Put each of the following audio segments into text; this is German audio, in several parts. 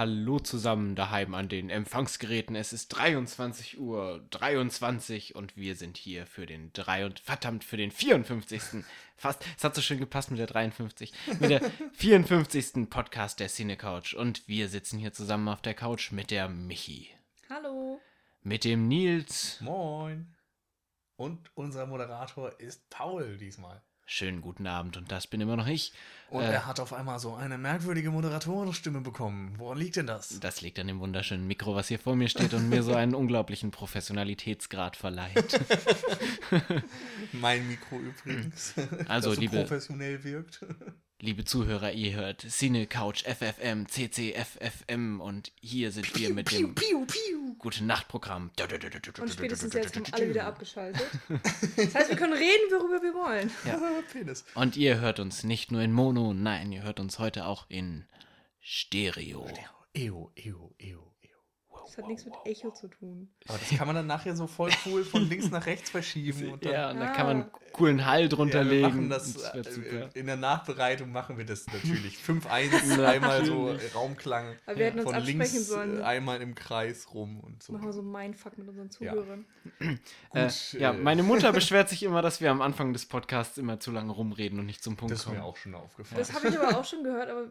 Hallo zusammen daheim an den Empfangsgeräten. Es ist 23 Uhr 23 und wir sind hier für den 3 und verdammt für den 54. Fast, es hat so schön gepasst mit der 53. Mit der 54. Podcast der Cine Couch und wir sitzen hier zusammen auf der Couch mit der Michi, Hallo. mit dem Nils. Moin. Und unser Moderator ist Paul diesmal. Schönen guten Abend und das bin immer noch ich. Und Äh. er hat auf einmal so eine merkwürdige Moderatorenstimme bekommen. Woran liegt denn das? Das liegt an dem wunderschönen Mikro, was hier vor mir steht und mir so einen unglaublichen Professionalitätsgrad verleiht. Mein Mikro übrigens. Also, so liebe- professionell wirkt. Liebe Zuhörer, ihr hört Cine Couch FFM, CCFFM und hier sind wir mit dem piu, piu. Gute Nacht-Programm. Und spätestens jetzt haben alle wieder abgeschaltet. Das heißt, wir können reden, worüber wir wollen. Penis. Und ihr hört uns nicht nur in Mono, nein, ihr hört uns heute auch in Stereo. Eo, eo, eo, eo. Das hat nichts mit Echo zu tun. Aber das kann man dann nachher so voll cool von links nach rechts verschieben. Und dann, Ja, und da Ah. kann man coolen Hall drunter Ja, wir legen. das, das äh, in der Nachbereitung machen wir das natürlich. 5-1, einmal so. Raumklang. Aber wir hätten uns von links sollen. äh, einmal im Kreis rum und so. Machen wir so einen Mindfuck mit unseren Zuhörern. Äh, Gut, ja, äh, meine Mutter beschwert sich immer, dass wir am Anfang des Podcasts immer zu lange rumreden und nicht zum Punkt Das ist kommen. mir auch schon aufgefallen. Das habe ich aber auch schon gehört, aber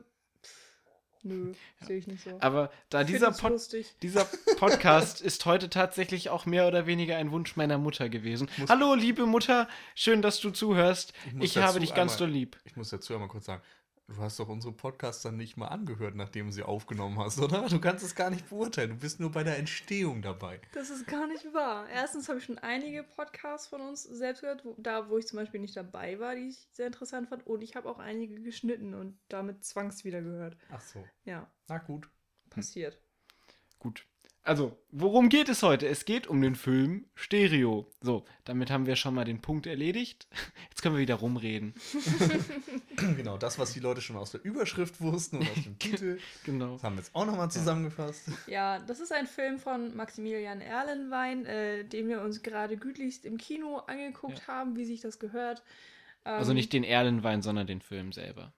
nö, sehe ich nicht so. Aber da Ich dieser, Pod lustig. dieser Podcast ist heute tatsächlich auch mehr oder weniger ein Wunsch meiner Mutter gewesen. Hallo, liebe Mutter, schön, dass du zuhörst. Ich Ich, habe dich ganz einmal- doll lieb. Ich muss dazu einmal kurz sagen, du hast doch unsere Podcasts dann nicht mal angehört, nachdem du sie aufgenommen hast, oder? Du kannst es gar nicht beurteilen. Du bist nur bei der Entstehung dabei. Das ist gar nicht wahr. Erstens habe ich schon einige Podcasts von uns selbst gehört, wo, da wo ich zum Beispiel nicht dabei war, die ich sehr interessant fand. Und ich habe auch einige geschnitten und damit zwangs wieder gehört. Ach so. Ja, Na gut. passiert. Gut. Also, worum geht es heute? Es geht um den Film Stereo. So, damit haben wir schon mal den Punkt erledigt. Jetzt können wir wieder rumreden. Genau, das, was die Leute schon aus der Überschrift wussten und aus dem Titel, Genau. das haben wir jetzt auch nochmal zusammengefasst. Ja, das ist ein Film von Maximilian Erlenwein, äh, den wir uns gerade gütlichst im Kino angeguckt haben, wie sich das gehört. Ähm, Also nicht den Erlenwein, sondern den Film selber.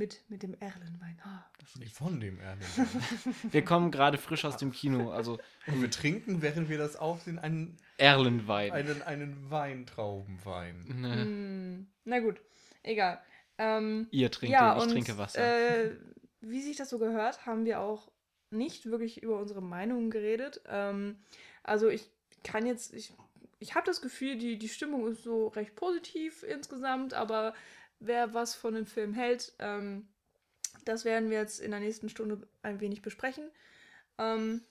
Mit, mit dem Erlenwein. Ah. Nicht von dem Erlen. Wir kommen gerade frisch aus dem Kino, also Und wir trinken, während wir das aufsehen, einen, Erlenwein. einen, einen Weintraubenwein. Ne, Hm, na gut, egal. Ähm, Ihr trinkt ja, ich und, trinke Wasser. Äh, wie sich das so gehört, haben wir auch nicht wirklich über unsere Meinungen geredet. Ähm, also ich kann jetzt, ich, ich habe das Gefühl, die, die Stimmung ist so recht positiv insgesamt, aber wer was von dem Film hält, ähm, das werden wir jetzt in der nächsten Stunde ein wenig besprechen. Ähm,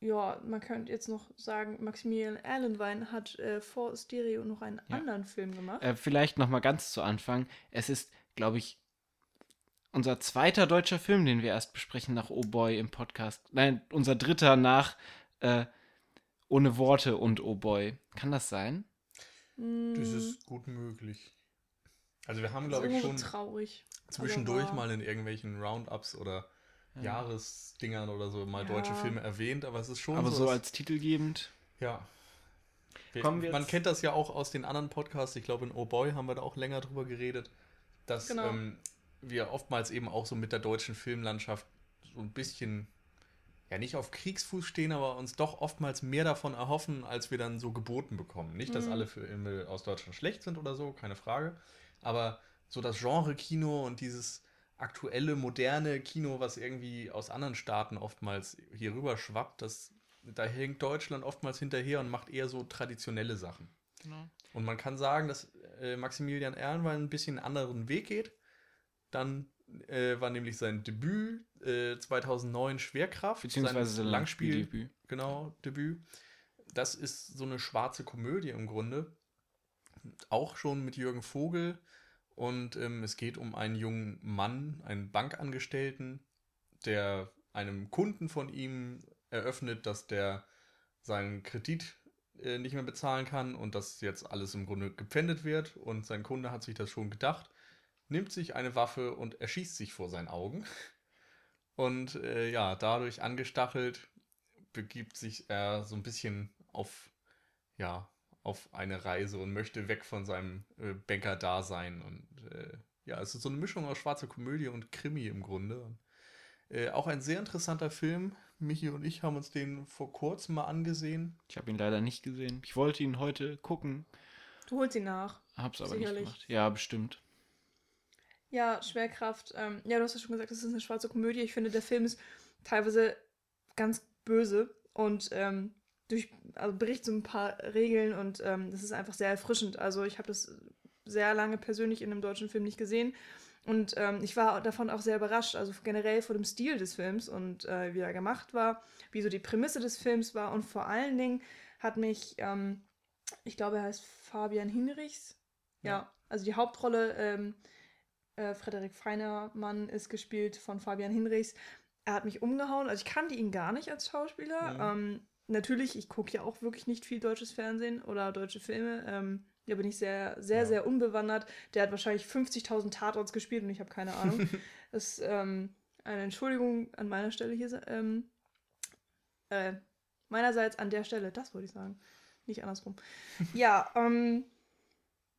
ja, man könnte jetzt noch sagen, Maximilian Erlenwein hat äh, vor Stereo noch einen Ja. anderen Film gemacht. Äh, vielleicht noch mal ganz zu Anfang. Es ist, glaube ich, unser zweiter deutscher Film, den wir erst besprechen nach Oh Boy im Podcast. Nein, unser dritter nach äh, Ohne Worte und Oh Boy. Kann das sein? Mm, Das ist gut möglich. Also wir haben, glaube ich, schon traurig. zwischendurch mal in irgendwelchen Roundups oder Ja. Jahresdingern oder so mal Ja. deutsche Filme erwähnt, aber es ist schon Aber so dass- als titelgebend. Ja. Wir, Kommen wir man kennt das ja auch aus den anderen Podcasts. Ich glaube, in Oh Boy haben wir da auch länger drüber geredet, dass Genau. ähm, wir oftmals eben auch so mit der deutschen Filmlandschaft so ein bisschen, ja nicht auf Kriegsfuß stehen, aber uns doch oftmals mehr davon erhoffen, als wir dann so geboten bekommen. Nicht, dass Mhm. alle Filme aus Deutschland schlecht sind oder so, keine Frage. Aber so das Genre-Kino und dieses aktuelle, moderne Kino, was irgendwie aus anderen Staaten oftmals hier rüber schwappt, das, da hängt Deutschland oftmals hinterher und macht eher so traditionelle Sachen. Genau. Und man kann sagen, dass äh, Maximilian Erlenwein ein bisschen einen anderen Weg geht. Dann äh, war nämlich sein Debüt äh, 2009 Schwerkraft, Beziehungsweise sein sein Langspiel, Langspieldebüt. genau, Debüt. Das ist so eine schwarze Komödie im Grunde. Auch schon mit Jürgen Vogel. Und ähm, es geht um einen jungen Mann, einen Bankangestellten, der einem Kunden von ihm eröffnet, dass der seinen Kredit äh, nicht mehr bezahlen kann und dass jetzt alles im Grunde gepfändet wird. Und sein Kunde hat sich das schon gedacht, nimmt sich eine Waffe und erschießt sich vor seinen Augen. Und äh, ja, dadurch angestachelt begibt sich er so ein bisschen auf, ja, auf eine Reise und möchte weg von seinem äh, Banker-Dasein. Und äh, ja, es ist so eine Mischung aus schwarzer Komödie und Krimi im Grunde. Und Äh, auch ein sehr interessanter Film. Michi und ich haben uns den vor kurzem mal angesehen. Ich habe ihn leider nicht gesehen. Ich wollte ihn heute gucken. Du holst ihn nach. Hab's aber Sicherlich. nicht gemacht. Ja, bestimmt. Ja, Schwerkraft. Ähm, ja, du hast ja schon gesagt, es ist eine schwarze Komödie. Ich finde, der Film ist teilweise ganz böse und ähm, durch, also bricht so ein paar Regeln und ähm, das ist einfach sehr erfrischend. Also ich habe das sehr lange persönlich in einem deutschen Film nicht gesehen und ähm, ich war davon auch sehr überrascht, also generell vor dem Stil des Films und äh, wie er gemacht war, wie so die Prämisse des Films war und vor allen Dingen hat mich, ähm, ich glaube, er heißt Fabian Hinrichs. Ja, Ja. also die Hauptrolle, ähm, äh, Frederik Feinermann ist gespielt von Fabian Hinrichs. Er hat mich umgehauen, also ich kannte ihn gar nicht als Schauspieler. Mhm. Ähm, natürlich, ich gucke ja auch wirklich nicht viel deutsches Fernsehen oder deutsche Filme. Ähm, da bin ich sehr, sehr, Ja. sehr unbewandert. Der hat wahrscheinlich 50.000 Tatorts gespielt und ich habe keine Ahnung. das ist ähm, eine Entschuldigung an meiner Stelle hier. Ähm, äh, meinerseits an der Stelle, das wollte ich sagen. Nicht andersrum. ja, ähm,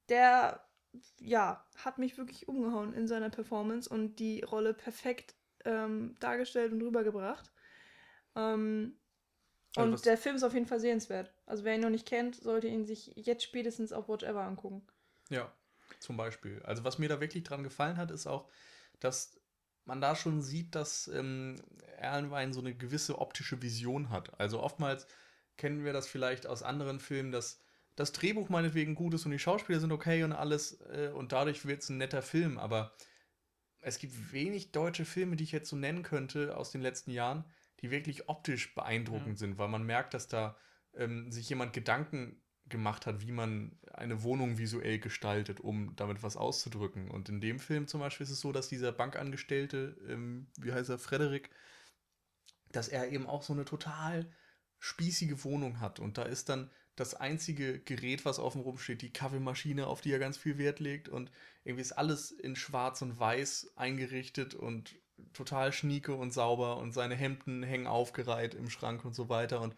der ja, hat mich wirklich umgehauen in seiner Performance und die Rolle perfekt ähm, dargestellt und rübergebracht. Ähm, und was- der Film ist auf jeden Fall sehenswert. Also wer ihn noch nicht kennt, sollte ihn sich jetzt spätestens auf Watch Ever angucken. Ja, zum Beispiel. Also was mir da wirklich dran gefallen hat, ist auch, dass man da schon sieht, dass ähm, Erlenwein so eine gewisse optische Vision hat. Also oftmals kennen wir das vielleicht aus anderen Filmen, dass das Drehbuch meinetwegen gut ist und die Schauspieler sind okay und alles äh, und dadurch wird es ein netter Film. Aber es gibt wenig deutsche Filme, die ich jetzt so nennen könnte aus den letzten Jahren, die wirklich optisch beeindruckend Ja. sind, weil man merkt, dass da ähm, sich jemand Gedanken gemacht hat, wie man eine Wohnung visuell gestaltet, um damit was auszudrücken. Und in dem Film zum Beispiel ist es so, dass dieser Bankangestellte, ähm, wie heißt er, Frederik, dass er eben auch so eine total spießige Wohnung hat. Und da ist dann das einzige Gerät, was offen rumsteht, die Kaffeemaschine, auf die er ganz viel Wert legt. Und irgendwie ist alles in schwarz und weiß eingerichtet und total schnieke und sauber und seine Hemden hängen aufgereiht im Schrank und so weiter. Und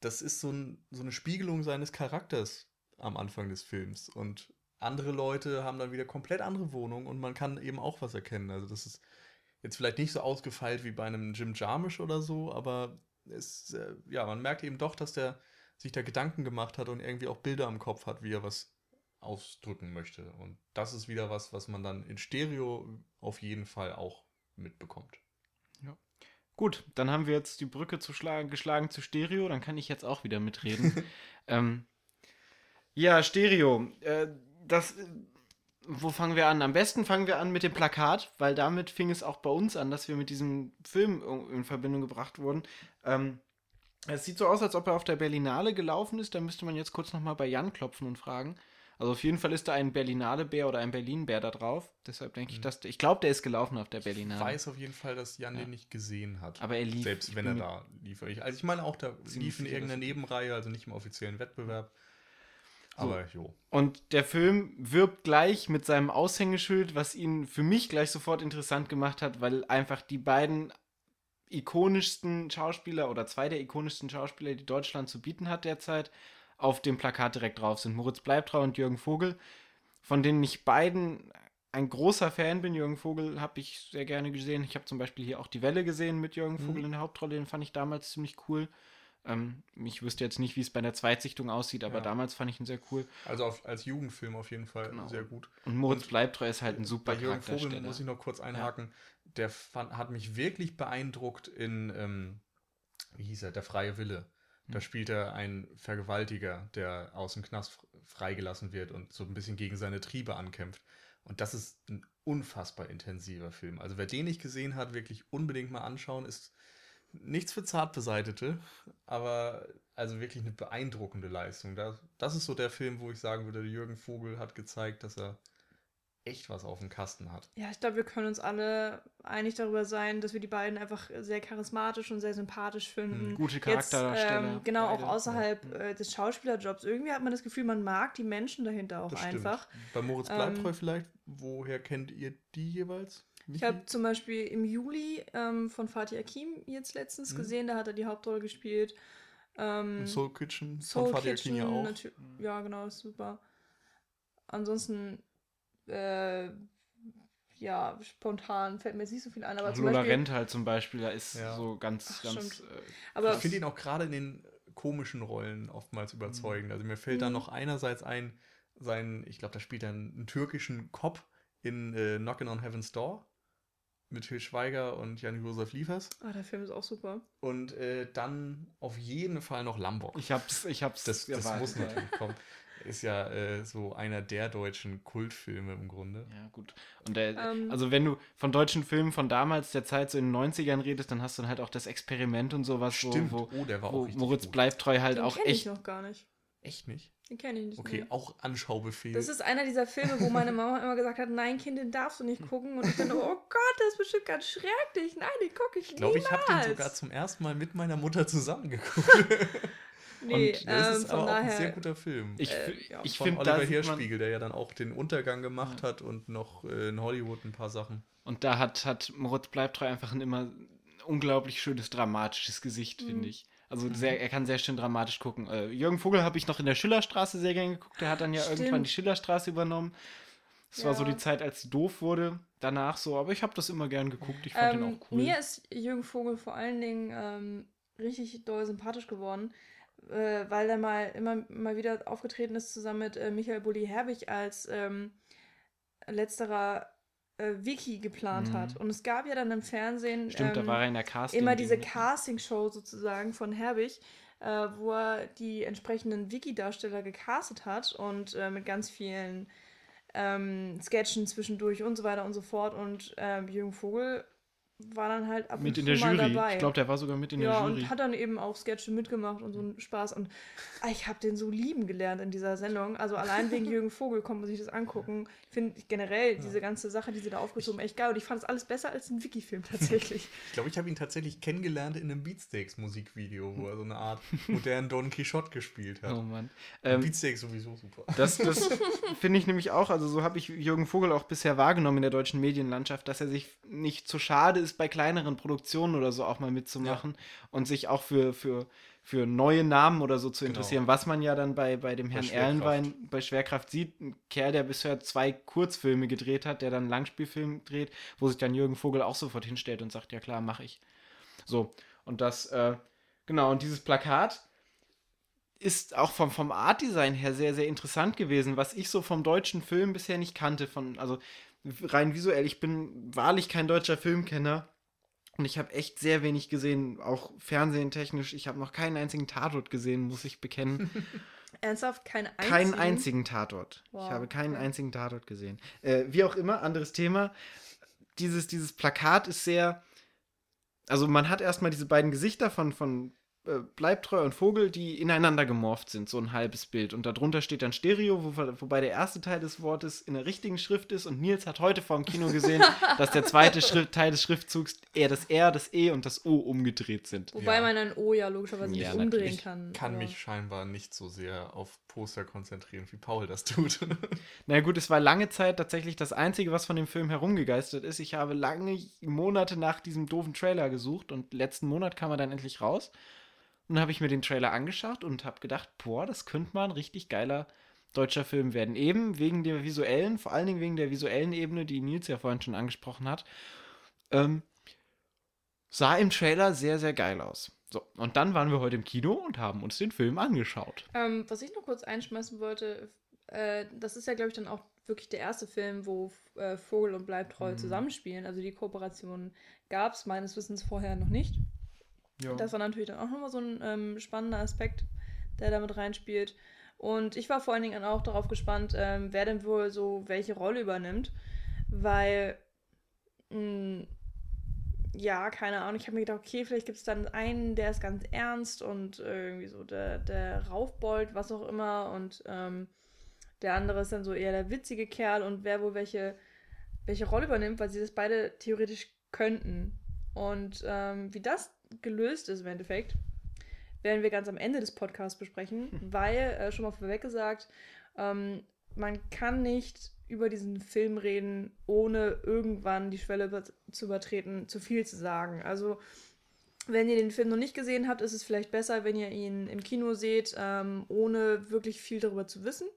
das ist so, ein, so eine Spiegelung seines Charakters am Anfang des Films. Und andere Leute haben dann wieder komplett andere Wohnungen und man kann eben auch was erkennen. Also das ist jetzt vielleicht nicht so ausgefeilt wie bei einem Jim Jarmusch oder so, aber es, äh, ja, man merkt eben doch, dass der sich da Gedanken gemacht hat und irgendwie auch Bilder im Kopf hat, wie er was ausdrücken möchte. Und das ist wieder was, was man dann in Stereo auf jeden Fall auch mitbekommt. Gut, dann haben wir jetzt die Brücke zu schlagen, geschlagen zu Stereo, dann kann ich jetzt auch wieder mitreden. ähm, ja, Stereo. Äh, das, äh, wo fangen wir an? Am besten fangen wir an mit dem Plakat, weil damit fing es auch bei uns an, dass wir mit diesem Film in in Verbindung gebracht wurden. Ähm, es sieht so aus, als ob er auf der Berlinale gelaufen ist. Da müsste man jetzt kurz nochmal bei Jan klopfen und fragen. Also auf jeden Fall ist da ein Berlinale-Bär oder ein Berlin-Bär da drauf. Deshalb denke ich, Mhm. dass ich glaube, der ist gelaufen auf der Ich Berlinale. weiß auf jeden Fall, dass Jan Ja. den nicht gesehen hat. Aber er lief. Selbst Ich wenn er da lief. Ich- Also ich meine auch, da lief in irgendeiner Nebenreihe, also nicht im offiziellen Wettbewerb. Aber jo. Und der Film wirbt gleich mit seinem Aushängeschild, was ihn für mich gleich sofort interessant gemacht hat, weil einfach die beiden ikonischsten Schauspieler oder zwei der ikonischsten Schauspieler, die Deutschland zu bieten hat derzeit, auf dem Plakat direkt drauf sind. Moritz Bleibtreu und Jürgen Vogel, von denen ich beiden ein großer Fan bin. Jürgen Vogel habe ich sehr gerne gesehen. Ich habe zum Beispiel hier auch Die Welle gesehen mit Jürgen Mhm. Vogel in der Hauptrolle, den fand ich damals ziemlich cool. Ähm, ich wüsste jetzt nicht, wie es bei der Zweitsichtung aussieht, aber Ja. damals fand ich ihn sehr cool. Also auf, als Jugendfilm auf jeden Fall Genau. sehr gut. Und Moritz Und Bleibtreu ist halt ein super Bei Jürgen Vogel muss ich noch kurz einhaken. Der fand, hat mich wirklich beeindruckt in, ähm, wie hieß er, Der freie Wille. Da Hm. spielt er einen Vergewaltiger, der aus dem Knast fr- freigelassen wird und so ein bisschen gegen seine Triebe ankämpft. Und das ist ein unfassbar intensiver Film. Also wer den nicht gesehen hat, wirklich unbedingt mal anschauen. Ist nichts für Zartbeseitete, aber also wirklich eine beeindruckende Leistung. Das, das ist so der Film, wo ich sagen würde, Jürgen Vogel hat gezeigt, dass er echt was auf dem Kasten hat. Ja, ich glaube, wir können uns alle einig darüber sein, dass wir die beiden einfach sehr charismatisch und sehr sympathisch finden. Mhm. Gute Jetzt, Charakterdarsteller. ähm, genau, beide. auch außerhalb Ja. äh, des Schauspielerjobs. Irgendwie hat man das Gefühl, man mag die Menschen dahinter auch Das einfach. Stimmt. Bei Moritz Ähm, Bleibtreu vielleicht, woher kennt ihr die jeweils? Ich habe zum Beispiel im Juli ähm, von Fatih Akim jetzt letztens Mhm. gesehen, da hat er die Hauptrolle gespielt. Ähm, Soul Kitchen Soul von Fatih Kitchen, Akin ja auch. natür- Ja, genau, ist super. Ansonsten, äh, ja, spontan fällt mir jetzt nicht so viel ein, aber zum Lola Beispiel. Rent halt zum Beispiel, da ist Ja. so ganz, Ach, ganz. Äh, aber ich finde ihn auch gerade in den komischen Rollen oftmals überzeugend. Also mir fällt da Mhm. noch einerseits ein, sein, ich glaube, da spielt er einen, einen türkischen Cop in äh, Knockin' on Heaven's Door mit Til Schweiger und Jan-Josef Liefers. ah, der Film ist auch super. Und äh, dann auf jeden Fall noch Lambok. ich hab's, ich hab's. das das muss natürlich kommen. Ist ja äh, so einer der deutschen Kultfilme im Grunde. Ja, gut. Und der, Ähm. also wenn du von deutschen Filmen von damals, der Zeit so in den 90ern redest, dann hast du dann halt auch das Experiment und sowas, Stimmt. wo, oh, der war wo, auch wo richtig Moritz gut. bleibt treu halt Den auch kenne ich echt. noch gar nicht. Echt nicht? Den kenne ich nicht. Okay, nee. auch Anschaubefehl. Das ist einer dieser Filme, wo meine Mama immer gesagt hat, nein, Kind, den darfst du nicht gucken. Und ich dann, oh Gott, das ist bestimmt ganz schrecklich. Nein, den gucke ich ich glaube, ich habe den sogar zum ersten Mal mit meiner Mutter zusammengeguckt. Nee, Und das ähm, ist von aber auch ein sehr daher. guter Film. Ich, Äh, ja. ich von finde, Oliver Hirschspiegel, der ja dann auch den Untergang gemacht hat und noch äh, in Hollywood ein paar Sachen. und da hat, hat Moritz bleibt treu einfach ein immer unglaublich schönes, dramatisches Gesicht, Mhm. finde ich. Also sehr, er kann sehr schön dramatisch gucken. Äh, Jürgen Vogel habe ich noch in der Schillerstraße sehr gerne geguckt. Der hat dann ja irgendwann Stimmt. die Schillerstraße übernommen. Das war so Ja. die Zeit, als sie doof wurde. Danach so, aber ich habe das immer gern geguckt. Ich fand Ähm, den auch cool. Mir ist Jürgen Vogel vor allen Dingen ähm, richtig doll sympathisch geworden, äh, weil er mal immer mal wieder aufgetreten ist zusammen mit äh, Michael Bulli Herbig als ähm, letzterer äh, Wiki geplant Mhm. hat. Und es gab ja dann im Fernsehen Stimmt, da ähm, war er in der Casting. immer diese. Casting-Show sozusagen von Herbig, äh, wo er die entsprechenden Wiki-Darsteller gecastet hat und äh, mit ganz vielen ähm, Sketchen zwischendurch und so weiter und so fort. Und ähm, Jürgen Vogel war dann halt ab Mit und in zu der mal Jury. dabei. Ich glaube, der war sogar mit in ja, der Jury. und hat dann eben auch Sketche mitgemacht und so einen Spaß. Und ah, ich habe den so lieben gelernt in dieser Sendung. Also allein wegen Jürgen Vogel kommt man sich das angucken. Ich finde generell diese ganze Sache, die sie da aufgezogen haben, echt geil. Und ich fand es alles besser als ein Wiki-Film tatsächlich. Ich glaube, ich habe ihn tatsächlich kennengelernt in einem Beatsteaks Musikvideo, wo er so eine Art modernen Don Quixote gespielt hat. oh Mann. Ähm, Beatsteaks sowieso super. Das, das finde ich nämlich auch, also so habe ich Jürgen Vogel auch bisher wahrgenommen in der deutschen Medienlandschaft, dass er sich nicht zu schade ist, bei kleineren Produktionen oder so auch mal mitzumachen und sich auch für, für, für neue Namen oder so zu Genau. interessieren, was man ja dann bei, bei dem Bei Herrn Schwerkraft. Erlenwein bei Schwerkraft sieht. Ein Kerl, der bisher zwei Kurzfilme gedreht hat, der dann einen Langspielfilm dreht, wo sich dann Jürgen Vogel auch sofort hinstellt und sagt, ja klar, mache ich. So, und das, äh, genau, und dieses Plakat ist auch vom, vom Artdesign her sehr, sehr interessant gewesen, was ich so vom deutschen Film bisher nicht kannte. Von, also rein visuell, ich bin wahrlich kein deutscher Filmkenner. Und ich habe echt sehr wenig gesehen, auch fernsehentechnisch. Ich habe noch keinen einzigen Tatort gesehen, muss ich bekennen. Ernsthaft, keinen einzigen. Keinen einzigen Tatort. Wow, ich habe keinen einzigen Tatort gesehen. Äh, wie auch immer, anderes Thema. Dieses, dieses Plakat ist sehr. Also, man hat erstmal diese beiden Gesichter von, von äh, Bleibtreu und Vogel, die ineinander gemorpht sind, so ein halbes Bild. Und darunter steht dann Stereo, wo, wobei der erste Teil des Wortes in der richtigen Schrift ist. Und Nils hat heute vor dem Kino gesehen, dass der zweite Schrift, Teil des Schriftzugs eher das R, das E und das O umgedreht sind. Wobei Ja. man ein O ja logischerweise Ja, nicht umdrehen natürlich. kann. Kann aber- mich scheinbar nicht so sehr auf Poster konzentrieren, wie Paul das tut. Na gut, es war lange Zeit tatsächlich das Einzige, was von dem Film herumgegeistert ist. Ich habe lange Monate nach diesem doofen Trailer gesucht und letzten Monat kam er dann endlich raus. Und dann habe ich mir den Trailer angeschaut und habe gedacht, boah, das könnte mal ein richtig geiler deutscher Film werden. Eben wegen der visuellen, vor allen Dingen wegen der visuellen Ebene, die Nils ja vorhin schon angesprochen hat. Ähm, sah im Trailer sehr, sehr geil aus. So, und dann waren wir heute im Kino und haben uns den Film angeschaut. Ähm, was ich noch kurz einschmeißen wollte, äh, das ist ja, glaube ich, dann auch wirklich der erste Film, wo äh, Vogel und Bleibtreu Mhm. zusammenspielen. Also die Kooperation gab es meines Wissens vorher noch nicht. Ja. Das war natürlich dann auch nochmal so ein ähm, spannender Aspekt, der damit reinspielt. Und ich war vor allen Dingen auch darauf gespannt, ähm, wer denn wohl so welche Rolle übernimmt, weil, mh, ja, keine Ahnung, ich habe mir gedacht, okay, vielleicht gibt es dann einen, der ist ganz ernst und irgendwie so der, der Raufbold, was auch immer, und ähm, der andere ist dann so eher der witzige Kerl und wer wohl welche, welche Rolle übernimmt, weil sie das beide theoretisch könnten. Und ähm, wie das gelöst ist im Endeffekt, werden wir ganz am Ende des Podcasts besprechen, weil, äh, schon mal vorweg gesagt, ähm, man kann nicht über diesen Film reden, ohne irgendwann die Schwelle über zu übertreten, zu viel zu sagen. Also, wenn ihr den Film noch nicht gesehen habt, ist es vielleicht besser, wenn ihr ihn im Kino seht, ähm, ohne wirklich viel darüber zu wissen.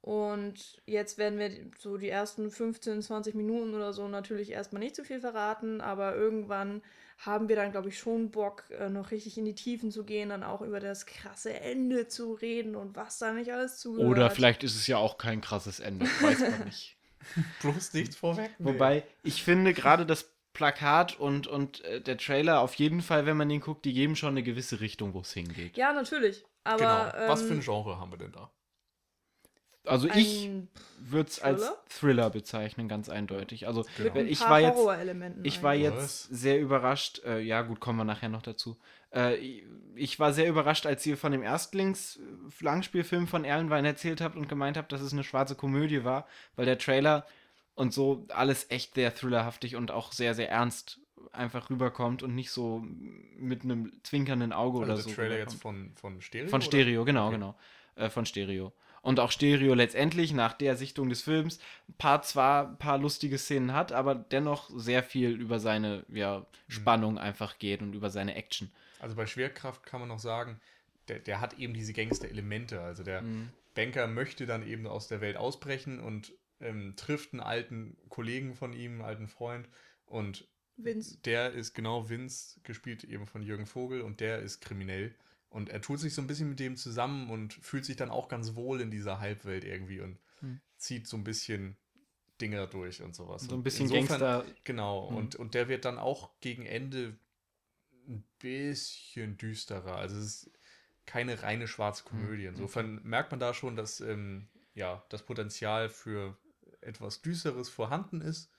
Und jetzt werden wir so die ersten 15, 20 Minuten oder so natürlich erstmal nicht zu viel verraten, aber irgendwann haben wir dann, glaube ich, schon Bock, äh, noch richtig in die Tiefen zu gehen, dann auch über das krasse Ende zu reden und was da nicht alles zugehört. Oder vielleicht ist es ja auch kein krasses Ende, weiß man nicht. Bloß nichts vorweg. Wobei, ich finde gerade das Plakat und, und äh, der Trailer auf jeden Fall, wenn man den guckt, die geben schon eine gewisse Richtung, wo es hingeht. Ja, natürlich. Aber, genau. Was ähm, für ein Genre haben wir denn da? Also ich ein würde es als Thriller? Bezeichnen, ganz eindeutig. Also Genau. ich war jetzt, ich war eigentlich. jetzt sehr überrascht. Äh, ja gut, kommen wir nachher noch dazu. Äh, ich war sehr überrascht, als ihr von dem Erstlings-Langspielfilm von Erlenwein erzählt habt und gemeint habt, dass es eine schwarze Komödie war, weil der Trailer und so alles echt sehr thrillerhaftig und auch sehr, sehr ernst einfach rüberkommt und nicht so mit einem zwinkernden Auge oder Also so. der Trailer rüberkommt. jetzt von, von Stereo? Von oder? Stereo, genau, Okay. genau. Äh, von Stereo. Und auch Stereo letztendlich nach der Sichtung des Films ein paar zwar ein paar lustige Szenen hat, aber dennoch sehr viel über seine ja, Spannung einfach geht und über seine Action. Also bei Schwerkraft kann man noch sagen, der, der hat eben diese Gangster-Elemente. Also der Mhm. Banker möchte dann eben aus der Welt ausbrechen und ähm, trifft einen alten Kollegen von ihm, einen alten Freund. Und Vince. der ist genau Vince, gespielt eben von Jürgen Vogel, und der ist kriminell. Und er tut sich so ein bisschen mit dem zusammen und fühlt sich dann auch ganz wohl in dieser Halbwelt irgendwie und Hm. zieht so ein bisschen Dinger durch und sowas. So ein bisschen insofern- Gangster. Genau, Hm. und, und der wird dann auch gegen Ende ein bisschen düsterer. Also es ist keine reine schwarze Komödie. Hm, Insofern merkt man da schon, dass ähm, ja, das Potenzial für etwas Düsteres vorhanden ist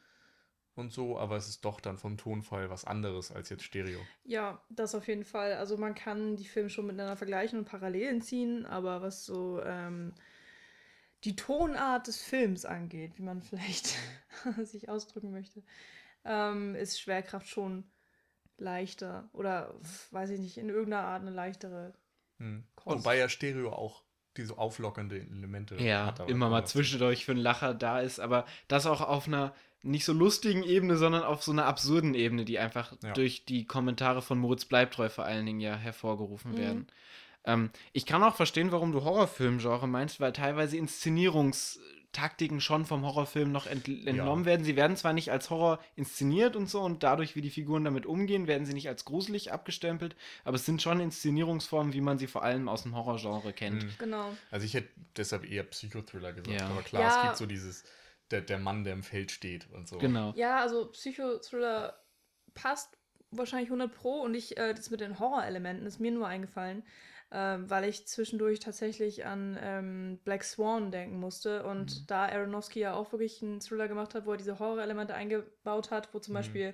und so, aber es ist doch dann vom Tonfall was anderes als jetzt Stereo. Ja, das auf jeden Fall. Also man kann die Filme schon miteinander vergleichen und Parallelen ziehen, aber was so ähm, die Tonart des Films angeht, wie man vielleicht sich ausdrücken möchte, ähm, ist Schwerkraft schon leichter oder weiß ich nicht, in irgendeiner Art eine leichtere Hm. Wobei ja Stereo auch diese auflockernde Elemente Ja, hat. aber immer mal zwischendurch für einen Lacher da ist, aber das auch auf einer nicht so lustigen Ebene, sondern auf so einer absurden Ebene, die einfach Ja. durch die Kommentare von Moritz Bleibtreu vor allen Dingen ja hervorgerufen Mhm. werden. Ähm, ich kann auch verstehen, warum du Horrorfilmgenre meinst, weil teilweise Inszenierungstaktiken schon vom Horrorfilm noch ent entnommen werden. Sie werden zwar nicht als Horror inszeniert und so und dadurch, wie die Figuren damit umgehen, werden sie nicht als gruselig abgestempelt, aber es sind schon Inszenierungsformen, wie man sie vor allem aus dem Horrorgenre kennt. Mhm. Genau. Also ich hätte deshalb eher Psychothriller gesagt, Ja. aber klar, Ja. es gibt so dieses, der, der Mann, der im Feld steht und so. Genau. Ja, also Psychothriller passt wahrscheinlich 100 Pro und ich, äh, das mit den Horrorelementen ist mir nur eingefallen, ähm, weil ich zwischendurch tatsächlich an ähm, Black Swan denken musste und Mhm. da Aronofsky ja auch wirklich einen Thriller gemacht hat, wo er diese Horrorelemente eingebaut hat, wo zum Mhm. Beispiel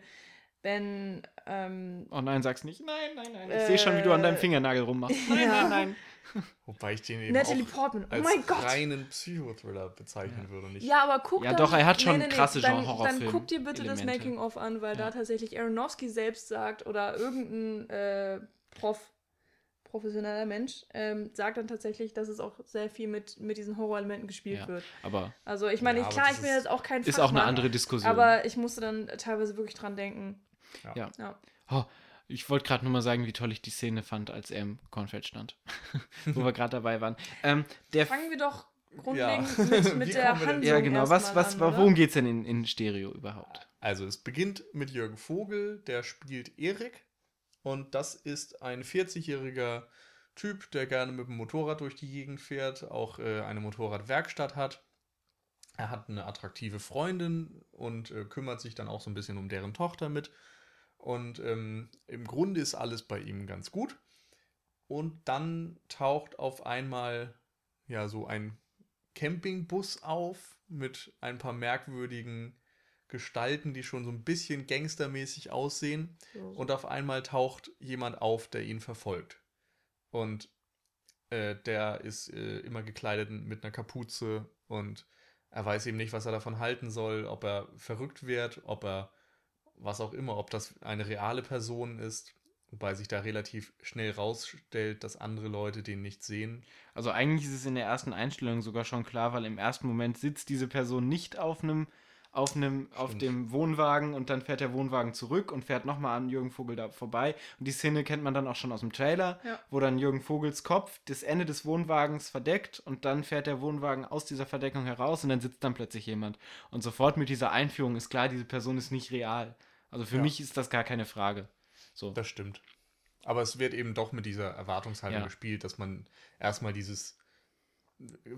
Ben ähm, Oh nein, sag's nicht. Nein, nein, nein. Ich sehe schon, wie du an deinem Äh, Fingernagel rummachst. Nein, ja. nein, nein. Wobei ich den eben Natalie auch Portman, oh als mein Gott! reinen Psychothriller bezeichnen würde. Nicht Ja, aber guck Ja, dann, doch, er hat schon krasse dann, dann Genre-Horrorfilm- guck dir bitte das Elemente. Making-of an, weil da Ja. tatsächlich Aronofsky selbst sagt oder irgendein äh, Prof, professioneller Mensch ähm, sagt dann tatsächlich, dass es auch sehr viel mit, mit diesen Horrorelementen gespielt Ja. wird. Aber Also ich meine, Ja, klar, ich bin jetzt auch kein ist auch eine andere Diskussion. Aber ich musste dann teilweise wirklich dran denken. Ja. Ja. Oh, ich wollte gerade nur mal sagen, wie toll ich die Szene fand, als er im Kornfeld stand. Wo wir gerade dabei waren. Ähm, der Fangen wir doch grundlegend Ja. mit, mit der Handlung ja, genau. Was, was, an, worum geht's denn in, in Stereo überhaupt? Also es beginnt mit Jürgen Vogel, der spielt Erik und das ist ein 40-jähriger Typ, der gerne mit dem Motorrad durch die Gegend fährt, auch äh, eine Motorradwerkstatt hat. Er hat eine attraktive Freundin und äh, kümmert sich dann auch so ein bisschen um deren Tochter mit. Und ähm, im Grunde ist alles bei ihm ganz gut. Und dann taucht auf einmal ja so ein Campingbus auf mit ein paar merkwürdigen Gestalten, die schon so ein bisschen gangstermäßig aussehen. So. Und auf einmal taucht jemand auf, der ihn verfolgt. Und äh, der ist äh, immer gekleidet mit einer Kapuze und er weiß eben nicht, was er davon halten soll, ob er verrückt wird, ob er was auch immer, ob das eine reale Person ist, wobei sich da relativ schnell rausstellt, dass andere Leute den nicht sehen. Also eigentlich ist es in der ersten Einstellung sogar schon klar, weil im ersten Moment sitzt diese Person nicht auf einem auf einem, auf dem Wohnwagen und dann fährt der Wohnwagen zurück und fährt nochmal an Jürgen Vogel da vorbei. Und die Szene kennt man dann auch schon aus dem Trailer, Ja. wo dann Jürgen Vogels Kopf das Ende des Wohnwagens verdeckt und dann fährt der Wohnwagen aus dieser Verdeckung heraus und dann sitzt dann plötzlich jemand. Und sofort mit dieser Einführung ist klar, diese Person ist nicht real. Also für Ja. mich ist das gar keine Frage. So. Das stimmt. Aber es wird eben doch mit dieser Erwartungshaltung Ja. gespielt, dass man erstmal dieses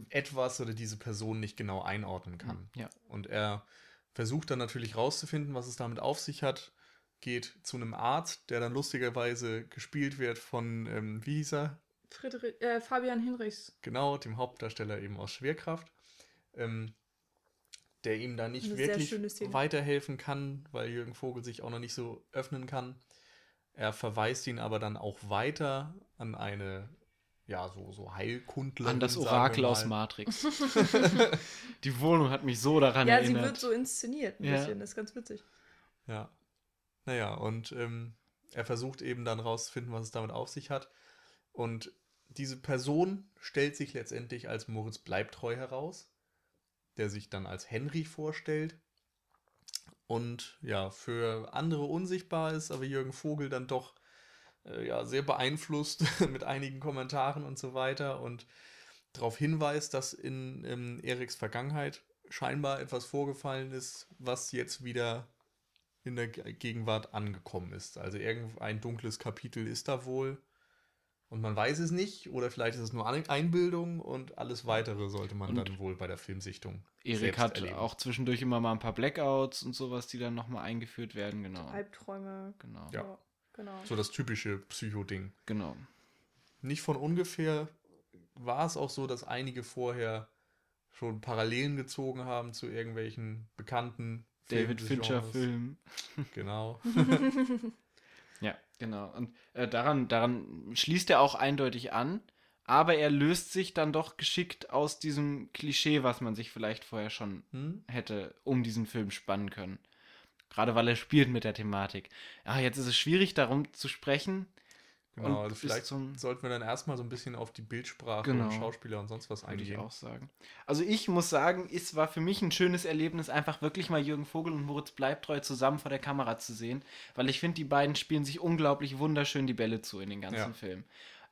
etwas oder diese Person nicht genau einordnen kann. Ja. Und er versucht dann natürlich rauszufinden, was es damit auf sich hat, geht zu einem Arzt, der dann lustigerweise gespielt wird von, ähm, wie hieß er? Friedrich, äh, Fabian Hinrichs. Genau, dem Hauptdarsteller eben aus Schwerkraft, ähm, der ihm da nicht wirklich weiterhelfen kann, weil Jürgen Vogel sich auch noch nicht so öffnen kann. Er verweist ihn aber dann auch weiter an eine, ja, so, so Heilkundlerin. An das Orakel aus Matrix. die Wohnung hat mich so daran ja, sie erinnert. wird so inszeniert ein Ja. bisschen. Das ist ganz witzig. Ja. Naja, und ähm, er versucht eben dann rauszufinden, was es damit auf sich hat. Und diese Person stellt sich letztendlich als Moritz Bleibtreu heraus, der sich dann als Henry vorstellt. Und ja, für andere unsichtbar ist, aber Jürgen Vogel dann doch ja, sehr beeinflusst mit einigen Kommentaren und so weiter und darauf hinweist, dass in ähm, Eriks Vergangenheit scheinbar etwas vorgefallen ist, was jetzt wieder in der Ge- Gegenwart angekommen ist. Also irgendein dunkles Kapitel ist da wohl. Und man weiß es nicht, oder vielleicht ist es nur Ein- Einbildung und alles weitere sollte man Und dann wohl bei der Filmsichtung. Erik hat erleben. auch zwischendurch immer mal ein paar Blackouts und sowas, die dann nochmal eingeführt werden. Genau. Albträume. Genau. Ja. Genau. so das typische Psycho-Ding. Genau. Nicht von ungefähr war es auch so, dass einige vorher schon Parallelen gezogen haben zu irgendwelchen bekannten David Filmen des Genres. Fincher-Film. Genau. Ja, genau. Und äh, daran, daran schließt er auch eindeutig an, aber er löst sich dann doch geschickt aus diesem Klischee, was man sich vielleicht vorher schon Hm? hätte um diesen Film spannen können. Gerade weil er spielt mit der Thematik. Ja, jetzt ist es schwierig, darum zu sprechen. Genau, also vielleicht sollten wir dann erstmal so ein bisschen auf die Bildsprache Genau. und Schauspieler und sonst was Würde ich eingehen. auch sagen. Also ich muss sagen, es war für mich ein schönes Erlebnis, einfach wirklich mal Jürgen Vogel und Moritz Bleibtreu zusammen vor der Kamera zu sehen, weil ich finde, die beiden spielen sich unglaublich wunderschön die Bälle zu in den ganzen Ja. Film.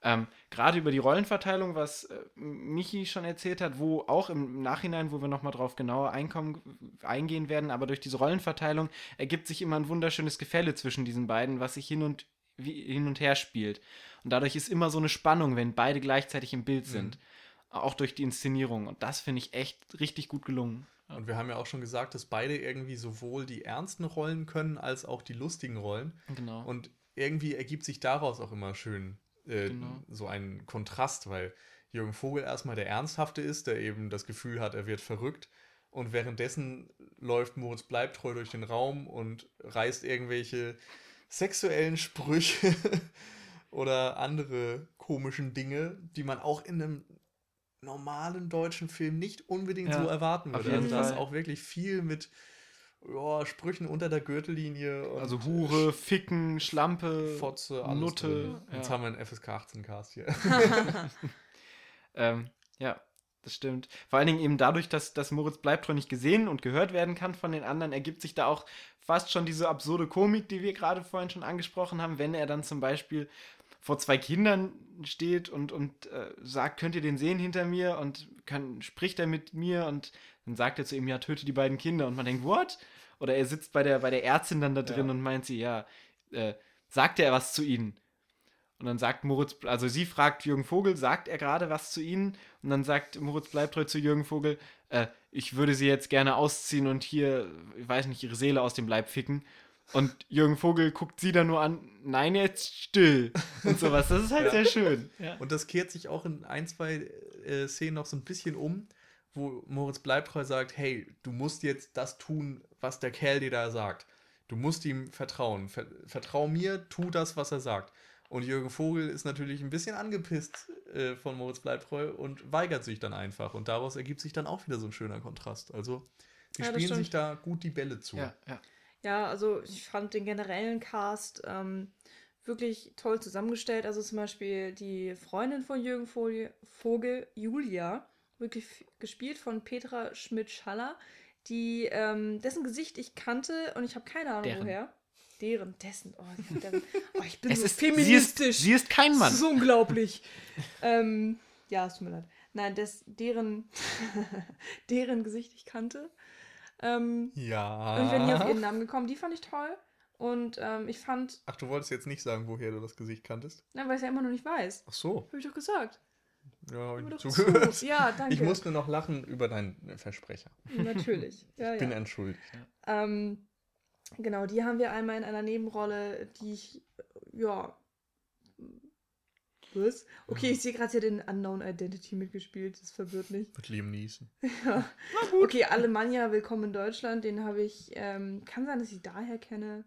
Ähm, Gerade über die Rollenverteilung, was äh, Michi schon erzählt hat, wo auch im Nachhinein, wo wir nochmal drauf genauer einkommen, eingehen werden, aber durch diese Rollenverteilung ergibt sich immer ein wunderschönes Gefälle zwischen diesen beiden, was sich hin und, wie, hin und her spielt. Und dadurch ist immer so eine Spannung, wenn beide gleichzeitig im Bild sind. Auch durch die Inszenierung. Und das finde ich echt richtig gut gelungen. Und wir haben ja auch schon gesagt, dass beide irgendwie sowohl die ernsten Rollen können, als auch die lustigen Rollen. Genau. Und irgendwie ergibt sich daraus auch immer schön äh, Genau. so ein Kontrast, weil Jürgen Vogel erstmal der Ernsthafte ist, der eben das Gefühl hat, er wird verrückt. Und währenddessen läuft Moritz Bleibtreu durch den Raum und reißt irgendwelche sexuellen Sprüche oder andere komischen Dinge, die man auch in einem normalen deutschen Film nicht unbedingt Ja, so erwarten würde. Also da ist auch wirklich viel mit ja, Sprüchen unter der Gürtellinie. Und also Hure, Ficken, Schlampe, Fotze, alles Nutte. drin. Jetzt ja. haben wir einen FSK 18 Cast hier. Ähm, ja, das stimmt. Vor allen Dingen eben dadurch, dass, dass Moritz Bleibtreu nicht gesehen und gehört werden kann von den anderen, ergibt sich da auch fast schon diese absurde Komik, die wir gerade vorhin schon angesprochen haben, wenn er dann zum Beispiel vor zwei Kindern steht und, und äh, sagt, könnt ihr den sehen hinter mir und kann, spricht er mit mir und dann sagt er zu ihm, ja, töte die beiden Kinder und man denkt, what? Oder er sitzt bei der, bei der Ärztin dann da drin Ja. und meint sie, ja, äh, sagt er was zu ihnen? Und dann sagt Moritz, also sie fragt Jürgen Vogel, sagt er gerade was zu ihnen? Und dann sagt Moritz Bleibtreu zu Jürgen Vogel, äh, ich würde sie jetzt gerne ausziehen und hier, ich weiß nicht, ihre Seele aus dem Leib ficken. Und Jürgen Vogel guckt sie dann nur an, nein, jetzt still. Und sowas. Das ist halt Ja. sehr schön. Ja. Und das kehrt sich auch in ein, zwei äh, Szenen noch so ein bisschen um, wo Moritz Bleibtreu sagt, hey, du musst jetzt das tun, was der Kerl dir da sagt. Du musst ihm vertrauen. Ver vertrau mir, tu das, was er sagt. Und Jürgen Vogel ist natürlich ein bisschen angepisst äh, von Moritz Bleibtreu und weigert sich dann einfach. Und daraus ergibt sich dann auch wieder so ein schöner Kontrast. Also, die Ja, spielen sich da gut die Bälle zu. Ja, ja. Ja, also ich fand den generellen Cast ähm, wirklich toll zusammengestellt. Also zum Beispiel die Freundin von Jürgen Vogel, Vogel Julia, wirklich gespielt von Petra Schmidt-Schaller, die, ähm, dessen Gesicht ich kannte und ich habe keine Ahnung Deren. woher. Deren, dessen. Oh, deren. oh ich bin Es so ist, sie, ist, feministisch. sie ist kein Mann. Das ist unglaublich. ähm, ja, es tut mir leid. Nein, des, deren, deren Gesicht ich kannte. Ähm, Ja. und ich bin nie auf ihren Namen gekommen. Die fand ich toll. Und ähm, ich fand, Ach, du wolltest jetzt nicht sagen, woher du das Gesicht kanntest? na, weil ich ja immer noch nicht weiß. Ach so. Habe ich doch gesagt. Ja, habe ich zugehört. zu. Ja, danke. Ich musste noch lachen über deinen Versprecher. Natürlich. Ja, Ich bin ja. entschuldigt. Ähm, genau, die haben wir einmal in einer Nebenrolle, die ich, ja. Was? Okay, ich sehe gerade, sie hat in Unknown Identity mitgespielt. Das verwirrt mich. Mit Liam Neeson. Ja. Okay, Alemannia, Willkommen in Deutschland. Den habe ich, ähm, kann sein, dass ich daher kenne.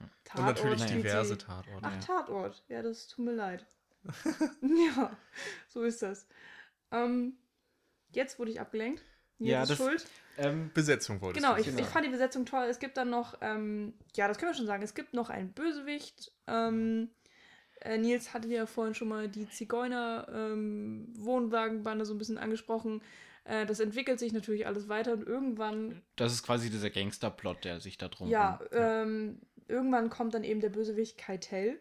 Und natürlich diverse Tatorte. Ach, ja. Tatort. Ja, das tut mir leid. ja, so ist das. Ähm, jetzt wurde ich abgelenkt. Nils Ja, ist das- schuld. Ähm, Besetzung wolltest Genau, ich, sagen. ich fand die Besetzung toll. Es gibt dann noch, ähm, ja, das können wir schon sagen, es gibt noch einen Bösewicht. Ähm, äh, Nils hatte ja vorhin schon mal die Zigeuner-Wohnwagenbande so ein bisschen angesprochen. Äh, das entwickelt sich natürlich alles weiter und irgendwann, das ist quasi dieser Gangsterplot, der sich da drum ja, ähm, irgendwann kommt dann eben der Bösewicht Keitel.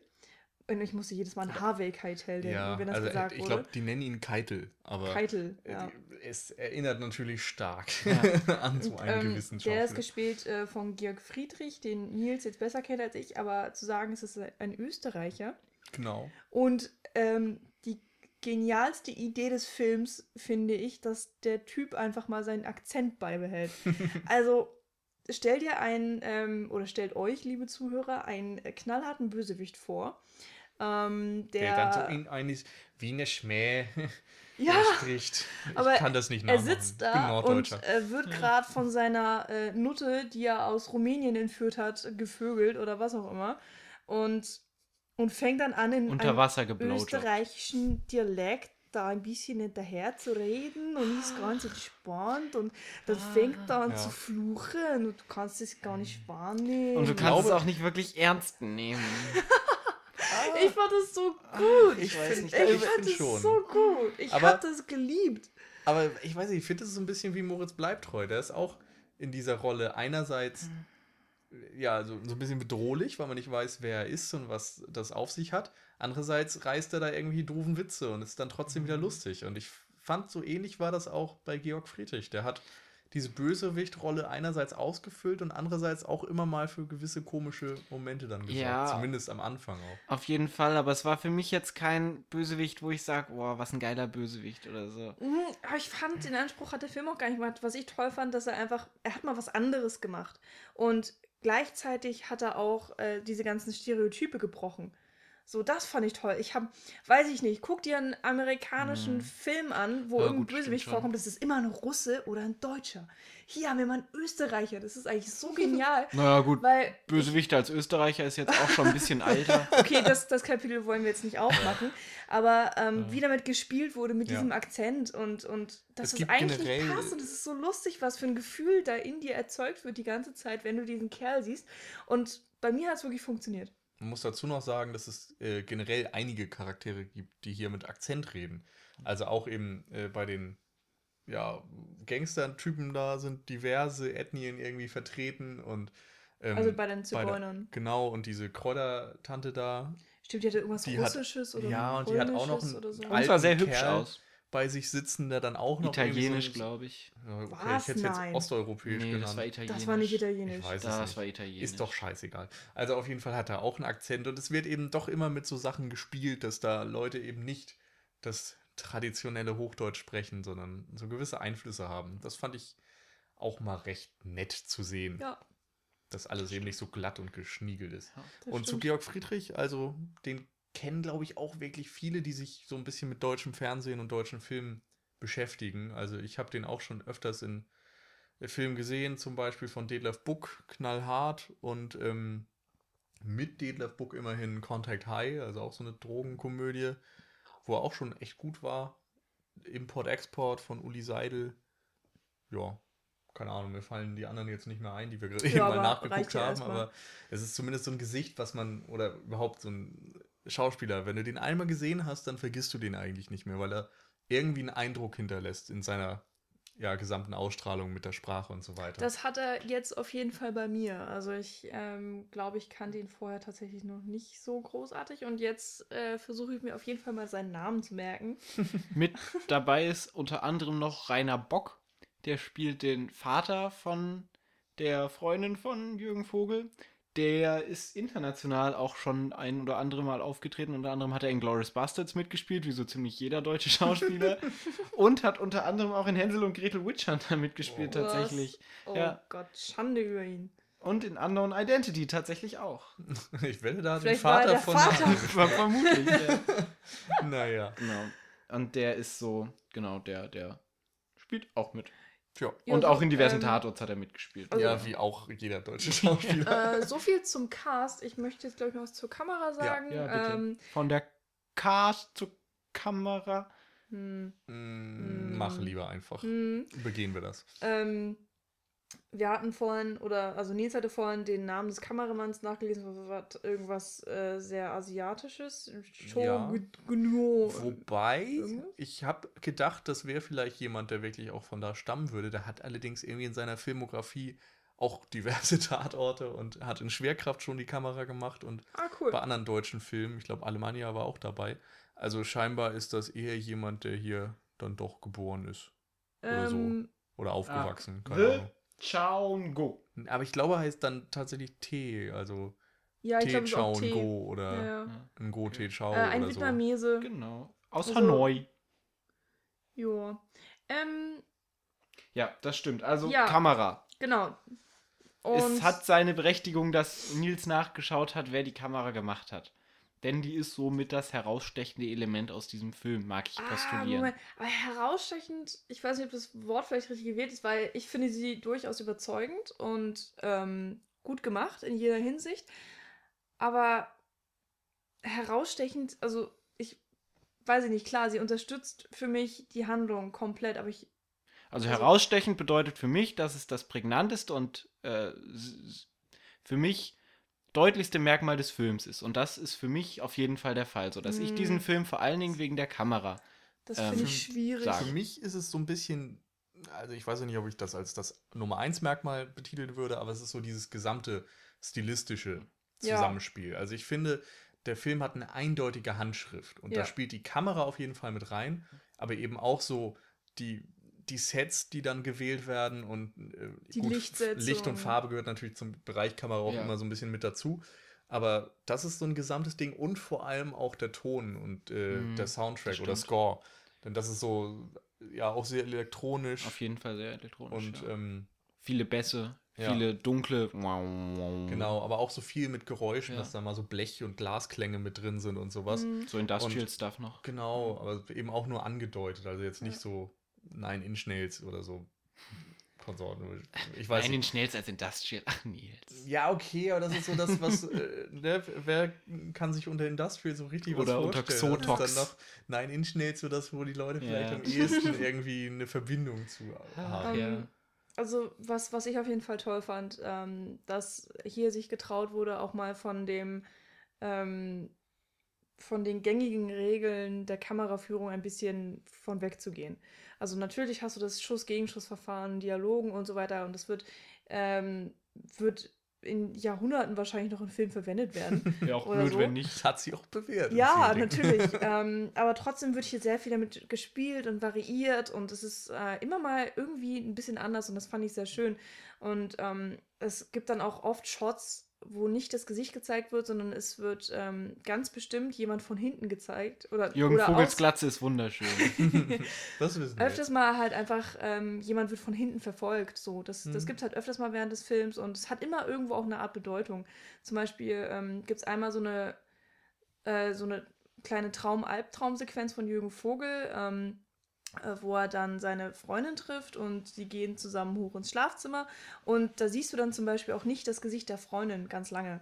Und ich musste jedes Mal an Harvey Keitel denken, ja, wenn das also gesagt ich glaube, die nennen ihn Keitel, aber Keitel, äh, ja. es erinnert natürlich stark Ja. an so einen ähm, gewissen der ist Schauspieler. gespielt äh, von Georg Friedrich, den Nils jetzt besser kennt als ich, aber zu sagen, es ist ein Österreicher. Genau. Und ähm, die genialste Idee des Films finde ich, dass der Typ einfach mal seinen Akzent beibehält. also stellt ihr einen, ähm, oder stellt euch, liebe Zuhörer, einen knallharten Bösewicht vor. Ähm, der, Der, dann so in eines Wiener Schmäh ja, spricht. Ich aber kann das nicht er nachmachen. sitzt Ich bin da und äh, wird gerade von seiner äh, Nutte, die er aus Rumänien entführt hat, gevögelt oder was auch immer. Und, und fängt dann an, in unter einem österreichischen Dialekt da ein bisschen hinterher zu reden und ist ganz entspannt und dann fängt er an Ja. zu fluchen und du kannst es gar nicht wahrnehmen. Und du kannst glaube- es auch nicht wirklich ernst nehmen. ich fand das so gut. Ich weiß find- nicht, Ich ich fand das schon. so gut. Ich Aber- hab das geliebt. Aber ich weiß nicht, ich finde, das ist so ein bisschen wie Moritz Bleibtreu. Der ist auch in dieser Rolle einerseits ja, so, so ein bisschen bedrohlich, weil man nicht weiß, wer er ist und was das auf sich hat. Andererseits reißt er da irgendwie doofen Witze und ist dann trotzdem wieder lustig. Und ich fand, so ähnlich war das auch bei Georg Friedrich. Der hat diese Bösewichtrolle einerseits ausgefüllt und andererseits auch immer mal für gewisse komische Momente dann gesorgt. Ja. Zumindest am Anfang auch. Auf jeden Fall, aber es war für mich jetzt kein Bösewicht, wo ich sage, boah, was ein geiler Bösewicht oder so. Mhm, Aber ich fand, den Anspruch hat der Film auch gar nicht gemacht. Was ich toll fand, dass er einfach, er hat mal was anderes gemacht. Und gleichzeitig hat er auch äh, diese ganzen Stereotype gebrochen. So, das fand ich toll. Ich habe, weiß ich nicht, guck dir einen amerikanischen Mhm. Film an, wo Ja, irgendein Bösewicht vorkommt. Das ist immer ein Russe oder ein Deutscher. Hier haben wir mal einen Österreicher. Das ist eigentlich so genial. Naja, gut, weil Bösewicht als Österreicher ist jetzt auch schon ein bisschen alter. Okay, das, das Kapitel wollen wir jetzt nicht aufmachen. Aber ähm, Ja. wie damit gespielt wurde, mit Ja. diesem Akzent und, und dass Es das eigentlich nicht passt. Und es ist so lustig, was für ein Gefühl da in dir erzeugt wird die ganze Zeit, wenn du diesen Kerl siehst. Und bei mir hat es wirklich funktioniert. Man muss dazu noch sagen, dass es äh, generell einige Charaktere gibt, die hier mit Akzent reden. Also auch eben äh, bei den ja, Gangster-Typen da sind diverse Ethnien irgendwie vertreten und ähm, Also bei den Zigeunern. genau, und diese Kräutertante da Stimmt, die hatte irgendwas Die hat- Russisches oder ja, und die hat auch noch Polnisches ein oder so. Al- Und sah sehr alten hübsch Kerl. aus. Bei sich sitzen, der dann auch noch Italienisch, so, glaube ich. Okay, Was? ich hätte es jetzt Nein. osteuropäisch Nee, genannt. das war italienisch. Das war nicht italienisch. Ich weiß es Das nicht. war italienisch. Ist doch scheißegal. Also auf jeden Fall hat er auch einen Akzent und es wird eben doch immer mit so Sachen gespielt, dass da Leute eben nicht das traditionelle Hochdeutsch sprechen, sondern so gewisse Einflüsse haben. Das fand ich auch mal recht nett zu sehen, Ja, dass alles eben nicht so glatt und geschniegelt ist. Ja. Und zu stimmt. Georg Friedrich, also den kennen, glaube ich, auch wirklich viele, die sich so ein bisschen mit deutschem Fernsehen und deutschen Filmen beschäftigen. Also ich habe den auch schon öfters in Filmen gesehen, zum Beispiel von Detlef Buck, Knallhart und ähm, mit Detlef Buck immerhin Contact High, also auch so eine Drogenkomödie, wo er auch schon echt gut war. Import-Export von Uli Seidel. Ja, keine Ahnung, mir fallen die anderen jetzt nicht mehr ein, die wir gerade eben aber mal nachgeguckt ja haben, aber es ist zumindest so ein Gesicht, was man, oder überhaupt so ein Schauspieler, wenn du den einmal gesehen hast, dann vergisst du den eigentlich nicht mehr, weil er irgendwie einen Eindruck hinterlässt in seiner ja, gesamten Ausstrahlung mit der Sprache und so weiter. Das hat er jetzt auf jeden Fall bei mir. Also ich ähm, glaube, ich kannte ihn vorher tatsächlich noch nicht so großartig und jetzt äh, versuche ich mir auf jeden Fall mal seinen Namen zu merken. Mit dabei ist unter anderem noch Rainer Bock, der spielt den Vater von der Freundin von Jürgen Vogel. Der ist international auch schon ein oder andere Mal aufgetreten. Unter anderem hat er in Glorious Bastards mitgespielt, wie so ziemlich jeder deutsche Schauspieler. und hat unter anderem auch in Hänsel und Gretel Witch Hunter mitgespielt, Oh. tatsächlich. Oh Ja. Gott, Schande über ihn. Und in Unknown Identity tatsächlich auch. Ich werde da den Vielleicht war er Vater der von. Vater. Ver- Vermutlich. ja. naja. Genau. Und der ist so, genau, der, der spielt auch mit. Ja, und auch in diversen ähm, Tatorts hat er mitgespielt. Also- ja, wie auch jeder deutsche Schauspieler. äh, so viel zum Cast. Ich möchte jetzt, glaube ich, noch was zur Kamera sagen. ja, bitte. ähm, Von der Cast zur Kamera. hm, Mm, Mach lieber einfach. hm, Begehen wir das. ähm, wir hatten vorhin, oder also Nils hatte vorhin den Namen des Kameramanns nachgelesen, was was- irgendwas äh, sehr Asiatisches. Ja. Shoguno. Wobei, irgendwas? ich habe gedacht, das wäre vielleicht jemand, der wirklich auch von da stammen würde. Der hat allerdings irgendwie in seiner Filmografie auch diverse Tatorte und hat in Schwerkraft schon die Kamera gemacht und Ah, cool. bei anderen deutschen Filmen, ich glaube, Alemannia war auch dabei. Also scheinbar ist das eher jemand, der hier dann doch geboren ist oder so. Ähm, oder aufgewachsen. The Keine Ahnung. Chaun Go. Aber ich glaube, heißt dann tatsächlich T, also ja, ich T glaube, es ist auch Chao T. Go oder Ja, ja. ein Go T Chao Äh, ein oder so. Vietnamese. Genau. Aus Also- Hanoi. Ja. Ähm, Ja, das stimmt. Also Ja. Kamera. genau. es hat seine Berechtigung, dass Nils nachgeschaut hat, wer die Kamera gemacht hat. Denn die ist somit das herausstechende Element aus diesem Film, mag ich Ah, postulieren. Moment. Aber herausstechend, ich weiß nicht, ob das Wort vielleicht richtig gewählt ist, weil ich finde sie durchaus überzeugend und ähm, gut gemacht in jeder Hinsicht. Aber herausstechend, also ich weiß ich nicht, klar, sie unterstützt für mich die Handlung komplett, aber ich. Also Also- herausstechend bedeutet für mich, dass es das prägnanteste und äh, für mich deutlichste Merkmal des Films ist. Und das ist für mich auf jeden Fall der Fall, sodass ich Mm. diesen Film vor allen Dingen wegen der Kamera. Das Ähm, finde ich schwierig. sagen. Für mich ist es so ein bisschen, also ich weiß ja nicht, ob ich das als das Nummer 1 Merkmal betiteln würde, aber es ist so dieses gesamte stilistische Ja. Zusammenspiel. Also ich finde, der Film hat eine eindeutige Handschrift und Ja. da spielt die Kamera auf jeden Fall mit rein, aber eben auch so die, die Sets, die dann gewählt werden und äh, Die Lichtsetzung. Licht und Farbe gehört natürlich zum Bereich Kamera auch Ja. immer so ein bisschen mit dazu. Aber das ist so ein gesamtes Ding und vor allem auch der Ton und äh, Mhm, der Soundtrack oder. Score. Denn das ist so, ja, auch sehr elektronisch. Auf jeden Fall sehr elektronisch. und ja. ähm, viele Bässe, ja. viele dunkle. Genau. genau, aber auch so viel mit Geräuschen, Ja. dass da mal so Blech- und Glasklänge mit drin sind und sowas. Mhm. So Industrial Und- Stuff noch. Genau, aber eben auch nur angedeutet, also jetzt nicht so Nine Inch Nails oder so Konsorten. Ich weiß Nein, nicht. den schnellst als Industrial. Ach, Nils. Ja, okay, aber das ist so das, was, äh, ne, wer kann sich unter Industrial so richtig Oder was unter vorstellen? Xotox. Das ist dann noch Nine Inch Nails, so das, wo die Leute vielleicht Ja. am ehesten irgendwie eine Verbindung zu haben. Ähm, ja. Also, was, was ich auf jeden Fall toll fand, ähm, dass hier sich getraut wurde, auch mal von dem, ähm, von den gängigen Regeln der Kameraführung ein bisschen von wegzugehen. Also natürlich hast du das Schuss-Gegenschuss-Verfahren, Dialogen und so weiter und das wird, ähm, wird in Jahrhunderten wahrscheinlich noch in Filmen verwendet werden. Wäre auch blöd, so. wenn nicht. Das hat sie auch bewährt. Ja, natürlich. ähm, aber trotzdem wird hier sehr viel damit gespielt und variiert und es ist äh, immer mal irgendwie ein bisschen anders und das fand ich sehr schön. Und ähm, es gibt dann auch oft Shots, wo nicht das Gesicht gezeigt wird, sondern es wird ähm, ganz bestimmt jemand von hinten gezeigt. Oder, Jürgen oder Vogels aus- Glatze ist wunderschön. das wissen wir. Öfters mal halt einfach, ähm, jemand wird von hinten verfolgt. So. Das, das Mhm. gibt es halt öfters mal während des Films und es hat immer irgendwo auch eine Art Bedeutung. Zum Beispiel ähm, gibt es einmal so eine, äh, so eine kleine Traum-Albtraum-Sequenz von Jürgen Vogel, ähm, äh, wo er dann seine Freundin trifft und sie gehen zusammen hoch ins Schlafzimmer. Und da siehst du dann zum Beispiel auch nicht das Gesicht der Freundin ganz lange.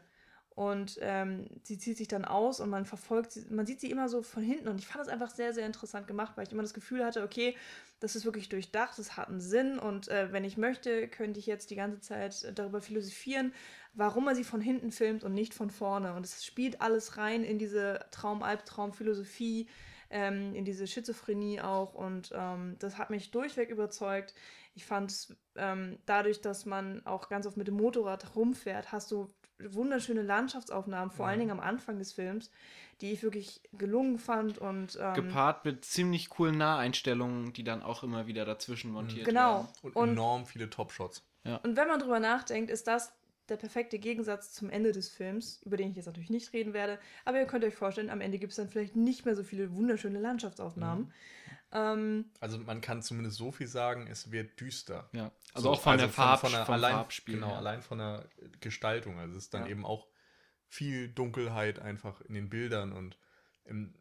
Und ähm, sie zieht sich dann aus und man verfolgt sie, man sieht sie immer so von hinten. Und ich fand das einfach sehr, sehr interessant gemacht, weil ich immer das Gefühl hatte, okay, das ist wirklich durchdacht, das hat einen Sinn. Und äh, wenn ich möchte, könnte ich jetzt die ganze Zeit äh, darüber philosophieren, warum er sie von hinten filmt und nicht von vorne. Und es spielt alles rein in diese Traum-Albtraum-Philosophie. Ähm, in diese Schizophrenie auch und ähm, das hat mich durchweg überzeugt. Ich fand es ähm, dadurch, dass man auch ganz oft mit dem Motorrad rumfährt, hast du wunderschöne Landschaftsaufnahmen, vor allen Mhm. Dingen am Anfang des Films, die ich wirklich gelungen fand und ähm, Gepaart mit ziemlich coolen Naheinstellungen, die dann auch immer wieder dazwischen montiert genau. werden. Und, Und- enorm viele Top-Shots. Und wenn man drüber nachdenkt, ist das der perfekte Gegensatz zum Ende des Films, über den ich jetzt natürlich nicht reden werde. Aber ihr könnt euch vorstellen, am Ende gibt es dann vielleicht nicht mehr so viele wunderschöne Landschaftsaufnahmen. Ähm, Also man kann zumindest so viel sagen, es wird düster. Ja. Also So, auch von der Farb, von der, vom allein, Farbspiel. Genau, her. allein von der Gestaltung. Also es ist dann Ja. eben auch viel Dunkelheit einfach in den Bildern und im,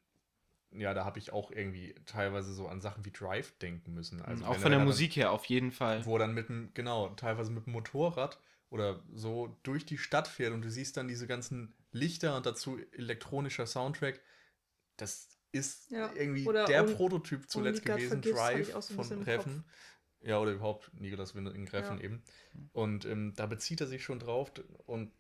ja, da habe ich auch irgendwie teilweise so an Sachen wie Drive denken müssen. Also Mhm, auch von er der dann- Musik her auf jeden Fall. Wo dann mit dem, genau, teilweise mit dem Motorrad oder so durch die Stadt fährt und du siehst dann diese ganzen Lichter und dazu elektronischer Soundtrack. Das ist Ja, irgendwie oder der Prototyp zuletzt gewesen, Drive so von Reffen. Ja, oder überhaupt Nicolas Winding Greffen Ja. eben. Und ähm, da bezieht er sich schon drauf und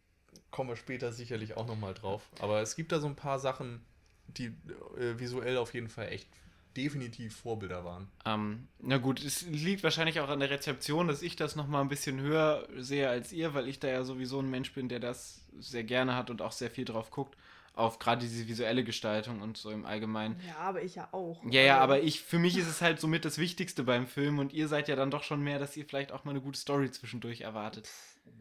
kommen wir später sicherlich auch nochmal drauf. Aber es gibt da so ein paar Sachen, die äh, visuell auf jeden Fall echt definitiv Vorbilder waren. Ähm, na gut, es liegt wahrscheinlich auch an der Rezeption, dass ich das nochmal ein bisschen höher sehe als ihr, weil ich da ja sowieso ein Mensch bin, der das sehr gerne hat und auch sehr viel drauf guckt. Auf gerade diese visuelle Gestaltung und so im Allgemeinen. ja, aber ich ja auch. Ja, ja, Also, aber ich, für mich ist es halt somit das Wichtigste beim Film und ihr seid ja dann doch schon mehr, dass ihr vielleicht auch mal eine gute Story zwischendurch erwartet. will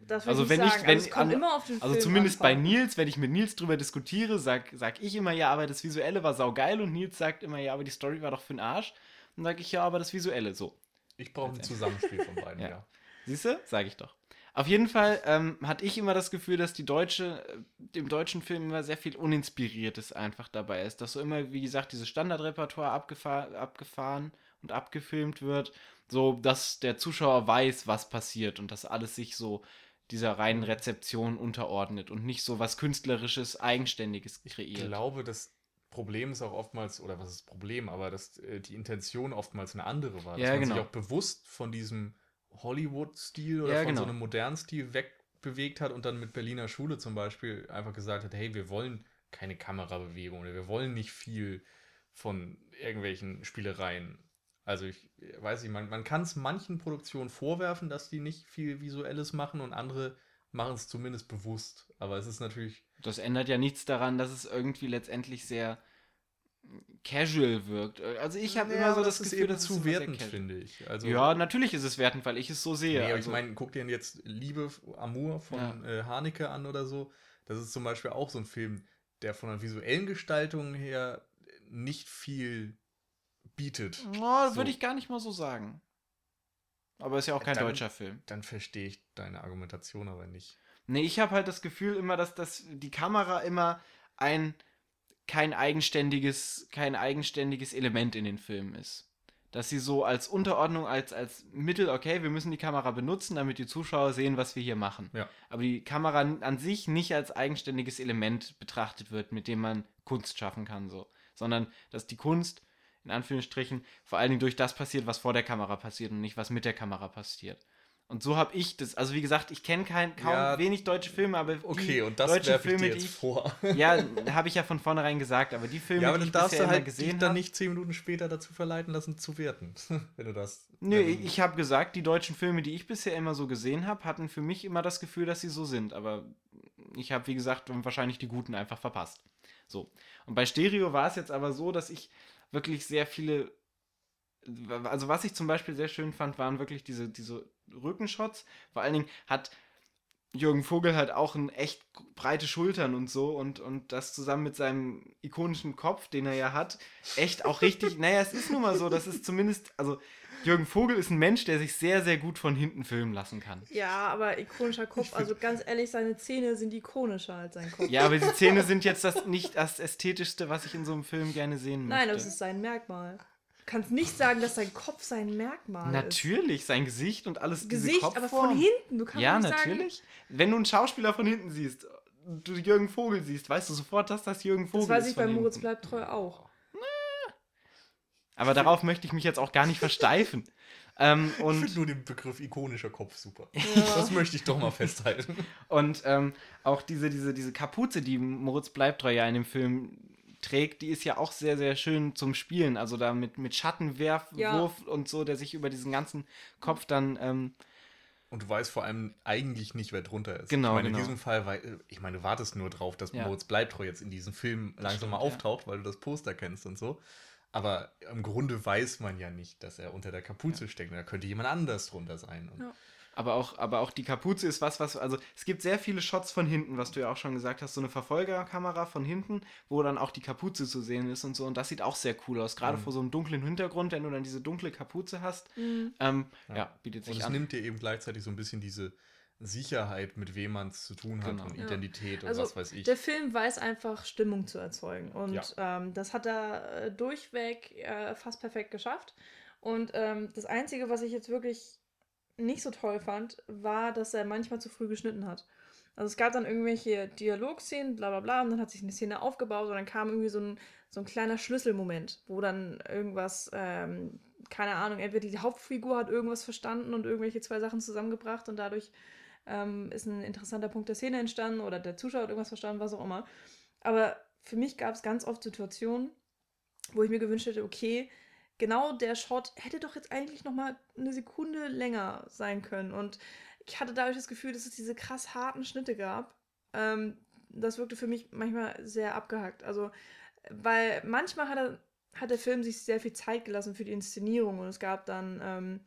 also wenn nicht ich- sagen. wenn- also es kommt an- immer auf den Also Film zumindest an, bei Nils, wenn ich mit Nils drüber diskutiere, sag, sag ich immer, ja, aber das Visuelle war saugeil und Nils sagt immer, ja, aber die Story war doch für den Arsch. Dann sage ich, ja, aber das Visuelle so. Ich brauche ein Zusammenspiel von beiden, Ja. ja. Siehst du? Sag ich doch. Auf jeden Fall ähm, hatte ich immer das Gefühl, dass die deutsche, äh, dem deutschen Film immer sehr viel Uninspiriertes einfach dabei ist. Dass so immer, wie gesagt, dieses Standardrepertoire abgefahr abgefahren und abgefilmt wird, so dass der Zuschauer weiß, was passiert und dass alles sich so dieser reinen Rezeption unterordnet und nicht so was Künstlerisches, Eigenständiges Ich kreiert. glaube, das Problem ist auch oftmals, oder was ist das Problem, aber dass äh, die Intention oftmals eine andere war. Dass Ja, man genau. sich auch bewusst von diesem Hollywood-Stil oder Ja, von so genau. einem modernen Stil wegbewegt hat und dann mit Berliner Schule zum Beispiel einfach gesagt hat, hey, wir wollen keine Kamerabewegung oder wir wollen nicht viel von irgendwelchen Spielereien. Also ich weiß nicht, man, man kann es manchen Produktionen vorwerfen, dass die nicht viel Visuelles machen und andere machen es zumindest bewusst. Aber es ist natürlich Das ändert ja nichts daran, dass es irgendwie letztendlich sehr casual wirkt. Also ich habe Ja, immer so das ist Gefühl, dass es zu wertend, finde ich. Also, Ja, natürlich ist es wertend, weil ich es so sehe. nee, also, ich meine, guck dir jetzt Liebe, Amour von äh, Haneke an oder so. Das ist zum Beispiel auch so ein Film, der von der visuellen Gestaltung her nicht viel bietet. oh, so. würde ich gar nicht mal so sagen. Aber ist ja auch kein Dann- deutscher Film. Dann verstehe ich deine Argumentation aber nicht. Nee, ich habe halt das Gefühl immer, dass das die Kamera immer ein kein eigenständiges, kein eigenständiges Element in den Filmen ist. Dass sie so als Unterordnung, als, als Mittel, okay, wir müssen die Kamera benutzen, damit die Zuschauer sehen, was wir hier machen. Ja. Aber die Kamera an sich nicht als eigenständiges Element betrachtet wird, mit dem man Kunst schaffen kann, so. Sondern dass die Kunst, in Anführungsstrichen, vor allen Dingen durch das passiert, was vor der Kamera passiert und nicht was mit der Kamera passiert. Und so habe ich das, also wie gesagt, ich kenne kein, kaum Ja, wenig deutsche Filme, aber Okay, und das deutschen werfe ich Filme, dir die jetzt vor. ja, habe ich ja von vornherein gesagt, aber die Filme, ja, aber die dann ich darfst bisher du halt dich gesehen dann habe. nicht zehn Minuten später dazu verleiten lassen zu werten, wenn du das. Nö, du- ich habe gesagt, die deutschen Filme, die ich bisher immer so gesehen habe, hatten für mich immer das Gefühl, dass sie so sind. Aber ich habe, wie gesagt, wahrscheinlich die guten einfach verpasst. So. Und bei Stereo war es jetzt aber so, dass ich wirklich sehr viele. Also, was ich zum Beispiel sehr schön fand, waren wirklich diese, diese Rückenshots. Vor allen Dingen hat Jürgen Vogel halt auch ein echt breite Schultern und so und, und das zusammen mit seinem ikonischen Kopf, den er ja hat, echt auch richtig, naja, es ist nun mal so, das ist zumindest, also Jürgen Vogel ist ein Mensch, der sich sehr, sehr gut von hinten filmen lassen kann. Ja, aber ikonischer Kopf, also ganz ehrlich, seine Zähne sind ikonischer als sein Kopf. Ja, aber die Zähne sind jetzt das nicht das Ästhetischste, was ich in so einem Film gerne sehen möchte. Nein, das ist sein Merkmal. Du kannst nicht sagen, dass sein Kopf sein Merkmal ist. Natürlich, sein Gesicht und alles diese Gesicht, aber von hinten. Du kannst Ja, nicht sagen, natürlich. Wenn du einen Schauspieler von hinten siehst, du Jürgen Vogel siehst, weißt du sofort, dass das Jürgen Vogel Das weiß ist. ich bei Moritz hinten. bleibt treu auch. Aber darauf möchte ich mich jetzt auch gar nicht versteifen. Ähm, Ich und finde nur den Begriff ikonischer Kopf super. Ja. Das möchte ich doch mal festhalten. und ähm, auch diese, diese, diese Kapuze, die Moritz Bleibtreu ja in dem Film trägt, die ist ja auch sehr, sehr schön zum Spielen. Also da mit, mit Schattenwurf Ja. und so, der sich über diesen ganzen Kopf dann. Ähm, Und du weißt vor allem eigentlich nicht, wer drunter ist. Genau, Ich meine, genau. in diesem Fall, weil, ich meine, du wartest nur drauf, dass Ja. Moritz Bleibtreu jetzt in diesem Film langsam stimmt, mal ja. auftaucht, weil du das Poster kennst und so. Aber im Grunde weiß man ja nicht, dass er unter der Kapuze steckt. Da könnte jemand anders drunter sein. Und Ja. aber, auch, aber auch die Kapuze ist was, was. Also es gibt sehr viele Shots von hinten, was du ja auch schon gesagt hast. So eine Verfolgerkamera von hinten, wo dann auch die Kapuze zu sehen ist und so. Und das sieht auch sehr cool aus. Gerade Mhm. vor so einem dunklen Hintergrund, wenn du dann diese dunkle Kapuze hast. Mhm. Ähm, ja. Ja. bietet Und sich es an. nimmt dir eben gleichzeitig so ein bisschen diese Sicherheit, mit wem man es zu tun hat Genau. und Ja. Identität und Also, was weiß ich. Der Film weiß einfach, Stimmung zu erzeugen. Und Ja. ähm, das hat er äh, durchweg äh, fast perfekt geschafft. Und ähm, das Einzige, was ich jetzt wirklich nicht so toll fand, war, dass er manchmal zu früh geschnitten hat. Also es gab dann irgendwelche Dialogszenen, bla bla bla, und dann hat sich eine Szene aufgebaut und dann kam irgendwie so ein, so ein kleiner Schlüsselmoment, wo dann irgendwas, ähm, keine Ahnung, entweder die Hauptfigur hat irgendwas verstanden und irgendwelche zwei Sachen zusammengebracht und dadurch ähm, ist ein interessanter Punkt der Szene entstanden oder der Zuschauer hat irgendwas verstanden, was auch immer. Aber für mich gab es ganz oft Situationen, wo ich mir gewünscht hätte, okay, genau der Shot hätte doch jetzt eigentlich noch mal eine Sekunde länger sein können. Und ich hatte dadurch das Gefühl, dass es diese krass harten Schnitte gab. Ähm, das wirkte für mich manchmal sehr abgehackt. Also, weil manchmal hat, er, hat der Film sich sehr viel Zeit gelassen für die Inszenierung und es gab dann, ähm,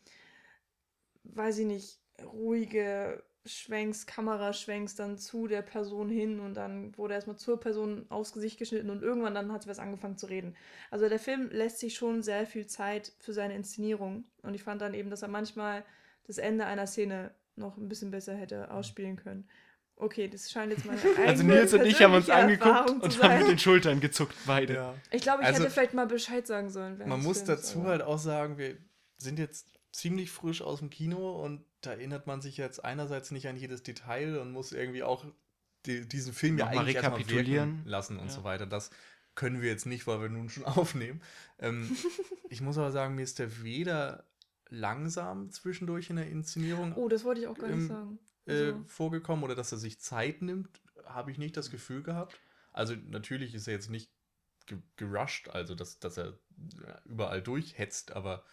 weiß ich nicht, ruhige Schwenks, Kameraschwenks dann zu der Person hin und dann wurde erstmal zur Person aufs Gesicht geschnitten und irgendwann dann hat sie was angefangen zu reden. Also der Film lässt sich schon sehr viel Zeit für seine Inszenierung und ich fand dann eben, dass er manchmal das Ende einer Szene noch ein bisschen besser hätte ausspielen können. Okay, das scheint jetzt meine eigene Also Nils und ich haben uns angeguckt und haben mit den Schultern gezuckt, beide. ja. Ich glaube, ich Also, hätte vielleicht mal Bescheid sagen sollen. Man muss Films, dazu aber- halt auch sagen, wir sind jetzt ziemlich frisch aus dem Kino und da erinnert man sich jetzt einerseits nicht an jedes Detail und muss irgendwie auch die, diesen Film ja eigentlich erstmal rekapitulieren. lassen und Ja. so weiter. Das können wir jetzt nicht, weil wir nun schon aufnehmen. Ähm, ich muss aber sagen, mir ist der weder langsam zwischendurch in der Inszenierung Oh, das wollte ich auch gar nicht Ähm, sagen. äh, Also- vorgekommen oder dass er sich Zeit nimmt, habe ich nicht das Gefühl gehabt. Also natürlich ist er jetzt nicht ge gerusht, also dass, dass er überall durchhetzt, aber äh,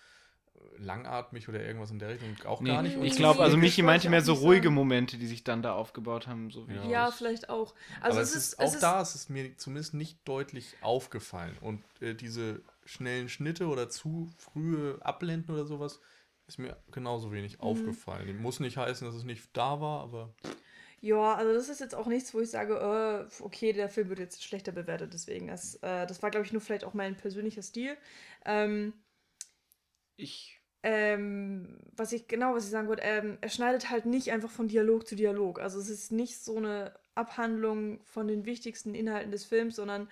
langatmig oder irgendwas in der Richtung auch Nee, gar nicht. Und ich glaube, also Michi meinte mehr auch so ruhige sagen. Momente, die sich dann da aufgebaut haben. So wie Ja. Ja, vielleicht auch. Also aber es ist, auch es ist, da ist es mir zumindest nicht deutlich aufgefallen. Und äh, diese schnellen Schnitte oder zu frühe Abblenden oder sowas ist mir genauso wenig Mhm. aufgefallen. Muss nicht heißen, dass es nicht da war, aber Ja, also das ist jetzt auch nichts, wo ich sage, äh, okay, der Film wird jetzt schlechter bewertet, deswegen. Das, äh, das war, glaube ich, nur vielleicht auch mein persönlicher Stil. Ähm, Ich ähm, was ich genau, was ich sagen wollte, ähm, er schneidet halt nicht einfach von Dialog zu Dialog. Also es ist nicht so eine Abhandlung von den wichtigsten Inhalten des Films, sondern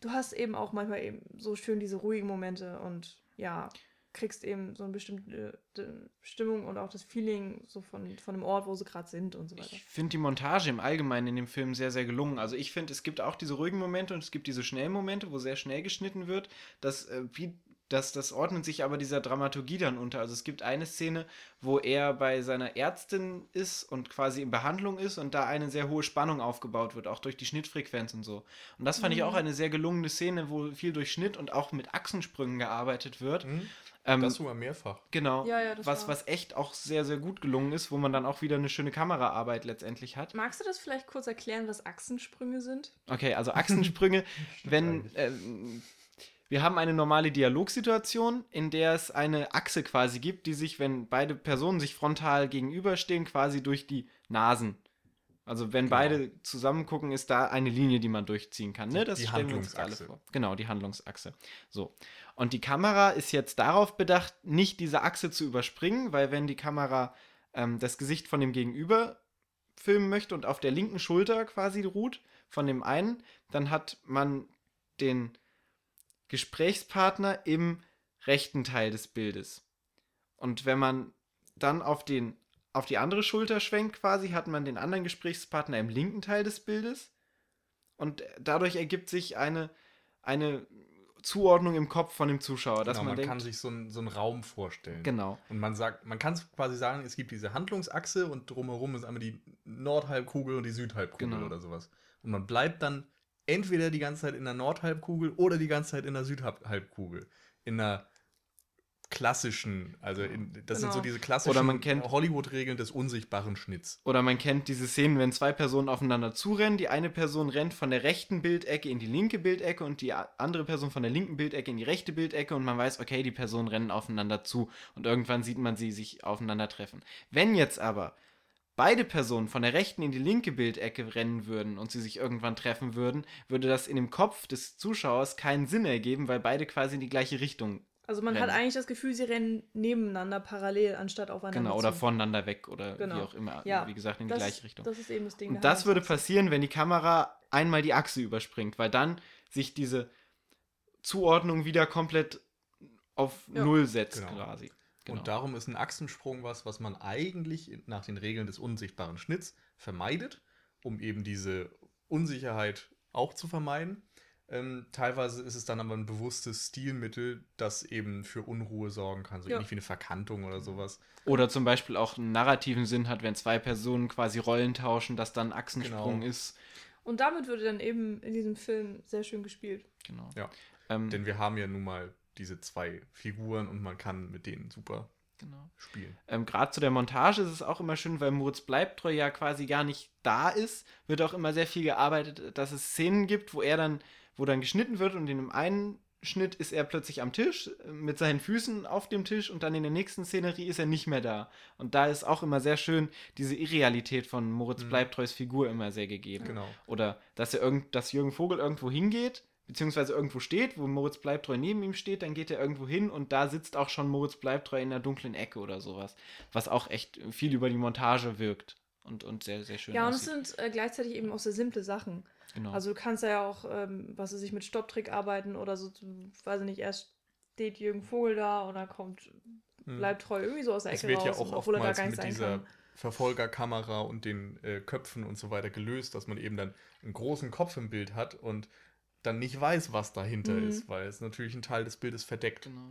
du hast eben auch manchmal eben so schön diese ruhigen Momente und ja, kriegst eben so eine bestimmte äh, Stimmung und auch das Feeling so von, von dem Ort, wo sie gerade sind und so weiter. Ich finde die Montage im Allgemeinen in dem Film sehr, sehr gelungen. Also ich finde, es gibt auch diese ruhigen Momente und es gibt diese schnellen Momente, wo sehr schnell geschnitten wird. Das, äh, wie, das, das ordnet sich aber dieser Dramaturgie dann unter. Also es gibt eine Szene, wo er bei seiner Ärztin ist und quasi in Behandlung ist und da eine sehr hohe Spannung aufgebaut wird, auch durch die Schnittfrequenz und so. Und das fand ich Mhm. auch eine sehr gelungene Szene, wo viel durch Schnitt und auch mit Achsensprüngen gearbeitet wird. hm, Ähm, das sogar mehrfach. genau. Ja, ja, das was, war- was echt auch sehr, sehr gut gelungen ist, wo man dann auch wieder eine schöne Kameraarbeit letztendlich hat. Magst du das vielleicht kurz erklären, was Achsensprünge sind? Okay, also Achsensprünge, wenn ähm, wir haben eine normale Dialogsituation, in der es eine Achse quasi gibt, die sich, wenn beide Personen sich frontal gegenüberstehen, quasi durch die Nasen. Also wenn Genau. beide zusammen gucken, ist da eine Linie, die man durchziehen kann. Ne? Das die stellen wir uns alle vor. Genau, die Handlungsachse. So. Und die Kamera ist jetzt darauf bedacht, nicht diese Achse zu überspringen, weil wenn die Kamera ähm, das Gesicht von dem Gegenüber filmen möchte und auf der linken Schulter quasi ruht von dem einen, dann hat man den Gesprächspartner im rechten Teil des Bildes. Und wenn man dann auf den auf die andere Schulter schwenkt quasi, hat man den anderen Gesprächspartner im linken Teil des Bildes. Und dadurch ergibt sich eine, eine Zuordnung im Kopf von dem Zuschauer, dass genau, man, man, denkt, kann sich so, einen- so einen Raum vorstellen. genau, Und man sagt, man kann quasi sagen, es gibt diese Handlungsachse und drumherum ist einmal die Nordhalbkugel und die Südhalbkugel Genau. oder sowas. Und man bleibt dann entweder die ganze Zeit in der Nordhalbkugel oder die ganze Zeit in der Südhalbkugel. In einer klassischen, also in, das sind so Genau. diese klassischen Oder man kennt- Hollywood-Regeln des unsichtbaren Schnitts. Oder man kennt diese Szenen, wenn zwei Personen aufeinander zurennen. Die eine Person rennt von der rechten Bildecke in die linke Bildecke und die andere Person von der linken Bildecke in die rechte Bildecke und man weiß, okay, die Personen rennen aufeinander zu und irgendwann sieht man sie sich aufeinander treffen. Wenn jetzt aber beide Personen von der rechten in die linke Bildecke rennen würden und sie sich irgendwann treffen würden, würde das in dem Kopf des Zuschauers keinen Sinn ergeben, weil beide quasi in die gleiche Richtung, Also man hat Rennen. eigentlich das Gefühl, sie rennen nebeneinander parallel, anstatt aufeinander genau, oder zu. voneinander weg oder Genau. wie auch immer, Ja, wie gesagt, in die das, gleiche Richtung. Das ist eben das Ding. Und das würde passieren, wenn die Kamera einmal die Achse überspringt, weil dann sich diese Zuordnung wieder komplett auf Ja. Null setzt Genau. quasi. Genau. Und darum ist ein Achsensprung was, was man eigentlich nach den Regeln des unsichtbaren Schnitts vermeidet, um eben diese Unsicherheit auch zu vermeiden. Ähm, teilweise ist es dann aber ein bewusstes Stilmittel, das eben für Unruhe sorgen kann, so Ja. ähnlich wie eine Verkantung oder sowas. Oder zum Beispiel auch einen narrativen Sinn hat, wenn zwei Personen quasi Rollen tauschen, dass dann ein Achsensprung Genau. ist. Und damit würde dann eben in diesem Film sehr schön gespielt. Genau. Ja. Ähm, Denn wir haben ja nun mal diese zwei Figuren und man kann mit denen super genau. spielen. Ähm, Gerade zu der Montage ist es auch immer schön, weil Moritz Bleibtreu ja quasi gar nicht da ist, wird auch immer sehr viel gearbeitet, dass es Szenen gibt, wo er dann, wo dann geschnitten wird und in dem einen Schnitt ist er plötzlich am Tisch äh, mit seinen Füßen auf dem Tisch und dann in der nächsten Szenerie ist er nicht mehr da. Und da ist auch immer sehr schön diese Irrealität von Moritz Mhm. Bleibtreus Figur immer sehr gegeben. Genau. Oder dass er irgend, dass Jürgen Vogel irgendwo hingeht, beziehungsweise irgendwo steht, wo Moritz Bleibtreu neben ihm steht, dann geht er irgendwo hin und da sitzt auch schon Moritz Bleibtreu in einer dunklen Ecke oder sowas. Was auch echt viel über die Montage wirkt und, und sehr, sehr schön Ja, und es sind äh, gleichzeitig eben auch sehr simple Sachen. genau. Also du kannst ja auch, ähm, was weiß ich, mit Stopptrick arbeiten oder so, weiß ich nicht, erst steht Jürgen Vogel da oder kommt, Mhm. bleibt treu irgendwie so aus der Es Ecke wird ja raus, auch obwohl er da oftmals mit dieser kann. Verfolgerkamera und den äh, Köpfen und so weiter gelöst, dass man eben dann einen großen Kopf im Bild hat und dann nicht weiß, was dahinter Mhm. ist, weil es natürlich einen Teil des Bildes verdeckt. genau.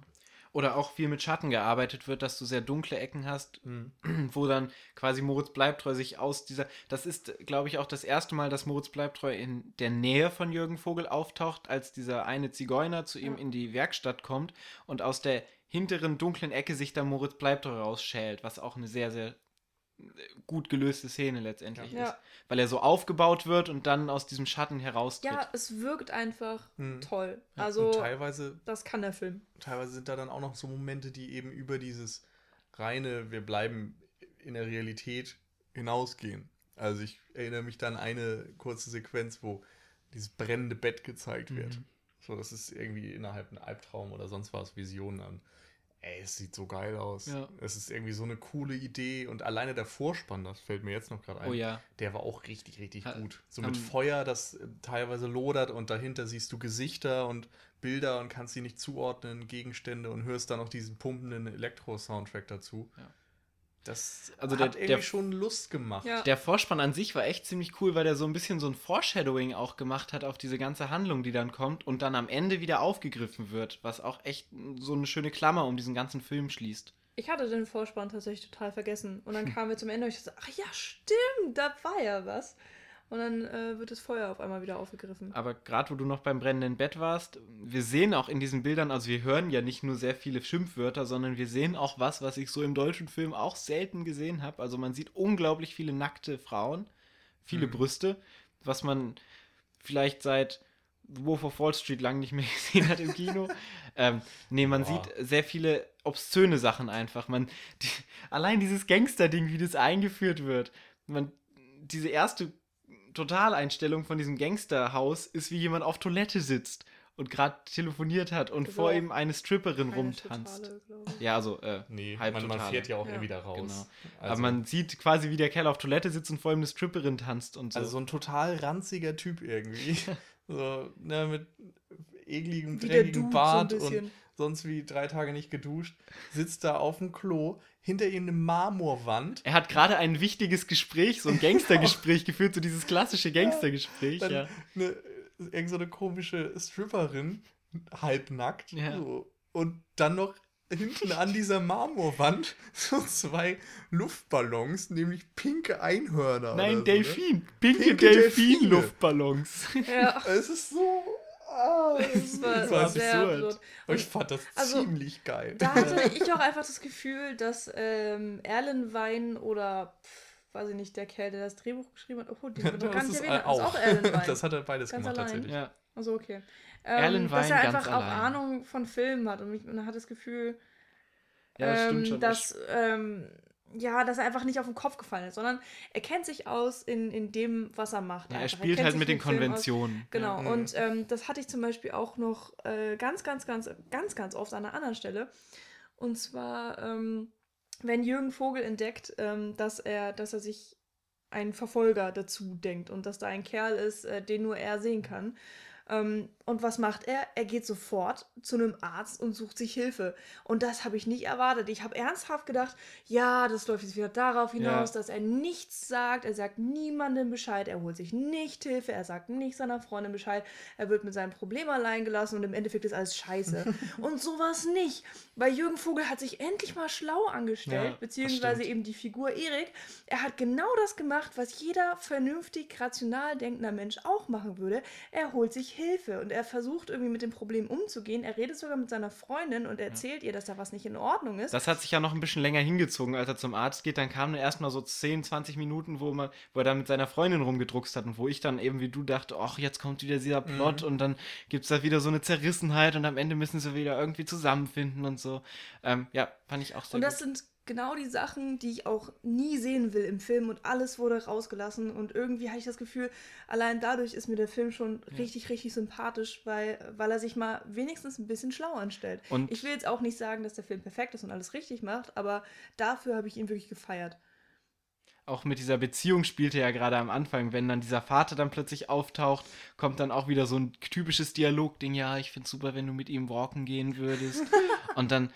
Oder auch viel mit Schatten gearbeitet wird, dass du sehr dunkle Ecken hast, Mhm. wo dann quasi Moritz Bleibtreu sich aus dieser. Das ist, glaube ich, auch das erste Mal, dass Moritz Bleibtreu in der Nähe von Jürgen Vogel auftaucht, als dieser eine Zigeuner zu ihm Ja. in die Werkstatt kommt und aus der hinteren dunklen Ecke sich dann Moritz Bleibtreu rausschält, was auch eine sehr, sehr gut gelöste Szene letztendlich Ja. ist. Weil er so aufgebaut wird und dann aus diesem Schatten heraustritt. Ja, es wirkt einfach Mhm. toll. Ja, Also, teilweise, das kann der Film. teilweise sind da dann auch noch so Momente, die eben über dieses reine, wir bleiben in der Realität hinausgehen. Also ich erinnere mich dann an eine kurze Sequenz, wo dieses brennende Bett gezeigt wird. Mhm. So, das ist irgendwie innerhalb ein Albtraum oder sonst was, Visionen an. Ey, es sieht so geil aus. Ja. Es ist irgendwie so eine coole Idee und alleine der Vorspann, das fällt mir jetzt noch gerade ein, Oh ja. der war auch richtig, richtig Ha- gut. So mit Feuer, das äh, teilweise lodert und dahinter siehst du Gesichter und Bilder und kannst sie nicht zuordnen, Gegenstände und hörst dann noch diesen pumpenden Elektro-Soundtrack dazu. Ja. Das Also hat der- irgendwie der- schon Lust gemacht. Ja. Der Vorspann an sich war echt ziemlich cool, weil der so ein bisschen so ein Foreshadowing auch gemacht hat auf diese ganze Handlung, die dann kommt und dann am Ende wieder aufgegriffen wird, was auch echt so eine schöne Klammer um diesen ganzen Film schließt. Ich hatte den Vorspann tatsächlich total vergessen. Und dann kamen wir zum Ende und ich so, ach ja, stimmt, da war ja was. Und dann äh, wird das Feuer auf einmal wieder aufgegriffen. Aber gerade wo du noch beim brennenden Bett warst, wir sehen auch in diesen Bildern, also wir hören ja nicht nur sehr viele Schimpfwörter, sondern wir sehen auch was, was ich so im deutschen Film auch selten gesehen habe. Also man sieht unglaublich viele nackte Frauen, viele Mhm. Brüste, was man vielleicht seit Wolf of Wall Street lang nicht mehr gesehen hat im Kino. ähm, nee, man Boah. sieht sehr viele obszöne Sachen einfach. Man, die, allein dieses Gangster-Ding, wie das eingeführt wird. Man, diese erste Totaleinstellung von diesem Gangsterhaus ist, wie jemand auf Toilette sitzt und gerade telefoniert hat und ist vor ihm eine Stripperin Keine rumtanzt. totale. Ja, also, äh, Nee, halb man, man fährt ja auch Ja. irgendwie da raus. Genau. Also, aber man sieht quasi, wie der Kerl auf Toilette sitzt und vor ihm eine Stripperin tanzt und so. also so ein total ranziger Typ irgendwie. so, ne, mit ekligem, dreckigem Bart so ein und bisschen. Sonst wie drei Tage nicht geduscht, sitzt da auf dem Klo, hinter ihm eine Marmorwand. er hat gerade ein wichtiges Gespräch, so ein Gangstergespräch geführt, so dieses klassische Gangstergespräch, ja. eine, irgend so eine komische Stripperin, halbnackt. Ja. So. Und dann noch hinten an dieser Marmorwand so zwei Luftballons, nämlich pinke Einhörner. Nein, oder so, Delfin. Ne? Pinke, Pinke. Delfin-Luftballons. Ja, Es ist so. Ah, das war, das war sehr absurd. absurd. Aber ich fand das Also, ziemlich geil. Da hatte ich auch einfach das Gefühl, dass ähm, Erlenwein oder, pf, weiß ich nicht, der Kerl, der das Drehbuch geschrieben hat, oh, den wir noch gar das nicht ist erwähnt haben, ist auch. auch Erlenwein. Das hat er beides Ganz gemacht allein. tatsächlich. ja. Also okay. Erlen Ähm, dass Wein er ganz einfach auch allein. Ahnung von Filmen hat und, mich, und man hat das Gefühl, ja, das ähm, dass, ähm, ja, dass er einfach nicht auf den Kopf gefallen ist, sondern er kennt sich aus in, in dem, was er macht. ja, er spielt kennt halt mit den. Konventionen. Genau, Ja. Und ähm, das hatte ich zum Beispiel auch noch äh, ganz, ganz, ganz, ganz, ganz oft an einer anderen Stelle. Und zwar, ähm, wenn Jürgen Vogel entdeckt, ähm, dass er, dass er sich einen Verfolger dazu denkt und dass da ein Kerl ist, äh, den nur er sehen kann. Ähm, und was macht er? Er geht sofort zu einem Arzt und sucht sich Hilfe. Und das habe ich nicht erwartet. Ich habe ernsthaft gedacht, ja, das läuft jetzt wieder darauf hinaus, Ja. dass er nichts sagt. Er sagt niemandem Bescheid. Er holt sich nicht Hilfe. Er sagt nicht seiner Freundin Bescheid. Er wird mit seinem Problem allein gelassen und im Endeffekt ist alles scheiße. und sowas nicht. Weil Jürgen Vogel hat sich endlich mal schlau angestellt, Ja, beziehungsweise eben die Figur Erik. Er hat genau das gemacht, was jeder vernünftig, rational denkender Mensch auch machen würde. Er holt sich Hilfe und er versucht irgendwie mit dem Problem umzugehen. Er redet sogar mit seiner Freundin und erzählt ihr, dass da was nicht in Ordnung ist. Das hat sich ja noch ein bisschen länger hingezogen, als er zum Arzt geht. Dann kamen erstmal so 10, 20 Minuten, wo, man, wo er dann mit seiner Freundin rumgedruckst hat und wo ich dann eben wie du dachte, ach, jetzt kommt wieder dieser Plot und dann gibt es da wieder so eine Zerrissenheit und am Ende müssen sie wieder irgendwie zusammenfinden und so. Ähm, ja, fand ich auch sehr Und das gut. sind genau die Sachen, die ich auch nie sehen will im Film und alles wurde rausgelassen und irgendwie hatte ich das Gefühl, allein dadurch ist mir der Film schon richtig, richtig sympathisch, weil, weil er sich mal wenigstens ein bisschen schlau anstellt. Und- ich will jetzt auch nicht sagen, dass der Film perfekt ist und alles richtig macht, aber dafür habe ich ihn wirklich gefeiert. Auch mit dieser Beziehung spielte er ja gerade am Anfang, wenn dann dieser Vater dann plötzlich auftaucht, kommt dann auch wieder so ein typisches Dialogding, ja, ich find's super, wenn du mit ihm walken gehen würdest. und dann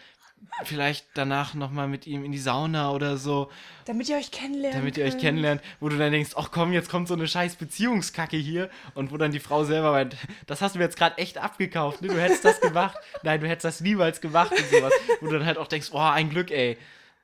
vielleicht danach nochmal mit ihm in die Sauna oder so. Damit ihr euch kennenlernt. damit ihr euch kennenlernt, wo du dann denkst, ach komm, jetzt kommt so eine scheiß Beziehungskacke hier und wo dann die Frau selber meint, das hast du mir jetzt gerade echt abgekauft, ne? du hättest das gemacht, nein, du hättest das niemals gemacht und sowas, wo du dann halt auch denkst, oh, ein Glück, ey.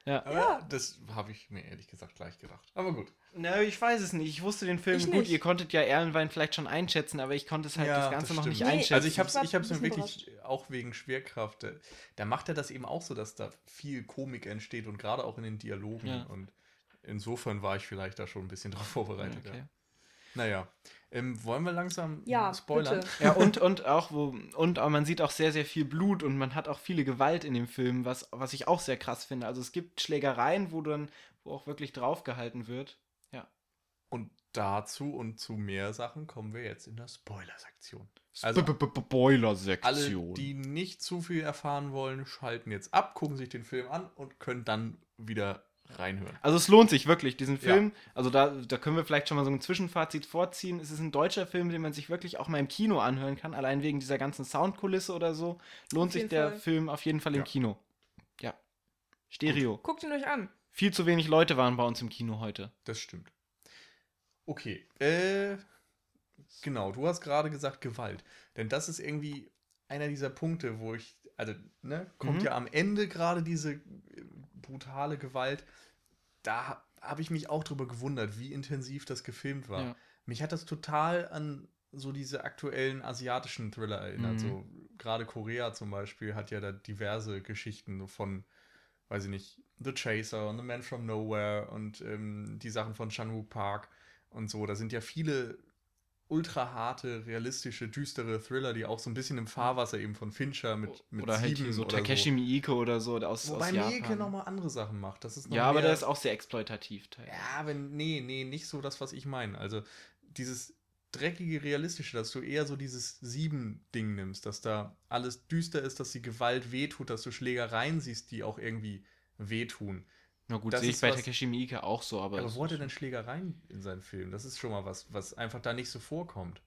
Ja. Aber das habe ich mir ehrlich gesagt gleich gedacht. Aber gut. Na, ich weiß es nicht, ich wusste den Film Ich gut, nicht. ihr konntet ja Erlenwein vielleicht schon einschätzen, aber ich konnte es halt Ja, das Ganze das noch nicht einschätzen. Also ich habe es war ich hab's mir wirklich auch wegen Schwerkraft. äh, Da macht er das eben auch so, dass da viel Komik entsteht und gerade auch in den Dialogen. Ja. Und insofern war ich vielleicht da schon ein bisschen drauf vorbereitet. Okay. Ja. Naja, ähm, wollen wir langsam Ja, spoilern? bitte. Ja, und, und auch, wo, und auch man sieht auch sehr, sehr viel Blut und man hat auch viele Gewalt in dem Film, was, was ich auch sehr krass finde. Also es gibt Schlägereien, wo dann, wo auch wirklich draufgehalten wird. Ja. Und dazu und zu mehr Sachen kommen wir jetzt in der Spoiler-Sektion. Also Also, alle, Spoiler-Sektion. die nicht zu viel erfahren wollen, schalten jetzt ab, gucken sich den Film an und können dann wieder reinhören. Also es lohnt sich wirklich, diesen Ja. Film. Also da, da können wir vielleicht schon mal so ein Zwischenfazit vorziehen. Es ist ein deutscher Film, den man sich wirklich auch mal im Kino anhören kann, allein wegen dieser ganzen Soundkulisse oder so. Lohnt Auf sich der Fall. Film auf jeden Fall im Ja. Kino. Ja. Stereo. Guckt ihn euch an. Viel zu wenig Leute waren bei uns im Kino heute. Das stimmt. Okay, äh, genau, du hast gerade gesagt Gewalt. Denn das ist irgendwie einer dieser Punkte, wo ich, also, ne, kommt Mhm. ja am Ende gerade diese äh, brutale Gewalt. Da habe ich mich auch drüber gewundert, wie intensiv das gefilmt war. Ja. Mich hat das total an so diese aktuellen asiatischen Thriller erinnert. Mhm. So gerade Korea zum Beispiel hat ja da diverse Geschichten von, weiß ich nicht, The Chaser und The Man from Nowhere und ähm, die Sachen von Chan-wook Park und so. Da sind ja viele ultra harte, realistische, düstere Thriller, die auch so ein bisschen im Fahrwasser eben von Fincher mit, mit oder halt Sieben hier so oder Takeshi Miike oder so aus, Wobei aus Miike nochmal andere Sachen macht. Das ist noch ja, aber der ist auch sehr exploitativ. teilweise. ja, wenn, nee, nee, nicht so das, was ich meine. Also dieses dreckige, realistische, dass du eher so dieses Sieben-Ding nimmst, dass da alles düster ist, dass die Gewalt wehtut, dass du Schlägereien siehst, die auch irgendwie wehtun. Na gut, Das sehe ich bei was- Takeshi Miike auch so, aber. Aber wo hat er denn Schlägereien in seinen Filmen? Das ist schon mal was, was einfach da nicht so vorkommt.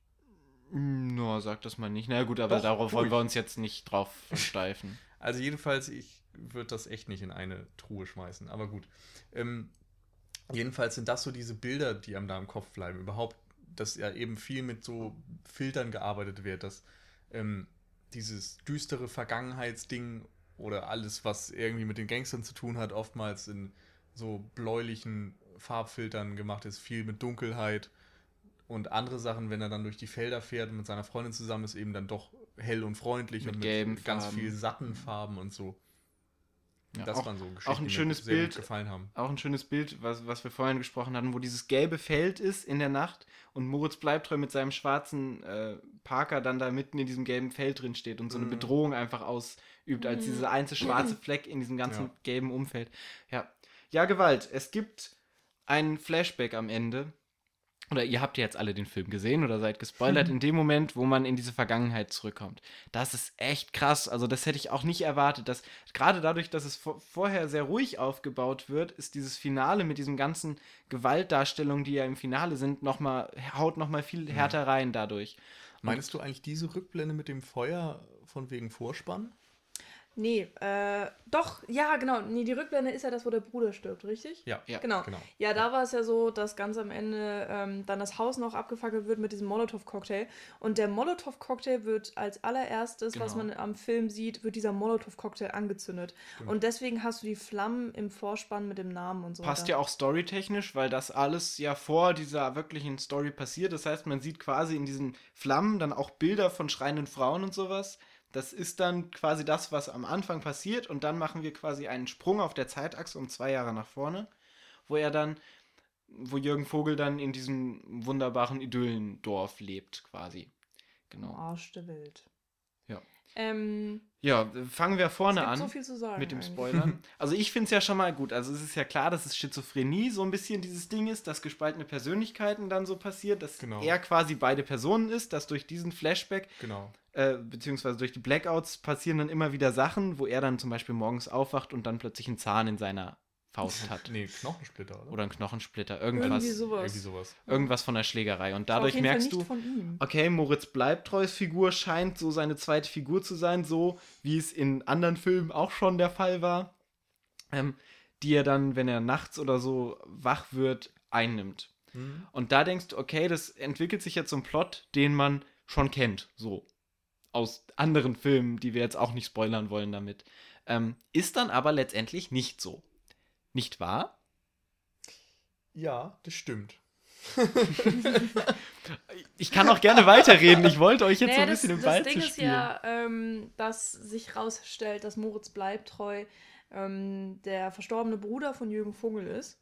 schon- No, sag das mal nicht. Na gut, aber Doch, darauf wollen wir uns jetzt nicht drauf versteifen. Also jedenfalls, ich würde das echt nicht in eine Truhe schmeißen. Aber gut. Ähm, jedenfalls sind das so diese Bilder, die einem da im Kopf bleiben. Überhaupt, dass ja eben viel mit so Filtern gearbeitet wird, dass ähm, dieses düstere Vergangenheitsding oder alles, was irgendwie mit den Gangstern zu tun hat, oftmals in so bläulichen Farbfiltern gemacht ist, viel mit Dunkelheit und andere Sachen, wenn er dann durch die Felder fährt und mit seiner Freundin zusammen ist, eben dann doch hell und freundlich Mit und mit ganz Farben. viel satten Farben und so. Ja, das auch, waren so Geschichten, auch ein die schönes mir sehr Bild. gut gefallen haben. Auch ein schönes Bild, was, was wir vorhin gesprochen hatten, wo dieses gelbe Feld ist in der Nacht und Moritz Bleibtreu mit seinem schwarzen äh, Parker dann da mitten in diesem gelben Feld drin steht und so eine Mhm. Bedrohung einfach ausübt, als Mhm. dieser einzige schwarze Fleck in diesem ganzen Ja. gelben Umfeld. Ja. ja, Gewalt. Es gibt einen Flashback am Ende. Oder ihr habt ja jetzt alle den Film gesehen oder seid gespoilert in dem Moment, wo man in diese Vergangenheit zurückkommt. Das ist echt krass. Also das hätte ich auch nicht erwartet. Dass, gerade dadurch, dass es vor, vorher sehr ruhig aufgebaut wird, ist dieses Finale mit diesen ganzen Gewaltdarstellungen, die ja im Finale sind, noch mal, haut nochmal viel härter rein dadurch. Meinst du eigentlich diese Rückblende mit dem Feuer von wegen Vorspann? Nee, äh, doch, ja, genau. Nee, die Rückblende ist ja das, wo der Bruder stirbt, richtig? Ja, Ja. Genau. genau. Ja, da war es ja so, dass ganz am Ende ähm, dann das Haus noch abgefackelt wird mit diesem Molotow-Cocktail. Und der Molotow-Cocktail wird als allererstes, was Genau. man am Film sieht, wird dieser Molotow-Cocktail angezündet. Stimmt. Und deswegen hast du die Flammen im Vorspann mit dem Namen und so Passt weiter. ja auch storytechnisch, weil das alles ja vor dieser wirklichen Story passiert. Das heißt, man sieht quasi in diesen Flammen dann auch Bilder von schreienden Frauen und sowas. Das ist dann quasi das, was am Anfang passiert. Und dann machen wir quasi einen Sprung auf der Zeitachse um zwei Jahre nach vorne, wo er dann, wo Jürgen Vogel dann in diesem wunderbaren Idyllendorf lebt, quasi. Genau. Arsch der Welt. Ja. Ähm, Ja, fangen wir es vorne gibt an. so viel zu sagen. Mit dem. Spoilern. Also ich finde es ja schon mal gut. Also es ist ja klar, dass es Schizophrenie so ein bisschen dieses Ding ist, dass gespaltene Persönlichkeiten dann so passiert, dass Genau. er quasi beide Personen ist, dass durch diesen Flashback, Genau. äh, beziehungsweise durch die Blackouts passieren dann immer wieder Sachen, wo er dann zum Beispiel morgens aufwacht und dann plötzlich einen Zahn in seiner Faust hat. Nee, Knochensplitter, oder? Oder einen Knochensplitter, Irgendwie irgendwas, sowas. Irgendwie sowas. irgendwas von der Schlägerei. Und Auf dadurch merkst nicht du, von ihm. okay, Moritz Bleibtreus Figur scheint so seine zweite Figur zu sein, so wie es in anderen Filmen auch schon der Fall war, ähm, die er dann, wenn er nachts oder so wach wird, einnimmt. Hm? Und da denkst du, okay, das entwickelt sich jetzt zum Plot, den man schon kennt, so aus anderen Filmen, die wir jetzt auch nicht spoilern wollen damit. Ähm, ist dann aber letztendlich nicht so. Nicht wahr? Ja, das stimmt. Ich kann auch gerne weiterreden. Ich wollte euch jetzt so Naja, ein bisschen das, im das Ball Ding zu ist spielen. ja, ähm, dass sich rausstellt, dass Moritz Bleibtreu ähm, der verstorbene Bruder von Jürgen Vogel ist.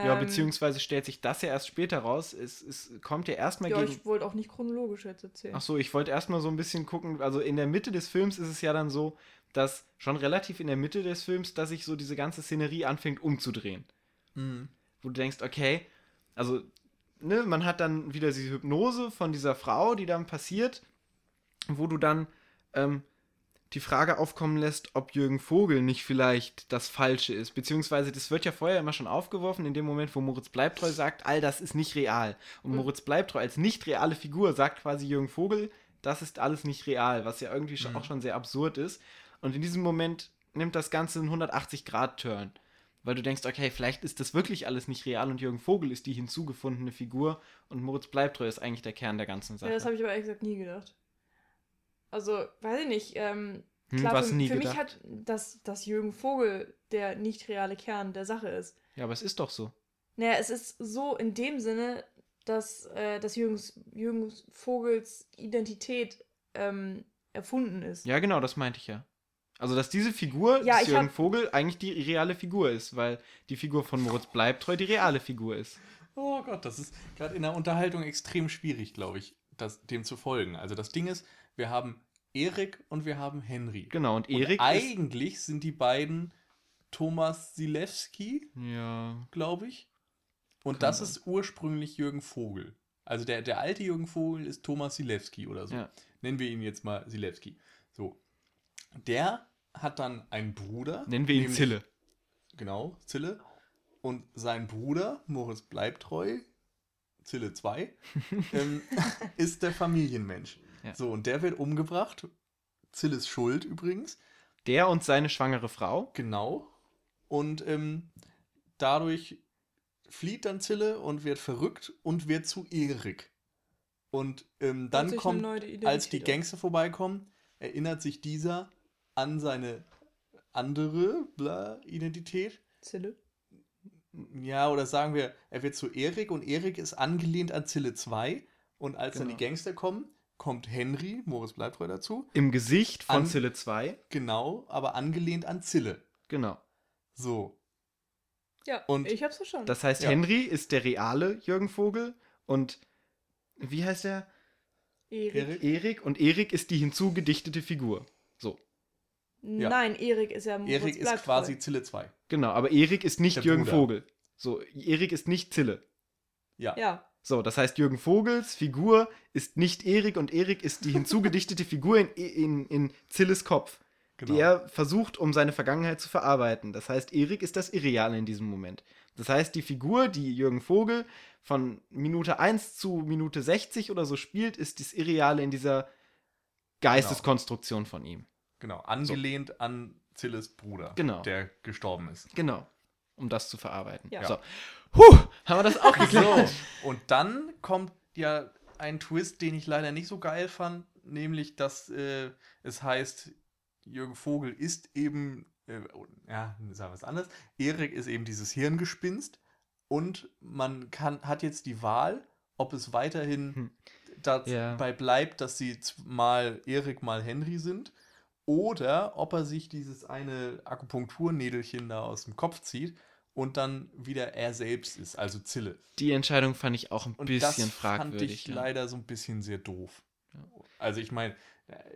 Ja, Ähm, beziehungsweise stellt sich das ja erst später raus. Es, es kommt ja erstmal Ja, gegen. ich wollte auch nicht chronologisch jetzt erzählen. Ach so, ich wollte erstmal so ein bisschen gucken. Also in der Mitte des Films ist es ja dann so, dass schon relativ in der Mitte des Films, dass sich so diese ganze Szenerie anfängt umzudrehen. Mhm. Wo du denkst, okay, also, ne, man hat dann wieder diese Hypnose von dieser Frau, die dann passiert, wo du dann ähm, die Frage aufkommen lässt, ob Jürgen Vogel nicht vielleicht das Falsche ist. Beziehungsweise, das wird ja vorher immer schon aufgeworfen, in dem Moment, wo Moritz Bleibtreu sagt, all das ist nicht real. Und Mhm. Moritz Bleibtreu als nicht reale Figur sagt quasi Jürgen Vogel, das ist alles nicht real, was ja irgendwie Mhm. auch schon sehr absurd ist. Und in diesem Moment nimmt das Ganze einen 180-Grad-Turn. Weil du denkst, okay, vielleicht ist das wirklich alles nicht real und Jürgen Vogel ist die hinzugefundene Figur und Moritz Bleibtreu ist eigentlich der Kern der ganzen Sache. ja, das habe ich aber ehrlich gesagt nie gedacht. Also, weiß ich nicht. Ähm, Hm, klar, was für, nie für mich gedacht. hat, dass, dass Jürgen Vogel der nicht reale Kern der Sache ist. Ja, aber es ist doch so. Naja, es ist so in dem Sinne, dass, äh, dass Jürgens, Jürgens Vogels Identität ähm, erfunden ist. Ja, genau, das meinte ich ja. Also, dass diese Figur, Ja, Jürgen hab- Vogel, eigentlich die reale Figur ist, weil die Figur von Moritz Bleibtreu die reale Figur ist. Oh Gott, das ist gerade in der Unterhaltung extrem schwierig, glaube ich, das, dem zu folgen. Also das Ding ist, wir haben Erik und wir haben Henry. Genau, und Und Erik ist. eigentlich sind die beiden Thomas Silewski, Ja. glaube ich. Und Kann das sein. ist ursprünglich Jürgen Vogel. Also der, der alte Jürgen Vogel ist Thomas Silewski oder so. Ja. Nennen wir ihn jetzt mal Silewski. So. Der hat dann einen Bruder. Nennen wir ihn nämlich- Zille. Genau, Zille. Und sein Bruder, Moritz Bleibtreu, Zille 2, ähm, ist der Familienmensch. Ja. So, und der wird umgebracht. Zilles Schuld übrigens. Der und seine schwangere Frau. Genau. Und ähm, dadurch flieht dann Zille und wird verrückt und wird zu Erik. Und ähm, dann kommt, als die. Gangster vorbeikommen, erinnert sich dieser an seine andere bla, Identität. Zille. Ja, oder sagen wir, er wird zu Erik und Erik ist angelehnt an Zille 2. Und als dann die Genau. Gangster kommen, kommt Henry, Moritz bleibt treu dazu. Im Gesicht von An- Zille 2. Genau, aber angelehnt an Zille. Genau. So. Ja, Und- ich hab's verstanden. Das heißt, Ja. Henry ist der reale Jürgen Vogel und wie heißt er? Erik? Erik und Erik ist die hinzugedichtete Figur. So, Ja. Nein, Erik ist ja Moritz Erik ist quasi treu. Zille 2. genau. Aber Erik ist nicht Der Jürgen Bruder. Vogel. So, Erik ist nicht Zille. Ja. Ja, So, das heißt, Jürgen Vogels Figur ist nicht Erik und Erik ist die hinzugedichtete Figur in, in, in Zilles Kopf, genau. die er versucht, um seine Vergangenheit zu verarbeiten. Das heißt, Erik ist das Irreale in diesem Moment. Das heißt, die Figur, die Jürgen Vogel von Minute 1 zu Minute 60 oder so spielt, ist das Irreale in dieser Geisteskonstruktion von ihm. Genau, angelehnt an Zilles Bruder, Genau. der gestorben ist. Genau. Um das zu verarbeiten. Ja. So. Huh, haben wir das auch geklärt. So, und dann kommt ja ein Twist, den ich leider nicht so geil fand, nämlich, dass äh, es heißt, Jürgen Vogel ist eben, äh, ja, sagen wir es anders, Erik ist eben dieses Hirngespinst und man kann, hat jetzt die Wahl, ob es weiterhin Hm. dabei Ja. bleibt, dass sie mal Erik, mal Henry sind. Oder ob er sich dieses eine Akupunkturnädelchen da aus dem Kopf zieht und dann wieder er selbst ist, also Zille. Die Entscheidung fand ich auch ein Und bisschen das fragwürdig. fand ich ja. leider so ein bisschen sehr doof. Also ich meine,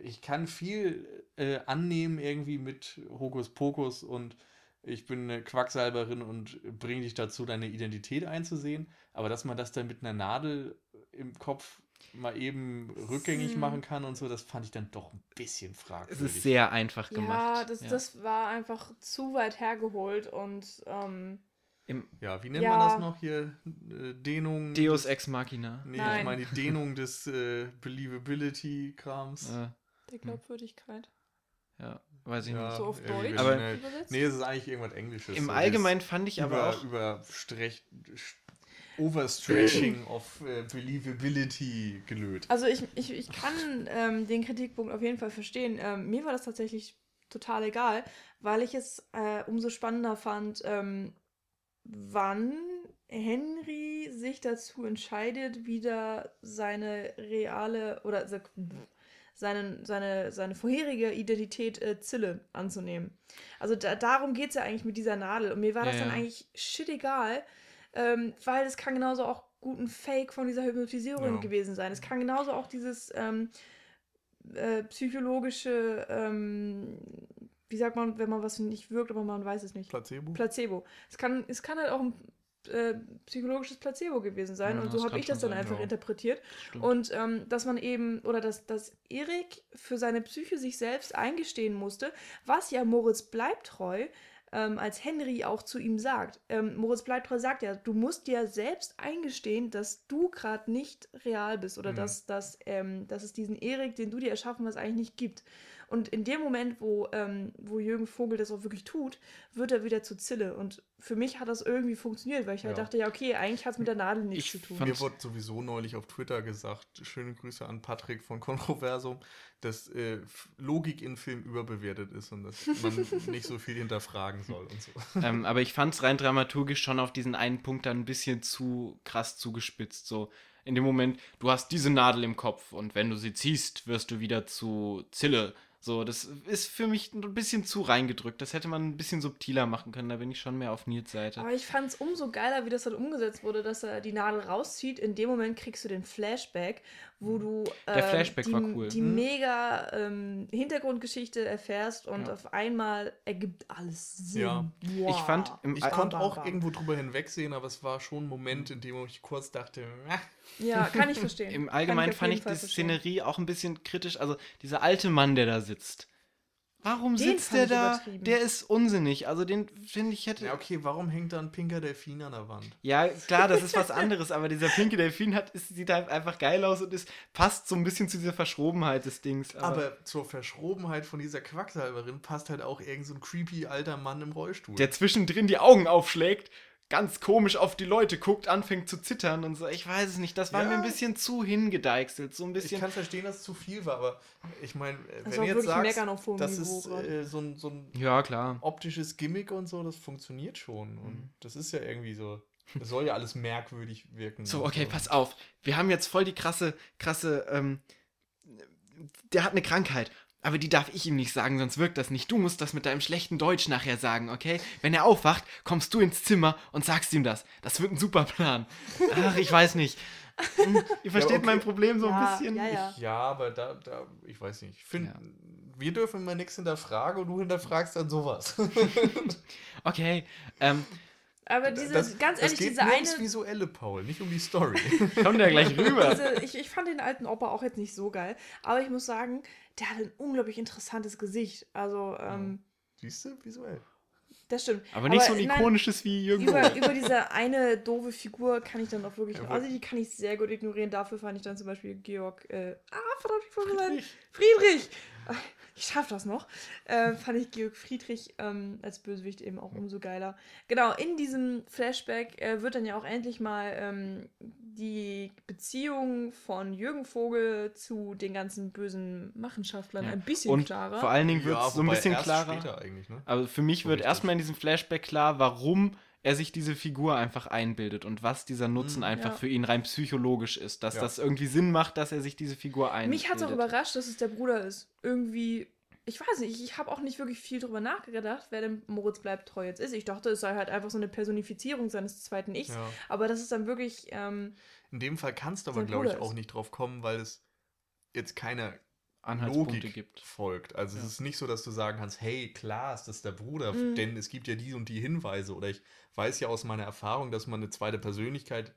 ich kann viel äh, annehmen irgendwie mit Hokuspokus und ich bin eine Quacksalberin und bringe dich dazu, deine Identität einzusehen. Aber dass man das dann mit einer Nadel im Kopf mal eben rückgängig Hm. machen kann und so, das fand ich dann doch ein bisschen Es fragwürdig. ist sehr einfach ja, gemacht. das, das war einfach zu weit hergeholt und ähm, Im ja, wie nennt Ja. man das noch hier? Äh, Dehnung. Deus des- Ex Machina. Nee, Nein. ich meine die Dehnung des äh, Believability-Krams. Äh, der Glaubwürdigkeit. ja, weiß ich Ja. nicht. So auf Deutsch Aber- übersetzt? Nee, es ist eigentlich irgendwas Englisches. Im Allgemeinen fand ich aber über, auch. über Strech, Overstretching of äh, Believability gelöt. Also ich, ich, ich kann ähm, den Kritikpunkt auf jeden Fall verstehen. Ähm, mir war das tatsächlich total egal, weil ich es äh, umso spannender fand, ähm, wann Henry sich dazu entscheidet, wieder seine reale oder se- seinen, seine, seine vorherige Identität äh, Zille anzunehmen. Also da, darum geht es ja eigentlich mit dieser Nadel. Und mir war das Ja, dann ja. eigentlich shit egal, ähm, weil es kann genauso auch gut ein Fake von dieser Hypnotisierung Ja. gewesen sein. Es kann genauso auch dieses ähm, äh, psychologische, ähm, wie sagt man, wenn man was nicht wirkt, aber man weiß es nicht. Placebo? Placebo. Es kann, es kann halt auch ein äh, psychologisches Placebo gewesen sein. Ja, und so habe ich das dann sein, einfach ja. interpretiert. Stimmt. Und ähm, dass man eben, oder dass, dass Erik für seine Psyche sich selbst eingestehen musste, was ja Moritz Bleibtreu ähm, als Henry auch zu ihm sagt. Ähm, Moritz Bleibtreu sagt ja, du musst dir selbst eingestehen, dass du gerade nicht real bist oder Mhm. dass, dass, ähm, dass es diesen Erik, den du dir erschaffen hast, eigentlich nicht gibt. Und in dem Moment, wo, ähm, wo Jürgen Vogel das auch wirklich tut, wird er wieder zu Zille. Und für mich hat das irgendwie funktioniert, weil ich halt Ja. dachte, ja, okay, eigentlich hat es mit der Nadel nichts Ich zu tun. fand- Mir wurde sowieso neulich auf Twitter gesagt, schöne Grüße an Patrick von Kontroversum, dass äh, Logik in Film überbewertet ist und dass man nicht so viel hinterfragen soll und so. ähm, aber ich fand es rein dramaturgisch schon auf diesen einen Punkt dann ein bisschen zu krass zugespitzt. So in dem Moment, du hast diese Nadel im Kopf und wenn du sie ziehst, wirst du wieder zu Zille. So, das ist für mich ein bisschen zu reingedrückt. Das hätte man ein bisschen subtiler machen können. Da bin ich schon mehr auf Nils Seite. Aber ich fand es umso geiler, wie das dann umgesetzt wurde, dass er die Nadel rauszieht. In dem Moment kriegst du den Flashback, wo du Der Flashback die, war cool. die Mhm. mega ähm, Hintergrundgeschichte erfährst und Ja. auf einmal ergibt alles Sinn. Ja. Wow. Ich fand im Ich Al- konnte auch irgendwo drüber hinwegsehen, aber es war schon ein Moment, in dem ich kurz dachte, "Ah, Ja, kann ich verstehen. Im Allgemeinen auf fand ich Fall die verstehen. Szenerie auch ein bisschen kritisch. Also dieser alte Mann, der da sitzt. Warum Den sitzt der da? Der ist unsinnig. Also den finde ich hätte. ja okay, warum hängt da ein pinker Delfin an der Wand? Ja, klar, das ist was anderes, aber dieser pinke Delfin hat, ist, sieht halt einfach geil aus und ist, passt so ein bisschen zu dieser Verschrobenheit des Dings. Aber, Aber zur Verschrobenheit von dieser Quacksalberin passt halt auch irgend so ein creepy alter Mann im Rollstuhl. der zwischendrin die Augen aufschlägt, ganz komisch auf die Leute guckt, anfängt zu zittern und so. Ich weiß es nicht, das war Ja. mir ein bisschen zu hingedeichselt, so ein Ich bisschen. kann verstehen, dass es zu viel war, aber ich meine, äh, Das wenn ihr jetzt hohem das ist äh, so, ein, so ein Ja, klar. optisches Gimmick und so, das funktioniert schon. Und Mhm. das ist ja irgendwie so. Es soll ja alles merkwürdig wirken. So, und okay, pass auf. Wir haben jetzt voll die krasse, krasse, ähm, der hat eine Krankheit. Aber die darf ich ihm nicht sagen, sonst wirkt das nicht. Du musst das mit deinem schlechten Deutsch nachher sagen, okay? Wenn er aufwacht, kommst du ins Zimmer und sagst ihm das. Das wird ein super Plan. Ach, ich weiß nicht. Hm, Ihr versteht okay. mein Problem so ein Ja, bisschen? ja, ja. Ja, aber da, da, ich weiß nicht. Ich finde, Ja. wir dürfen immer nichts hinterfragen und du hinterfragst dann sowas. Okay, ähm, Aber diese, das, ganz ehrlich, geht diese eine. ums Visuelle, Paul, nicht um die Story. komm der gleich rüber. Diese, ich, ich fand den alten Opa auch jetzt nicht so geil. Aber ich muss sagen, der hat ein unglaublich interessantes Gesicht. Also, ähm, Siehst du, visuell. das stimmt. Aber nicht so ein nein, ikonisches wie Jürgen Über, über diese eine doofe Figur kann ich dann auch wirklich. Ja, also die kann ich sehr gut ignorieren. Dafür fand ich dann zum Beispiel Georg. Äh, ah, verdammt, ich sagen. Friedrich! Ich schaff das noch. Äh, fand ich Georg Friedrich ähm, als Bösewicht eben auch umso geiler. Genau, in diesem Flashback äh, wird dann ja auch endlich mal ähm, die Beziehung von Jürgen Vogel zu den ganzen bösen Machenschaftlern Ja. ein bisschen Und klarer. vor allen Dingen wird es so ein bisschen erst klarer. Später eigentlich, ne? Aber für mich So wird richtig. erstmal in diesem Flashback klar, warum er sich diese Figur einfach einbildet und was dieser Nutzen Mhm. einfach Ja. für ihn rein psychologisch ist. Dass Ja. das irgendwie Sinn macht, dass er sich diese Figur einbildet. Mich hat es auch überrascht, dass es der Bruder ist. Irgendwie, ich weiß nicht, ich habe auch nicht wirklich viel drüber nachgedacht, wer denn Moritz bleibt treu jetzt ist. Ich dachte, es sei halt einfach so eine Personifizierung seines zweiten Ichs. Ja. Aber das ist dann wirklich, ähm, In dem Fall kannst du aber, glaube ich, auch nicht drauf kommen, weil es jetzt keine Anhaltspunkte Logik gibt. folgt. Also Ja. es ist nicht so, dass du sagen kannst, hey, klar ist das der Bruder, Mhm. denn es gibt ja die und die Hinweise. Oder ich weiß ja aus meiner Erfahrung, dass man eine zweite Persönlichkeit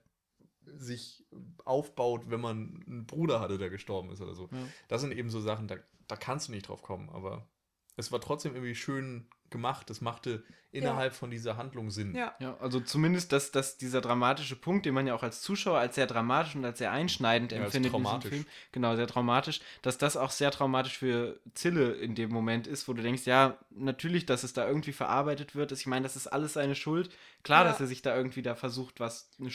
sich aufbaut, wenn man einen Bruder hatte, der gestorben ist oder so. Ja. Das sind eben so Sachen, da, da kannst du nicht drauf kommen. Aber es war trotzdem irgendwie schön gemacht. Es machte innerhalb von dieser Handlung Sinn. ja. Ja, also zumindest, dass, dass dieser dramatische Punkt, den man ja auch als Zuschauer als sehr dramatisch und als sehr einschneidend Ja, empfindet in diesem. Film, genau, sehr traumatisch, dass das auch sehr traumatisch für Zille in dem Moment ist, wo du denkst, ja, natürlich, dass es da irgendwie verarbeitet wird. Ich meine, das ist alles seine Schuld. Klar, Ja. dass er sich da irgendwie da versucht, was, einen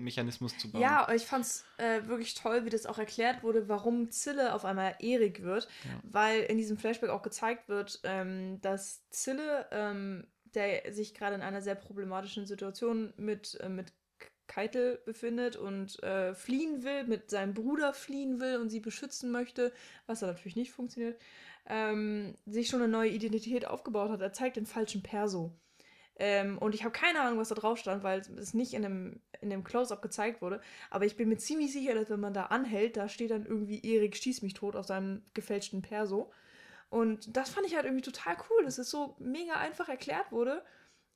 Schutzmechanismus zu bauen. Ja, ich fand es äh, wirklich toll, wie das auch erklärt wurde, warum Zille auf einmal Erik wird. Ja. Weil in diesem Flashback auch gezeigt wird, ähm, dass Zille, ähm, der sich gerade in einer sehr problematischen Situation mit, äh, mit Keitel befindet und äh, fliehen will, mit seinem Bruder fliehen will und sie beschützen möchte, was da natürlich nicht funktioniert, ähm, sich schon eine neue Identität aufgebaut hat. Er zeigt den falschen Perso. Ähm, und ich habe keine Ahnung, was da drauf stand, weil es nicht in dem, in dem Close-Up gezeigt wurde. Aber ich bin mir ziemlich sicher, dass wenn man da anhält, da steht dann irgendwie Erik schieß mich tot auf seinem gefälschten Perso. Und das fand ich halt irgendwie total cool, dass es so mega einfach erklärt wurde,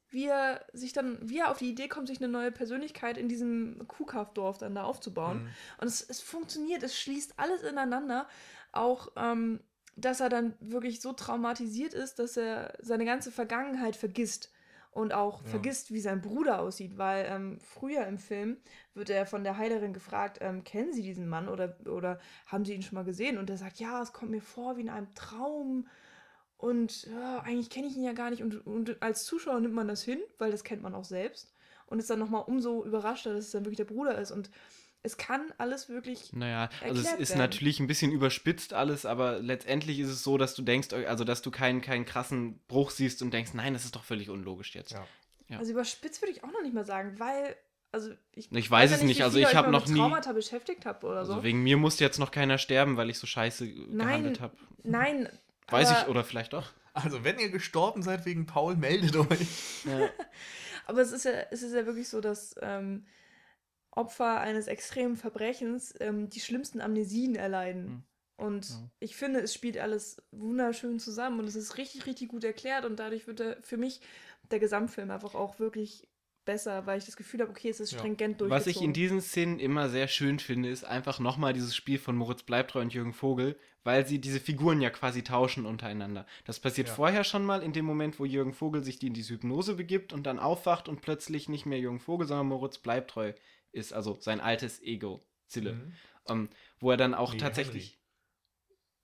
wie er sich dann, wie er auf die Idee kommt, sich eine neue Persönlichkeit in diesem Kuhkaufdorf dann da aufzubauen. Mhm. Und es, es funktioniert, es schließt alles ineinander. Auch, ähm, dass er dann wirklich so traumatisiert ist, dass er seine ganze Vergangenheit vergisst. Und auch Ja. vergisst, wie sein Bruder aussieht, weil ähm, früher im Film wird er von der Heilerin gefragt, ähm, kennen Sie diesen Mann oder, oder haben Sie ihn schon mal gesehen? Und er sagt, ja, es kommt mir vor wie in einem Traum. Und ja, eigentlich kenne ich ihn ja gar nicht. Und, und als Zuschauer nimmt man das hin, weil das kennt man auch selbst. Und ist dann nochmal umso überraschter, dass es dann wirklich der Bruder ist. Und es kann alles wirklich. Naja, also es ist werden. natürlich ein bisschen überspitzt alles, aber letztendlich ist es so, dass du denkst, also dass du keinen, keinen krassen Bruch siehst und denkst, nein, das ist doch völlig unlogisch jetzt. Ja. Ja. Also überspitzt würde ich auch noch nicht mal sagen, weil. Also ich, Ich weiß ja es nicht, wie also ich euch hab mal noch mit nie- Traumata beschäftigt habt oder Also so. wegen mir musste jetzt noch keiner sterben, weil ich so scheiße gehandelt habe. Nein. Weiß aber, ich, oder vielleicht doch. Also, wenn ihr gestorben seid wegen Paul, meldet euch. Ja. Aber es ist ja, es ist ja wirklich so, dass ähm, Opfer eines extremen Verbrechens ähm, die schlimmsten Amnesien erleiden. Mhm. Und Ja. ich finde, es spielt alles wunderschön zusammen und es ist richtig, richtig gut erklärt und dadurch wird der, für mich der Gesamtfilm einfach auch wirklich besser, weil ich das Gefühl habe, okay, es ist Ja. stringent durchgezogen. Was ich in diesen Szenen immer sehr schön finde, ist einfach nochmal dieses Spiel von Moritz Bleibtreu und Jürgen Vogel, weil sie diese Figuren ja quasi tauschen untereinander. Das passiert Ja. vorher schon mal in dem Moment, wo Jürgen Vogel sich die in diese Hypnose begibt und dann aufwacht und plötzlich nicht mehr Jürgen Vogel, sondern Moritz Bleibtreu ist, also sein altes Ego, Zille. Mhm. Ähm, wo er dann auch Nee, tatsächlich.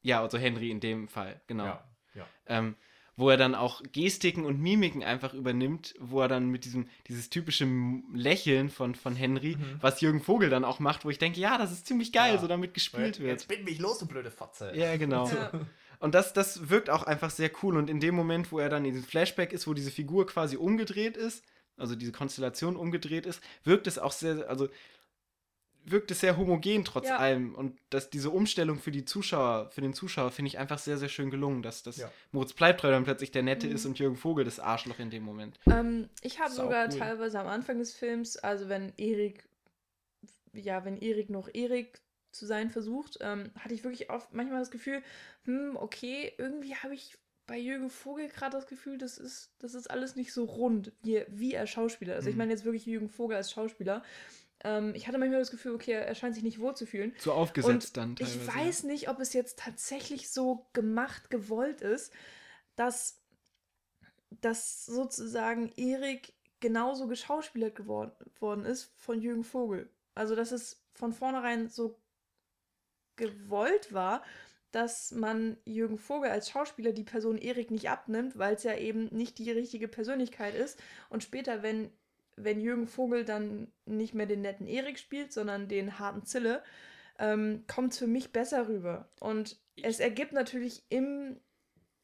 Ja, also Henry in dem Fall, genau. Ja, ja. Ähm, wo er dann auch Gestiken und Mimiken einfach übernimmt, wo er dann mit diesem, dieses typische Lächeln von, von Henry, Mhm. was Jürgen Vogel dann auch macht, wo ich denke, ja, das ist ziemlich geil, Ja. so damit gespielt wird. Jetzt bind mich los, du blöde Fotze. Ja, genau. Ja. Und das, das wirkt auch einfach sehr cool. Und in dem Moment, wo er dann in diesem Flashback ist, wo diese Figur quasi umgedreht ist, also diese Konstellation umgedreht ist, wirkt es auch sehr, also wirkt es sehr homogen trotz Ja. allem. Und dass diese Umstellung für die Zuschauer, für den Zuschauer, finde ich einfach sehr, sehr schön gelungen, dass das Ja. Moritz Bleibtreu dann plötzlich der Nette Mhm. ist und Jürgen Vogel das Arschloch in dem Moment. Ähm, ich habe sogar cool. teilweise am Anfang des Films, also wenn Erik, ja, wenn Erik noch Erik zu sein versucht, ähm, hatte ich wirklich oft manchmal das Gefühl, hm, okay, irgendwie habe ich bei Jürgen Vogel gerade das Gefühl, das ist, das ist alles nicht so rund, wie, wie er Schauspieler. Ich Mhm. meine jetzt wirklich Jürgen Vogel als Schauspieler. Ähm, ich hatte manchmal das Gefühl, okay, er scheint sich nicht wohlzufühlen. Zu aufgesetzt Und dann Ich teilweise. weiß nicht, ob es jetzt tatsächlich so gemacht, gewollt ist, dass, dass sozusagen Erik genauso geschauspielert geworden, worden ist von Jürgen Vogel. Also, dass es von vornherein so gewollt war, dass man Jürgen Vogel als Schauspieler die Person Erik nicht abnimmt, weil es ja eben nicht die richtige Persönlichkeit ist. Und später, wenn, wenn Jürgen Vogel dann nicht mehr den netten Erik spielt, sondern den harten Zille, ähm, kommt es für mich besser rüber. Und es ergibt natürlich im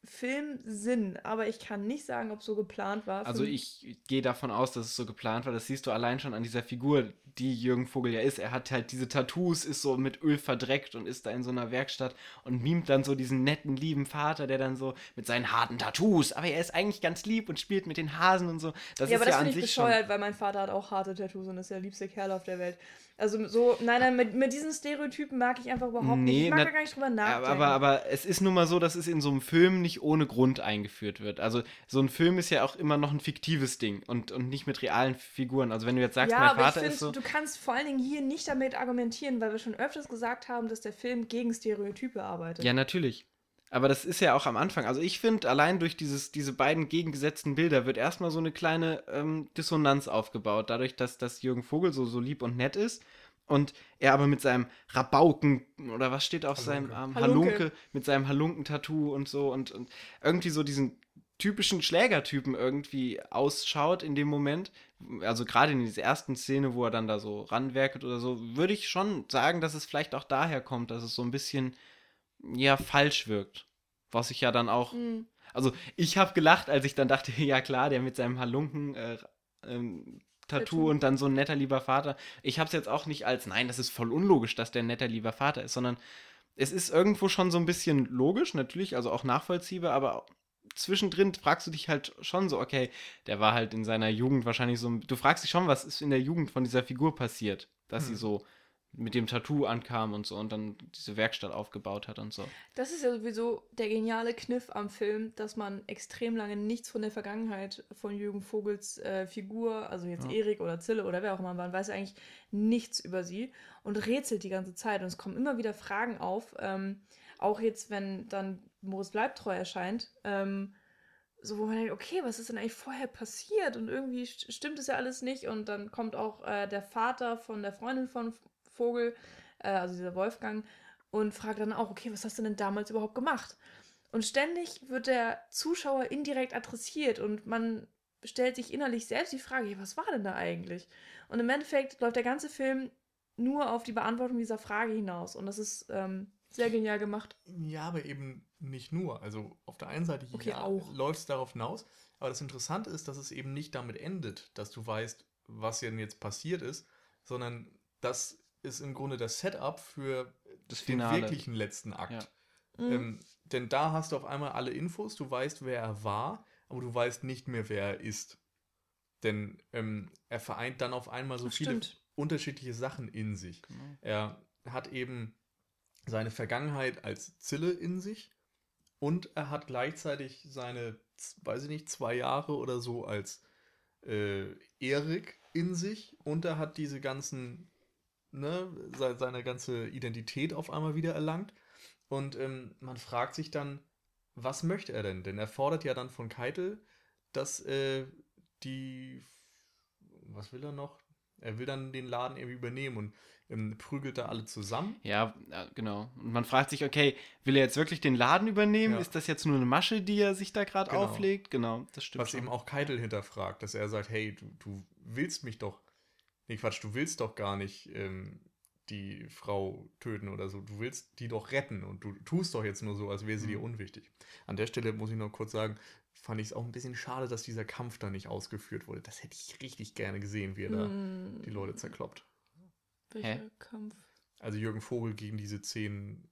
Film Sinn, aber ich kann nicht sagen, ob so geplant war. Also ich gehe davon aus, dass es so geplant war. Das siehst du allein schon an dieser Figur, die Jürgen Vogel ja ist. Er hat halt diese Tattoos, ist so mit Öl verdreckt und ist da in so einer Werkstatt und mimt dann so diesen netten, lieben Vater, der dann so mit seinen harten Tattoos, aber er ist eigentlich ganz lieb und spielt mit den Hasen und so. Das ja, ist aber das ja finde ich bescheuert, weil mein Vater hat auch harte Tattoos und ist der liebste Kerl auf der Welt. Also so, nein, nein, mit, mit diesen Stereotypen mag ich einfach überhaupt nicht. Nee, Ich mag na- da gar nicht drüber nachdenken. Aber, aber, aber es ist nun mal so, dass es in so einem Film nicht ohne Grund eingeführt wird. Also so ein Film ist ja auch immer noch ein fiktives Ding und, und nicht mit realen Figuren. Also wenn du jetzt sagst, ja, mein aber ich Vater finde, ist so. du kannst vor allen Dingen hier nicht damit argumentieren, weil wir schon öfters gesagt haben, dass der Film gegen Stereotype arbeitet. Ja, natürlich. Aber das ist ja auch am Anfang. Also ich finde, allein durch dieses, diese beiden gegengesetzten Bilder wird erstmal so eine kleine ähm, Dissonanz aufgebaut. Dadurch, dass, dass Jürgen Vogel so, so lieb und nett ist und er aber mit seinem Rabauken oder was steht auf seinem Halunke. Arm? Halunke. Halunke, mit seinem Halunken-Tattoo und so und, und irgendwie so diesen typischen Schlägertypen irgendwie ausschaut in dem Moment. Also gerade in dieser ersten Szene, wo er dann da so ranwerket oder so, würde ich schon sagen, dass es vielleicht auch daher kommt, dass es so ein bisschen ja falsch wirkt. Was ich ja dann auch. Hm. Also ich habe gelacht, als ich dann dachte, ja klar, der mit seinem Halunken äh, ähm, Tattoo und dann so ein netter lieber Vater. Ich habe es jetzt auch nicht als, nein, das ist voll unlogisch, dass der ein netter lieber Vater ist, sondern es ist irgendwo schon so ein bisschen logisch, natürlich, also auch nachvollziehbar, aber zwischendrin fragst du dich halt schon so, okay, der war halt in seiner Jugend wahrscheinlich so, du fragst dich schon, was ist in der Jugend von dieser Figur passiert, dass sie Hm. so mit dem Tattoo ankam und so und dann diese Werkstatt aufgebaut hat und so. Das ist ja sowieso der geniale Kniff am Film, dass man extrem lange nichts von der Vergangenheit von Jürgen Vogels äh, Figur, also jetzt Ja. Erik oder Zille oder wer auch immer, man weiß eigentlich nichts über sie und rätselt die ganze Zeit. Und es kommen immer wieder Fragen auf, ähm, auch jetzt, wenn dann Moritz Bleibtreu erscheint, ähm, so wo man denkt, okay, was ist denn eigentlich vorher passiert? Und irgendwie st stimmt es ja alles nicht. Und dann kommt auch äh, der Vater von der Freundin von Vogel, äh, also dieser Wolfgang, und fragt dann auch, okay, was hast du denn damals überhaupt gemacht? Und ständig wird der Zuschauer indirekt adressiert und man stellt sich innerlich selbst die Frage, was war denn da eigentlich? Und im Endeffekt läuft der ganze Film nur auf die Beantwortung dieser Frage hinaus. Und das ist ähm, sehr genial gemacht. Ja, aber eben nicht nur. Also auf der einen Seite Okay, ja, läuft es darauf hinaus, aber das Interessante ist, dass es eben nicht damit endet, dass du weißt, was denn jetzt passiert ist, sondern das ist im Grunde das Setup für Das den Finale. wirklichen letzten Akt. Ja. Mhm. Ähm, denn da hast du auf einmal alle Infos, du weißt, wer er war, aber du weißt nicht mehr, wer er ist. Denn ähm, er vereint dann auf einmal so Das viele stimmt. unterschiedliche Sachen in sich. Genau. Er hat eben seine Vergangenheit als Zille in sich und er hat gleichzeitig seine, weiß ich nicht, zwei Jahre oder so als äh, Erik in sich und er hat diese ganzen, ne, se- seine ganze Identität auf einmal wieder erlangt. Und ähm, man fragt sich dann, was möchte er denn? Denn er fordert ja dann von Keitel, dass äh, die, was will er noch? Er will dann den Laden irgendwie übernehmen und ähm, prügelt da alle zusammen. Ja, genau. Und man fragt sich, okay, will er jetzt wirklich den Laden übernehmen? Ja. Ist das jetzt nur eine Masche, die er sich da gerade Genau. auflegt? Genau, das stimmt Was schon. eben auch Keitel hinterfragt, dass er sagt, hey, du, du willst mich doch, nee Quatsch, du willst doch gar nicht ähm, die Frau töten oder so, du willst die doch retten und du tust doch jetzt nur so, als wäre sie dir Mhm. unwichtig. An der Stelle muss ich noch kurz sagen, fand ich es auch ein bisschen schade, dass dieser Kampf da nicht ausgeführt wurde. Das hätte ich richtig gerne gesehen, wie er da Hm, die Leute zerkloppt. Welcher Hä? Kampf? Also Jürgen Vogel gegen diese zehn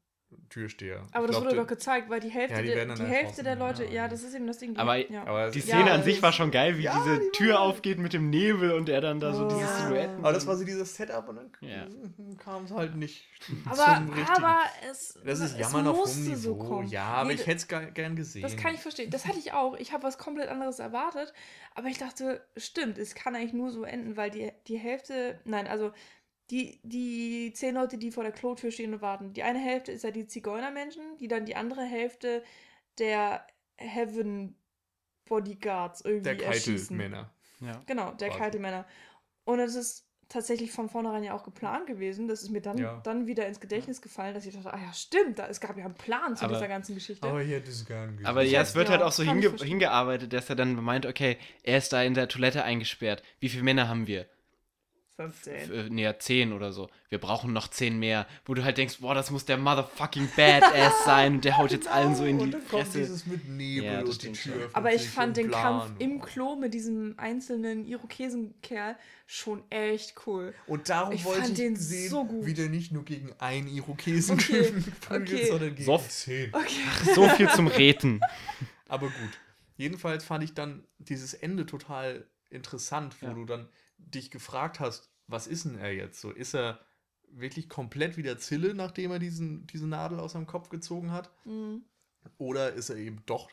Türsteher. Aber Ich das glaub, wurde doch gezeigt, weil die Hälfte, Ja, die der, die dann Hälfte der Leute, ja. ja, das ist eben das Ding. Die, Aber- ja. aber Die Szene Ja, an sich war schon geil, wie Ja, diese die Tür aufgeht mit dem Nebel und er dann da so Oh. diese Ja. Silhouetten. aber das war so dieses Setup und dann Ja. kam es halt nicht aber, zum richtigen. aber es, Das ist es Jammern auf musste hohem Niveau. so kommen. ja, aber Nee, ich hätte es gern gesehen. Das kann ich verstehen. Das hatte ich auch. Ich habe was komplett anderes erwartet. Aber ich dachte, stimmt, es kann eigentlich nur so enden, weil die, die Hälfte, nein, also die, die zehn Leute, die vor der Klotür stehen und warten, die eine Hälfte ist ja die Zigeunermenschen, die dann die andere Hälfte der Heaven Bodyguards irgendwie Der erschießen. Keitelmänner. Ja. Genau, der Quasi. kalte Männer. Und es ist tatsächlich von vornherein ja auch geplant gewesen. Das ist mir dann, Ja. dann wieder ins Gedächtnis gefallen, dass ich dachte, ah ja, stimmt, da, es gab ja einen Plan zu Aber- dieser ganzen Geschichte. Aber ich hätte es gern gesehen. Aber ja, es wird Ja, halt auch so hinge hingearbeitet, dass er dann meint, okay, er ist da in der Toilette eingesperrt. Wie viele Männer haben wir? 15. F äh, nee, zehn oder so. Wir brauchen noch zehn mehr. Wo du halt denkst, boah, das muss der motherfucking Badass sein. Und der haut jetzt allen so in die und dann kommt Fresse. dieses mit Nebel Ja, und die Tür öffnet Aber ich sich fand den Kampf Plan. im Klo mit diesem einzelnen Irokesenkerl schon echt cool. Und darum Ich wollte fand ich den sehen, so gut. wie der nicht nur gegen einen Irokesen Okay, okay. sondern gegen Soft. zehn. Okay. So viel zum Reden. Aber gut. Jedenfalls fand ich dann dieses Ende total interessant, wo Ja. du dann dich gefragt hast, was ist denn er jetzt? So, ist er wirklich komplett wieder Zille, nachdem er diesen, diese Nadel aus seinem Kopf gezogen hat? Mhm. Oder ist er eben doch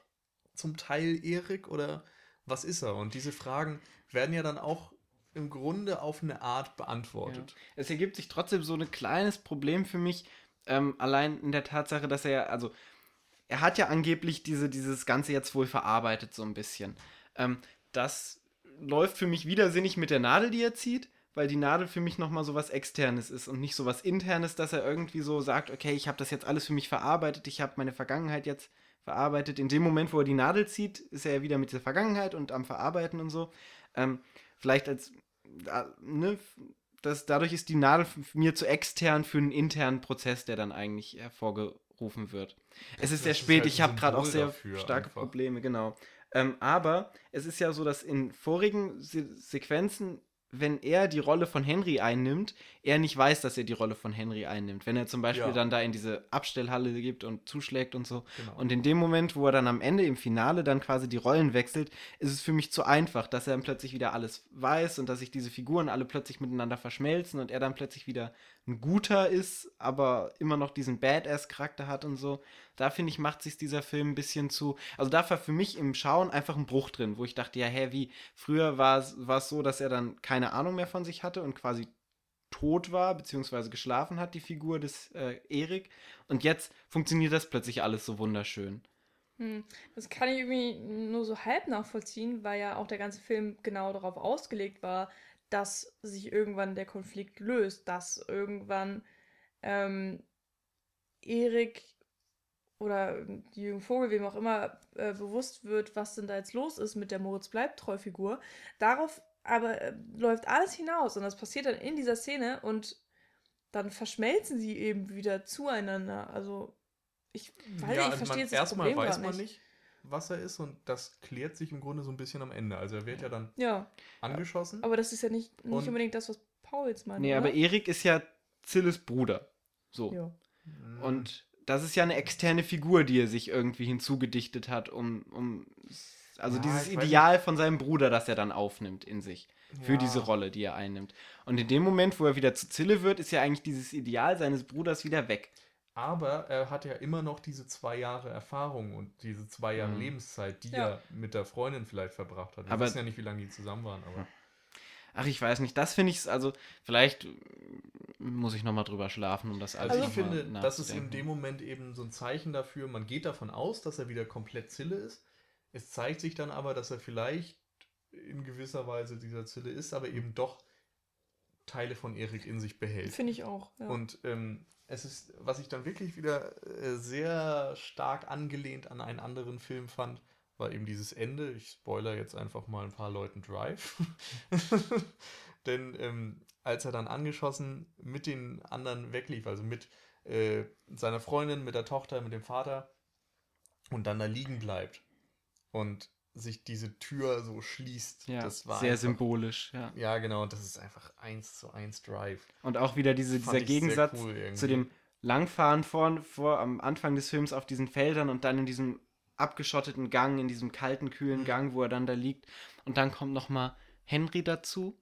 zum Teil Erik? Oder was ist er? Und diese Fragen werden ja dann auch im Grunde auf eine Art beantwortet. Es ergibt sich trotzdem so ein kleines Problem für mich, ähm, allein in der Tatsache, dass er ja, also, er hat ja angeblich diese, dieses Ganze jetzt wohl verarbeitet, so ein bisschen. Ähm, das läuft für mich widersinnig mit der Nadel, die er zieht, weil die Nadel für mich nochmal so was Externes ist und nicht so was Internes, dass er irgendwie so sagt, okay, ich habe das jetzt alles für mich verarbeitet, ich habe meine Vergangenheit jetzt verarbeitet. In dem Moment, wo er die Nadel zieht, ist er ja wieder mit der Vergangenheit und am Verarbeiten und so. Ähm, vielleicht als, ne, das, dadurch ist die Nadel mir zu extern für einen internen Prozess, der dann eigentlich hervorgerufen wird. Es ist Das sehr ist spät, halt ich habe gerade auch sehr starke einfach. Probleme, genau. Ähm, aber es ist ja so, dass in vorigen Se Sequenzen, wenn er die Rolle von Henry einnimmt, er nicht weiß, dass er die Rolle von Henry einnimmt. Wenn er zum Beispiel Ja. dann da in diese Abstellhalle gibt und zuschlägt und so. Genau. Und in dem Moment, wo er dann am Ende im Finale dann quasi die Rollen wechselt, ist es für mich zu einfach, dass er dann plötzlich wieder alles weiß und dass sich diese Figuren alle plötzlich miteinander verschmelzen und er dann plötzlich wieder ein guter ist, aber immer noch diesen Badass-Charakter hat und so. Da finde ich, macht sich dieser Film ein bisschen zu. Also da war für mich im Schauen einfach ein Bruch drin, wo ich dachte, ja, hä, wie? Früher war es so, dass er dann keine Ahnung mehr von sich hatte und quasi tot war, beziehungsweise geschlafen hat, die Figur des äh, Erik. Und jetzt funktioniert das plötzlich alles so wunderschön. Hm. Das kann ich irgendwie nur so halb nachvollziehen, weil ja auch der ganze Film genau darauf ausgelegt war, dass sich irgendwann der Konflikt löst, dass irgendwann ähm, Erik oder Jürgen Vogel, wem auch immer, äh, bewusst wird, was denn da jetzt los ist mit der Moritz bleibt treu Figur. Darauf aber äh, läuft alles hinaus und das passiert dann in dieser Szene und dann verschmelzen sie eben wieder zueinander. Also ich weiß ja, nicht, ich also verstehe man, jetzt das erstmal Problem weiß man nicht, was er ist und das klärt sich im Grunde so ein bisschen am Ende. Also er wird ja dann Ja, angeschossen. aber das ist ja nicht, nicht unbedingt das, was Paul jetzt meint. Nee, oder? aber Erik ist ja Zilles Bruder. So. Ja. Und das ist ja eine externe Figur, die er sich irgendwie hinzugedichtet hat, um, um also Ja, dieses Ideal von seinem Bruder, das er dann aufnimmt in sich. Für Ja. diese Rolle, die er einnimmt. Und in dem Moment, wo er wieder zu Zille wird, ist ja eigentlich dieses Ideal seines Bruders wieder weg. Aber er hat ja immer noch diese zwei Jahre Erfahrung und diese zwei Jahre Mhm. Lebenszeit, die Ja. er mit der Freundin vielleicht verbracht hat. Wir Aber- wissen ja nicht, wie lange die zusammen waren, aber Ach, ich weiß nicht, das finde ich, also vielleicht muss ich nochmal drüber schlafen, um das alles Also ich finde, das ist in dem Moment eben so ein Zeichen dafür, man geht davon aus, dass er wieder komplett Zille ist. Es zeigt sich dann aber, dass er vielleicht in gewisser Weise dieser Zille ist, aber eben doch Teile von Erik in sich behält. Finde ich auch. Ja. Und ähm, es ist, was ich dann wirklich wieder äh, sehr stark angelehnt an einen anderen Film fand, war eben dieses Ende. Ich spoiler jetzt einfach mal ein paar Leuten Drive. Denn ähm, als er dann angeschossen mit den anderen weglief, also mit äh, seiner Freundin, mit der Tochter, mit dem Vater und dann da liegen bleibt und sich diese Tür so schließt, Ja, das war sehr einfach, symbolisch, ja. Ja, genau, das ist einfach eins zu eins Drive. Und auch wieder diese, dieser Gegensatz cool zu dem Langfahren vor, vor am Anfang des Films auf diesen Feldern und dann in diesem abgeschotteten Gang, in diesem kalten, kühlen Mhm. Gang, wo er dann da liegt. Und dann kommt nochmal Henry dazu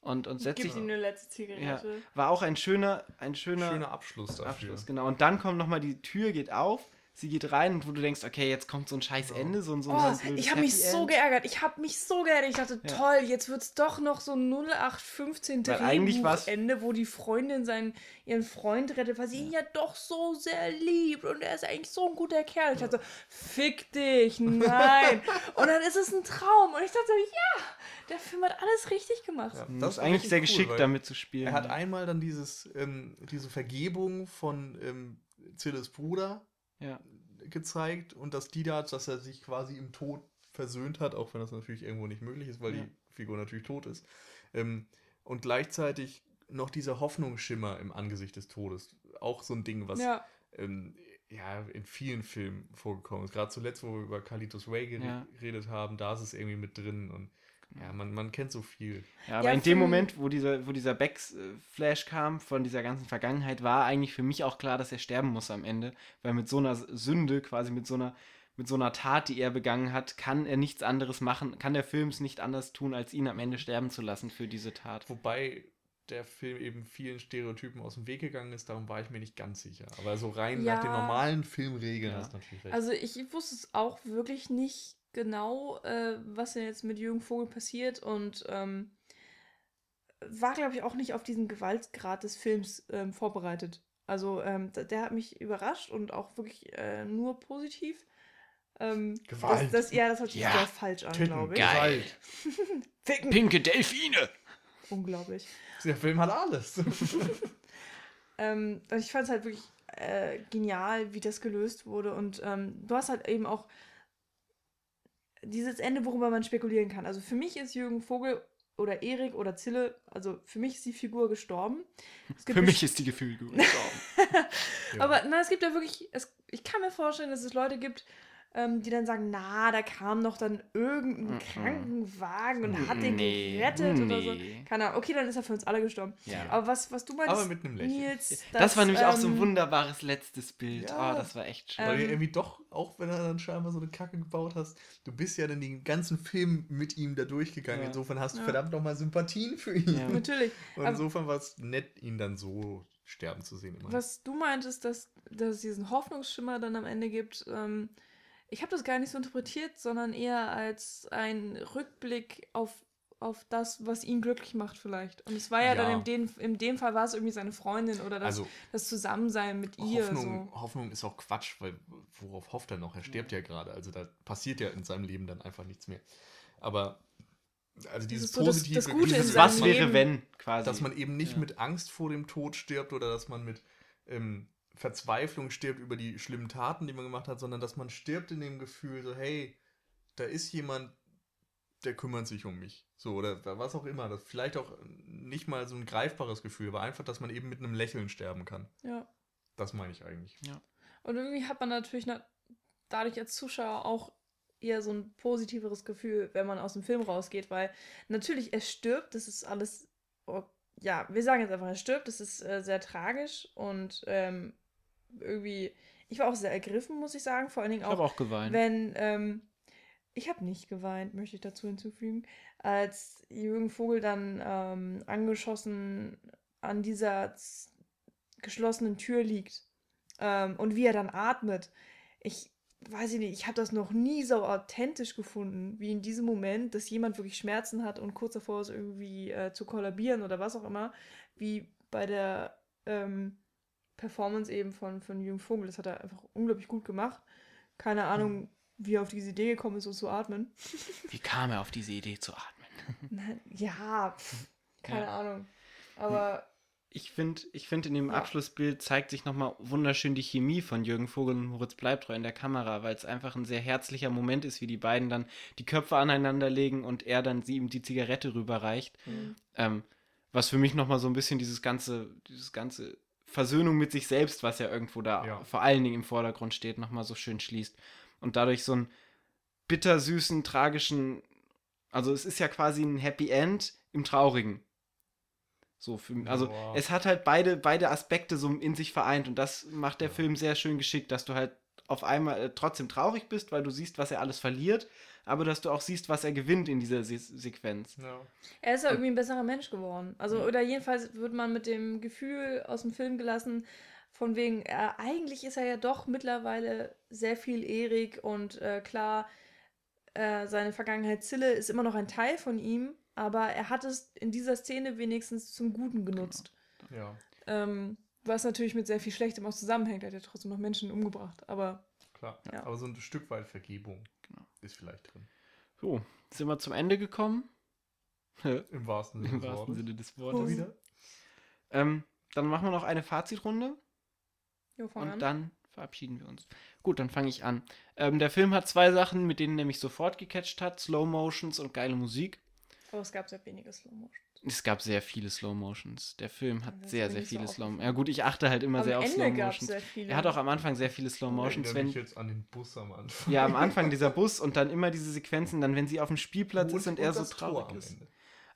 und, und setzt Gibt sich. ihm eine letzte Zigarette. War auch ein schöner, ein schöner, Schöner Abschluss dafür. Abschluss, genau. Und dann kommt nochmal, die Tür geht auf, sie geht rein und wo du denkst, okay, jetzt kommt so ein scheiß. Ende, so ein, so ein Oh, ich habe mich Happy so End. geärgert. Ich habe mich so geärgert. Ich dachte, Ja. toll, jetzt wird es doch noch so ein 0815 Weil eigentlich war's- Drehbuchende, wo die Freundin seinen, ihren Freund rettet, weil sie ihn ja doch so sehr liebt und er ist eigentlich so ein guter Kerl. Ich dachte, so, fick dich, nein. und dann ist es ein Traum. Und ich dachte, ja, der Film hat alles richtig gemacht. Ja, Das ist eigentlich sehr cool, geschickt, damit zu spielen. Er hat einmal dann dieses, ähm, diese Vergebung von ähm, Zilles Bruder ja. gezeigt und dass die da, dass er sich quasi im Tod versöhnt hat, auch wenn das natürlich irgendwo nicht möglich ist, weil Ja. die Figur natürlich tot ist. Ähm, und gleichzeitig noch dieser Hoffnungsschimmer im Angesicht des Todes. Auch so ein Ding, was Ja, ähm, ja, in vielen Filmen vorgekommen ist. Gerade zuletzt, wo wir über Carlitos Way gere- Ja. geredet haben, da ist es irgendwie mit drin und ja, man, man kennt so viel. Ja, aber Ja, in dem Moment, wo dieser, wo dieser Backflash kam von dieser ganzen Vergangenheit, war eigentlich für mich auch klar, dass er sterben muss am Ende. Weil mit so einer Sünde, quasi mit so einer, mit so einer Tat, die er begangen hat, kann er nichts anderes machen, kann der Film es nicht anders tun, als ihn am Ende sterben zu lassen für diese Tat. Wobei der Film eben vielen Stereotypen aus dem Weg gegangen ist, darum war ich mir nicht ganz sicher. Aber so rein Ja. nach den normalen Filmregeln Ja. du natürlich recht. also ich wusste es auch wirklich nicht genau, äh, was denn jetzt mit Jürgen Vogel passiert und ähm, war, glaube ich, auch nicht auf diesen Gewaltgrad des Films ähm, vorbereitet. Also ähm, der hat mich überrascht und auch wirklich äh, nur positiv. Ähm, Gewalt. Das, das, ja, das hört sich Ja. sehr falsch an, glaube ich. Geil. Pinke Delfine! Unglaublich. Der Film hat alles. Ähm, und ich fand es halt wirklich äh, genial, wie das gelöst wurde. Und ähm, du hast halt eben auch dieses Ende, worüber man spekulieren kann. Also für mich ist Jürgen Vogel oder Erik oder Zille, also für mich ist die Figur gestorben. Es gibt Für mich ist die Gefühlgut gestorben. Ja. Aber na, es gibt ja wirklich, es, ich kann mir vorstellen, dass es Leute gibt, ähm, die dann sagen, na, da kam doch dann irgendein Mhm. Krankenwagen und hat den Nee, gerettet oder so. nee. Keine Ahnung. Okay, dann ist er für uns alle gestorben. Ja. Aber was, was du meinst, Aber mit einem Lächeln. Nils, Das, war nämlich auch so ein ähm, wunderbares letztes Bild. Ja. Oh, das war echt schön. Weil du Ähm, irgendwie doch, auch wenn er dann scheinbar so eine Kacke gebaut hast, du bist ja dann den ganzen Film mit ihm da durchgegangen. Ja. Insofern hast du Ja. verdammt nochmal Sympathien für ihn. Ja. Natürlich. Und insofern war es nett, ihn dann so sterben zu sehen. Immerhin. Was du meintest, dass, dass es diesen Hoffnungsschimmer dann am Ende gibt, ähm, ich habe das gar nicht so interpretiert, sondern eher als ein Rückblick auf, auf das, was ihn glücklich macht vielleicht. Und es war ja, Ja. dann in dem, in dem Fall war es irgendwie seine Freundin oder das, Also das Zusammensein mit ihr. Hoffnung, So. Hoffnung ist auch Quatsch, weil worauf hofft er noch? Er stirbt ja gerade. Also da passiert ja in seinem Leben dann einfach nichts mehr. Aber also dieses ist so das- positive das Gute dieses, Was wäre, Leben- wenn, quasi. dass man eben nicht Ja. mit Angst vor dem Tod stirbt oder dass man mit ähm, Verzweiflung stirbt über die schlimmen Taten, die man gemacht hat, sondern dass man stirbt in dem Gefühl, so hey, da ist jemand, der kümmert sich um mich. So, oder was auch immer. Das vielleicht auch nicht mal so ein greifbares Gefühl, aber einfach, dass man eben mit einem Lächeln sterben kann. Ja. Das meine ich eigentlich. Und irgendwie hat man natürlich na- dadurch als Zuschauer auch eher so ein positiveres Gefühl, wenn man aus dem Film rausgeht, weil natürlich er stirbt, das ist alles, oh, ja, wir sagen jetzt einfach, er stirbt, das ist äh, sehr tragisch und ähm, irgendwie, ich war auch sehr ergriffen, muss ich sagen, vor allen Dingen ich habe auch, auch geweint. wenn, ähm, ich habe nicht geweint, möchte ich dazu hinzufügen, als Jürgen Vogel dann ähm, angeschossen an dieser geschlossenen Tür liegt ähm, und wie er dann atmet. Ich weiß ich nicht, ich habe das noch nie so authentisch gefunden, wie in diesem Moment, dass jemand wirklich Schmerzen hat und kurz davor ist, irgendwie äh, zu kollabieren oder was auch immer, wie bei der ähm, Performance eben von, von Jürgen Vogel. Das hat er einfach unglaublich gut gemacht. Keine Ahnung, wie er auf diese Idee gekommen ist, so zu atmen. Wie kam er auf diese Idee zu atmen? Nein, ja, pff, keine Ja. Ahnung. Aber Ich finde, ich find, in dem Ja. Abschlussbild zeigt sich nochmal wunderschön die Chemie von Jürgen Vogel und Moritz Bleibtreu in der Kamera, weil es einfach ein sehr herzlicher Moment ist, wie die beiden dann die Köpfe aneinander legen und er dann sie ihm die Zigarette rüberreicht. Mhm. Ähm, was für mich nochmal so ein bisschen dieses ganze, dieses ganze Versöhnung mit sich selbst, was ja irgendwo da Ja. vor allen Dingen im Vordergrund steht, nochmal so schön schließt. Und dadurch so einen bittersüßen, tragischen, also es ist ja quasi ein Happy End im Traurigen. So für, also Boah. es hat halt beide, beide Aspekte so in sich vereint und das macht der Ja. Film sehr schön geschickt, dass du halt auf einmal äh, trotzdem traurig bist, weil du siehst, was er alles verliert, aber dass du auch siehst, was er gewinnt in dieser Se Sequenz. Ja. er ist ja irgendwie ein besserer Mensch geworden. Also, oder jedenfalls wird man mit dem Gefühl aus dem Film gelassen, von wegen, äh, eigentlich ist er ja doch mittlerweile sehr viel Erik und äh, klar, äh, seine Vergangenheit Zille ist immer noch ein Teil von ihm, aber er hat es in dieser Szene wenigstens zum Guten genutzt. ja, Ähm, was natürlich mit sehr viel Schlechtem auch zusammenhängt. Er hat ja trotzdem noch Menschen umgebracht. Aber klar. Ja. Aber so ein Stück weit Vergebung Genau. ist vielleicht drin. So, sind wir zum Ende gekommen. Im Im wahrsten Sinne des wahrsten Wortes. Sinne des Wortes. wieder. Ähm, dann machen wir noch eine Fazitrunde. jo, Und an. dann verabschieden wir uns. Gut, dann fange ich an. Ähm, der Film hat zwei Sachen, mit denen er mich sofort gecatcht hat: Slow Motions und geile Musik. Aber es gab sehr wenige Slow Motion. Es gab sehr viele Slow Motions. Der Film hat Das sehr, sehr viele Slow aufgefallen. Ja, gut, ich achte halt immer Am sehr auf Slow Ende Motions. sehr viele. Er hat auch am Anfang sehr viele Slow Ich Motions, mich wenn. jetzt an den Bus am Anfang. Ja, am Anfang dieser Bus und dann immer diese Sequenzen, dann, wenn sie auf dem Spielplatz ist und er so traurig ist.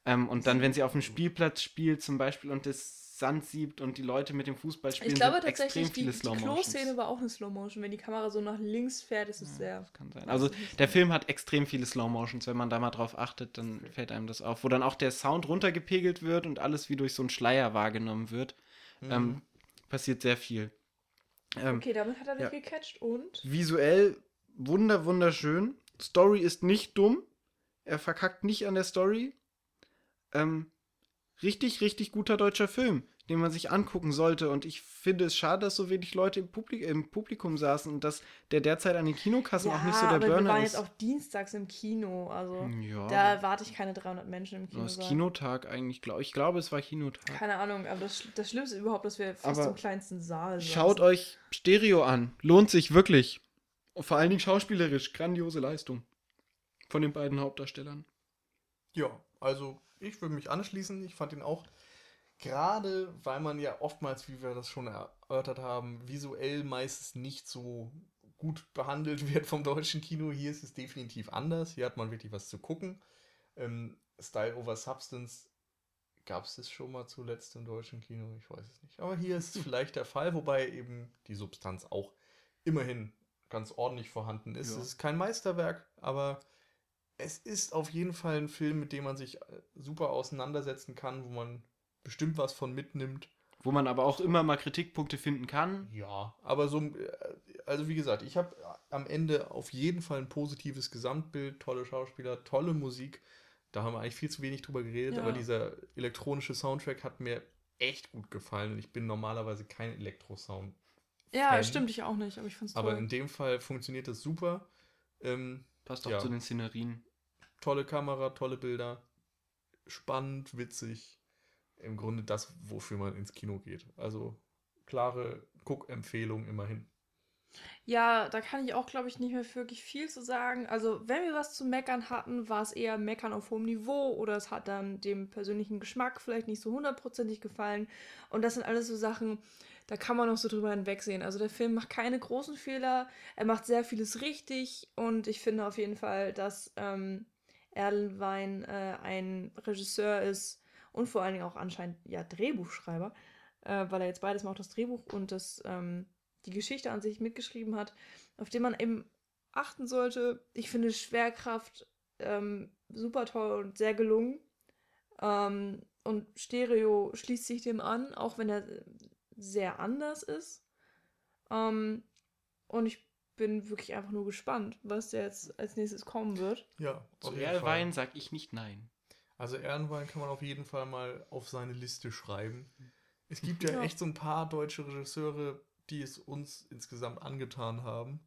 Ähm, und dann, wenn sie auf dem Spielplatz spielt, zum Beispiel, und das Sand siebt und die Leute mit dem Fußball spielen, Ich glaube tatsächlich, die, die. Klo-Szene war auch eine Slow Motion. Wenn die Kamera so nach links fährt, ist es Ja, sehr. das kann sein. Also der. Film hat extrem viele Slow Motions. Wenn man da mal drauf achtet, dann Okay. fällt einem das auf. Wo dann auch der Sound runtergepegelt wird und alles wie durch so einen Schleier wahrgenommen wird. Mhm. Ähm, passiert sehr viel. Ähm, Okay, damit hat er dich ja. gecatcht und. Visuell wunder, wunderschön. Story ist nicht dumm. Er verkackt nicht an der Story. Ähm, richtig, richtig guter deutscher Film, den man sich angucken sollte. Und ich finde es schade, dass so wenig Leute im, Publik im Publikum saßen und dass der derzeit an den Kinokassen auch nicht so der aber wir Burner waren ist. jetzt auch dienstags im Kino. Also ja. da erwarte ich keine 300 Menschen im Kino. das sein. Kinotag eigentlich, glaube ich. glaube, es war Kinotag. Keine Ahnung, aber das, das Schlimmste ist überhaupt, dass wir fast Aber im kleinsten Saal Schaut saßen. euch Stereo an. Lohnt sich wirklich. Und vor allen Dingen schauspielerisch. Grandiose Leistung. Von den beiden Hauptdarstellern. Ja, also ich würde mich anschließen. Ich fand ihn auch, gerade weil man ja oftmals, wie wir das schon erörtert haben, visuell meistens nicht so gut behandelt wird vom deutschen Kino. Hier ist es definitiv anders. Hier hat man wirklich was zu gucken. Ähm, Style over Substance gab es das schon mal zuletzt im deutschen Kino? Ich weiß es nicht. Aber hier ist es vielleicht der Fall, wobei eben die Substanz auch immerhin ganz ordentlich vorhanden ist. Ja. Es ist kein Meisterwerk, aber es ist auf jeden Fall ein Film, mit dem man sich äh, super auseinandersetzen kann, wo man bestimmt was von mitnimmt. Wo man aber auch immer mal Kritikpunkte finden kann. Ja, aber so, äh, also wie gesagt, ich habe am Ende auf jeden Fall ein positives Gesamtbild, tolle Schauspieler, tolle Musik. Da haben wir eigentlich viel zu wenig drüber geredet, Ja. aber dieser elektronische Soundtrack hat mir echt gut gefallen und ich bin normalerweise kein Elektro-Sound. Ja, stimmt ich auch nicht, aber ich fand's Aber toll. in dem Fall funktioniert das super. Ähm, Passt auch Ja. zu den Szenerien. Tolle Kamera, tolle Bilder, spannend, witzig. Im Grunde das, wofür man ins Kino geht. Also klare Guckempfehlung immerhin. Ja, da kann ich auch, glaube ich, nicht mehr wirklich viel zu sagen. Also, wenn wir was zu meckern hatten, war es eher meckern auf hohem Niveau oder es hat dann dem persönlichen Geschmack vielleicht nicht so hundertprozentig gefallen. Und das sind alles so Sachen, da kann man noch so drüber hinwegsehen. Also, der Film macht keine großen Fehler, er macht sehr vieles richtig und ich finde auf jeden Fall, dass ähm, Erlenwein äh, ein Regisseur ist und vor allen Dingen auch anscheinend ja Drehbuchschreiber, äh, weil er jetzt beides macht, das Drehbuch und das ähm, die Geschichte an sich mitgeschrieben hat, auf den man eben achten sollte. Ich finde Schwerkraft ähm, super toll und sehr gelungen. Ähm, und Stereo schließt sich dem an, auch wenn er sehr anders ist. Ähm, und ich bin wirklich einfach nur gespannt, was da jetzt als nächstes kommen wird. Ja, Zu auf jeden Erlwein Fall. sag ich nicht nein. Also Ehrenwein kann man auf jeden Fall mal auf seine Liste schreiben. Es gibt ja, Ja. echt so ein paar deutsche Regisseure, die es uns insgesamt angetan haben.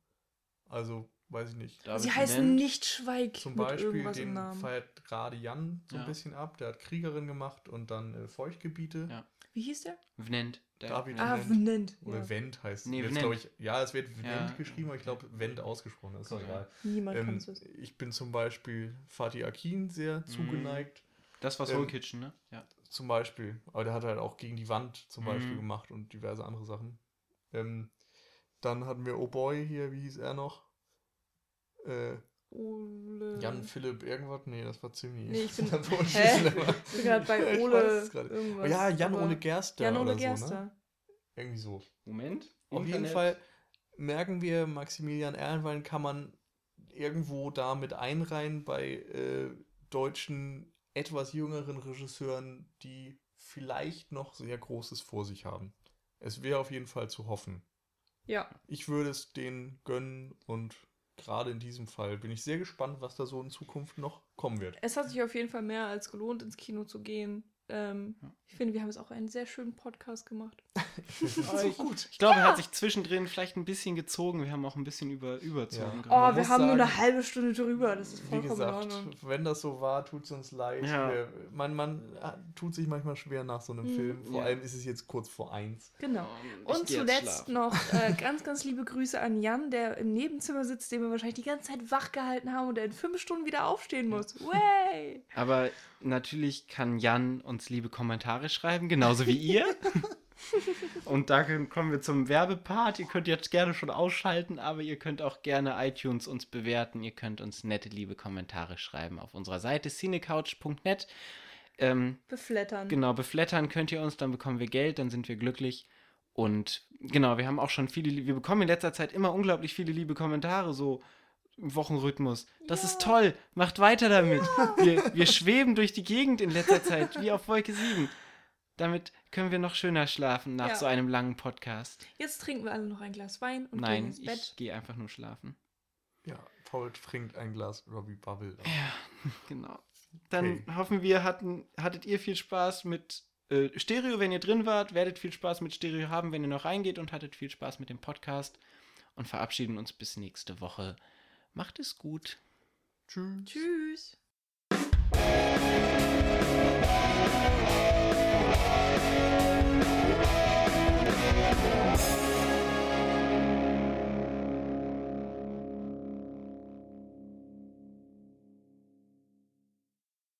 Also weiß ich nicht. David Sie heißen Nent. nicht Schweig Zum mit Beispiel, den Namen. feiert gerade Jan so Ja. ein bisschen ab. Der hat Kriegerin gemacht und dann äh, Feuchtgebiete. Ja. Wie hieß der? Vnent. Der- David Ah, Vnent. Vnent. Oder Ja. Wendt heißt Nee, jetzt, Vnent. glaube ich. Ja, es wird Wendt Ja. geschrieben, aber ich glaube Wendt ausgesprochen. Das ist doch egal. Niemand kann Ähm, es wissen. ich bin zum Beispiel Fatih Akin sehr zugeneigt. Das war Soul Ähm, Kitchen, ne? Ja. Zum Beispiel. Aber der hat halt auch gegen die Wand zum Beispiel Mhm. gemacht und diverse andere Sachen. Ähm, dann hatten wir Oh Boy hier, wie hieß er noch? Äh, Ole. Jan Philipp irgendwas? Nee, das war ziemlich. Nee, ich bin-. Ich bin gerade bei Ole. irgendwas, ja, Jan Ole Gerster. Jan Ole oder So, ne? Gerster. Irgendwie so. Moment. Auf jeden Internet. Fall merken wir, Maximilian Erlenwein kann man irgendwo da mit einreihen bei äh, deutschen, etwas jüngeren Regisseuren, die vielleicht noch sehr Großes vor sich haben. Es wäre auf jeden Fall zu hoffen. Ja. Ich würde es denen gönnen und gerade in diesem Fall bin ich sehr gespannt, was da so in Zukunft noch kommen wird. Es hat sich auf jeden Fall mehr als gelohnt, ins Kino zu gehen. Ähm, Ja. Ich finde, wir haben jetzt auch einen sehr schönen Podcast gemacht. so gut. Ich glaube, er hat sich zwischendrin vielleicht ein bisschen gezogen. Wir haben auch ein bisschen über, überzogen. Ja. Oh, wir haben nur eine sagen, halbe Stunde drüber. Das ist Wie vollkommen gesagt, in Ordnung. wenn das so war, tut es uns leid. Ja. Wir, man, man äh, tut sich manchmal schwer nach so einem Mhm. Film. Vor Ja. allem ist es jetzt kurz vor eins. Genau. Ich Und zuletzt noch äh, ganz, ganz liebe Grüße an Jan, der im Nebenzimmer sitzt, den wir wahrscheinlich die ganze Zeit wach gehalten haben und der in fünf Stunden wieder aufstehen muss. Way! Aber natürlich kann Jan uns liebe Kommentare schreiben, genauso wie ihr. Und da kommen wir zum Werbepart. Ihr könnt jetzt gerne schon ausschalten, aber ihr könnt auch gerne iTunes uns bewerten. Ihr könnt uns nette, liebe Kommentare schreiben auf unserer Seite cinecouch.net. Ähm, Beflattern. Genau, beflattern könnt ihr uns, dann bekommen wir Geld, dann sind wir glücklich. Und genau, wir haben auch schon viele, wir bekommen in letzter Zeit immer unglaublich viele liebe Kommentare, so im Wochenrhythmus. Das ist Ja. toll, macht weiter damit. Wir, wir schweben durch die Gegend in letzter Zeit, wie auf Wolke 7. Damit können wir noch schöner schlafen nach Ja. so einem langen Podcast. Jetzt trinken wir alle noch ein Glas Wein und gehen Nein, ins Bett. ich gehe einfach nur schlafen. Ja, Paul trinkt ein Glas Robbie Bubble. Ja, genau. Dann Okay. hoffen wir, hatten, hattet ihr viel Spaß mit äh, Stereo, wenn ihr drin wart, werdet viel Spaß mit Stereo haben, wenn ihr noch reingeht und hattet viel Spaß mit dem Podcast und verabschieden uns bis nächste Woche. Macht es gut. Tschüss. Tschüss. Thank you.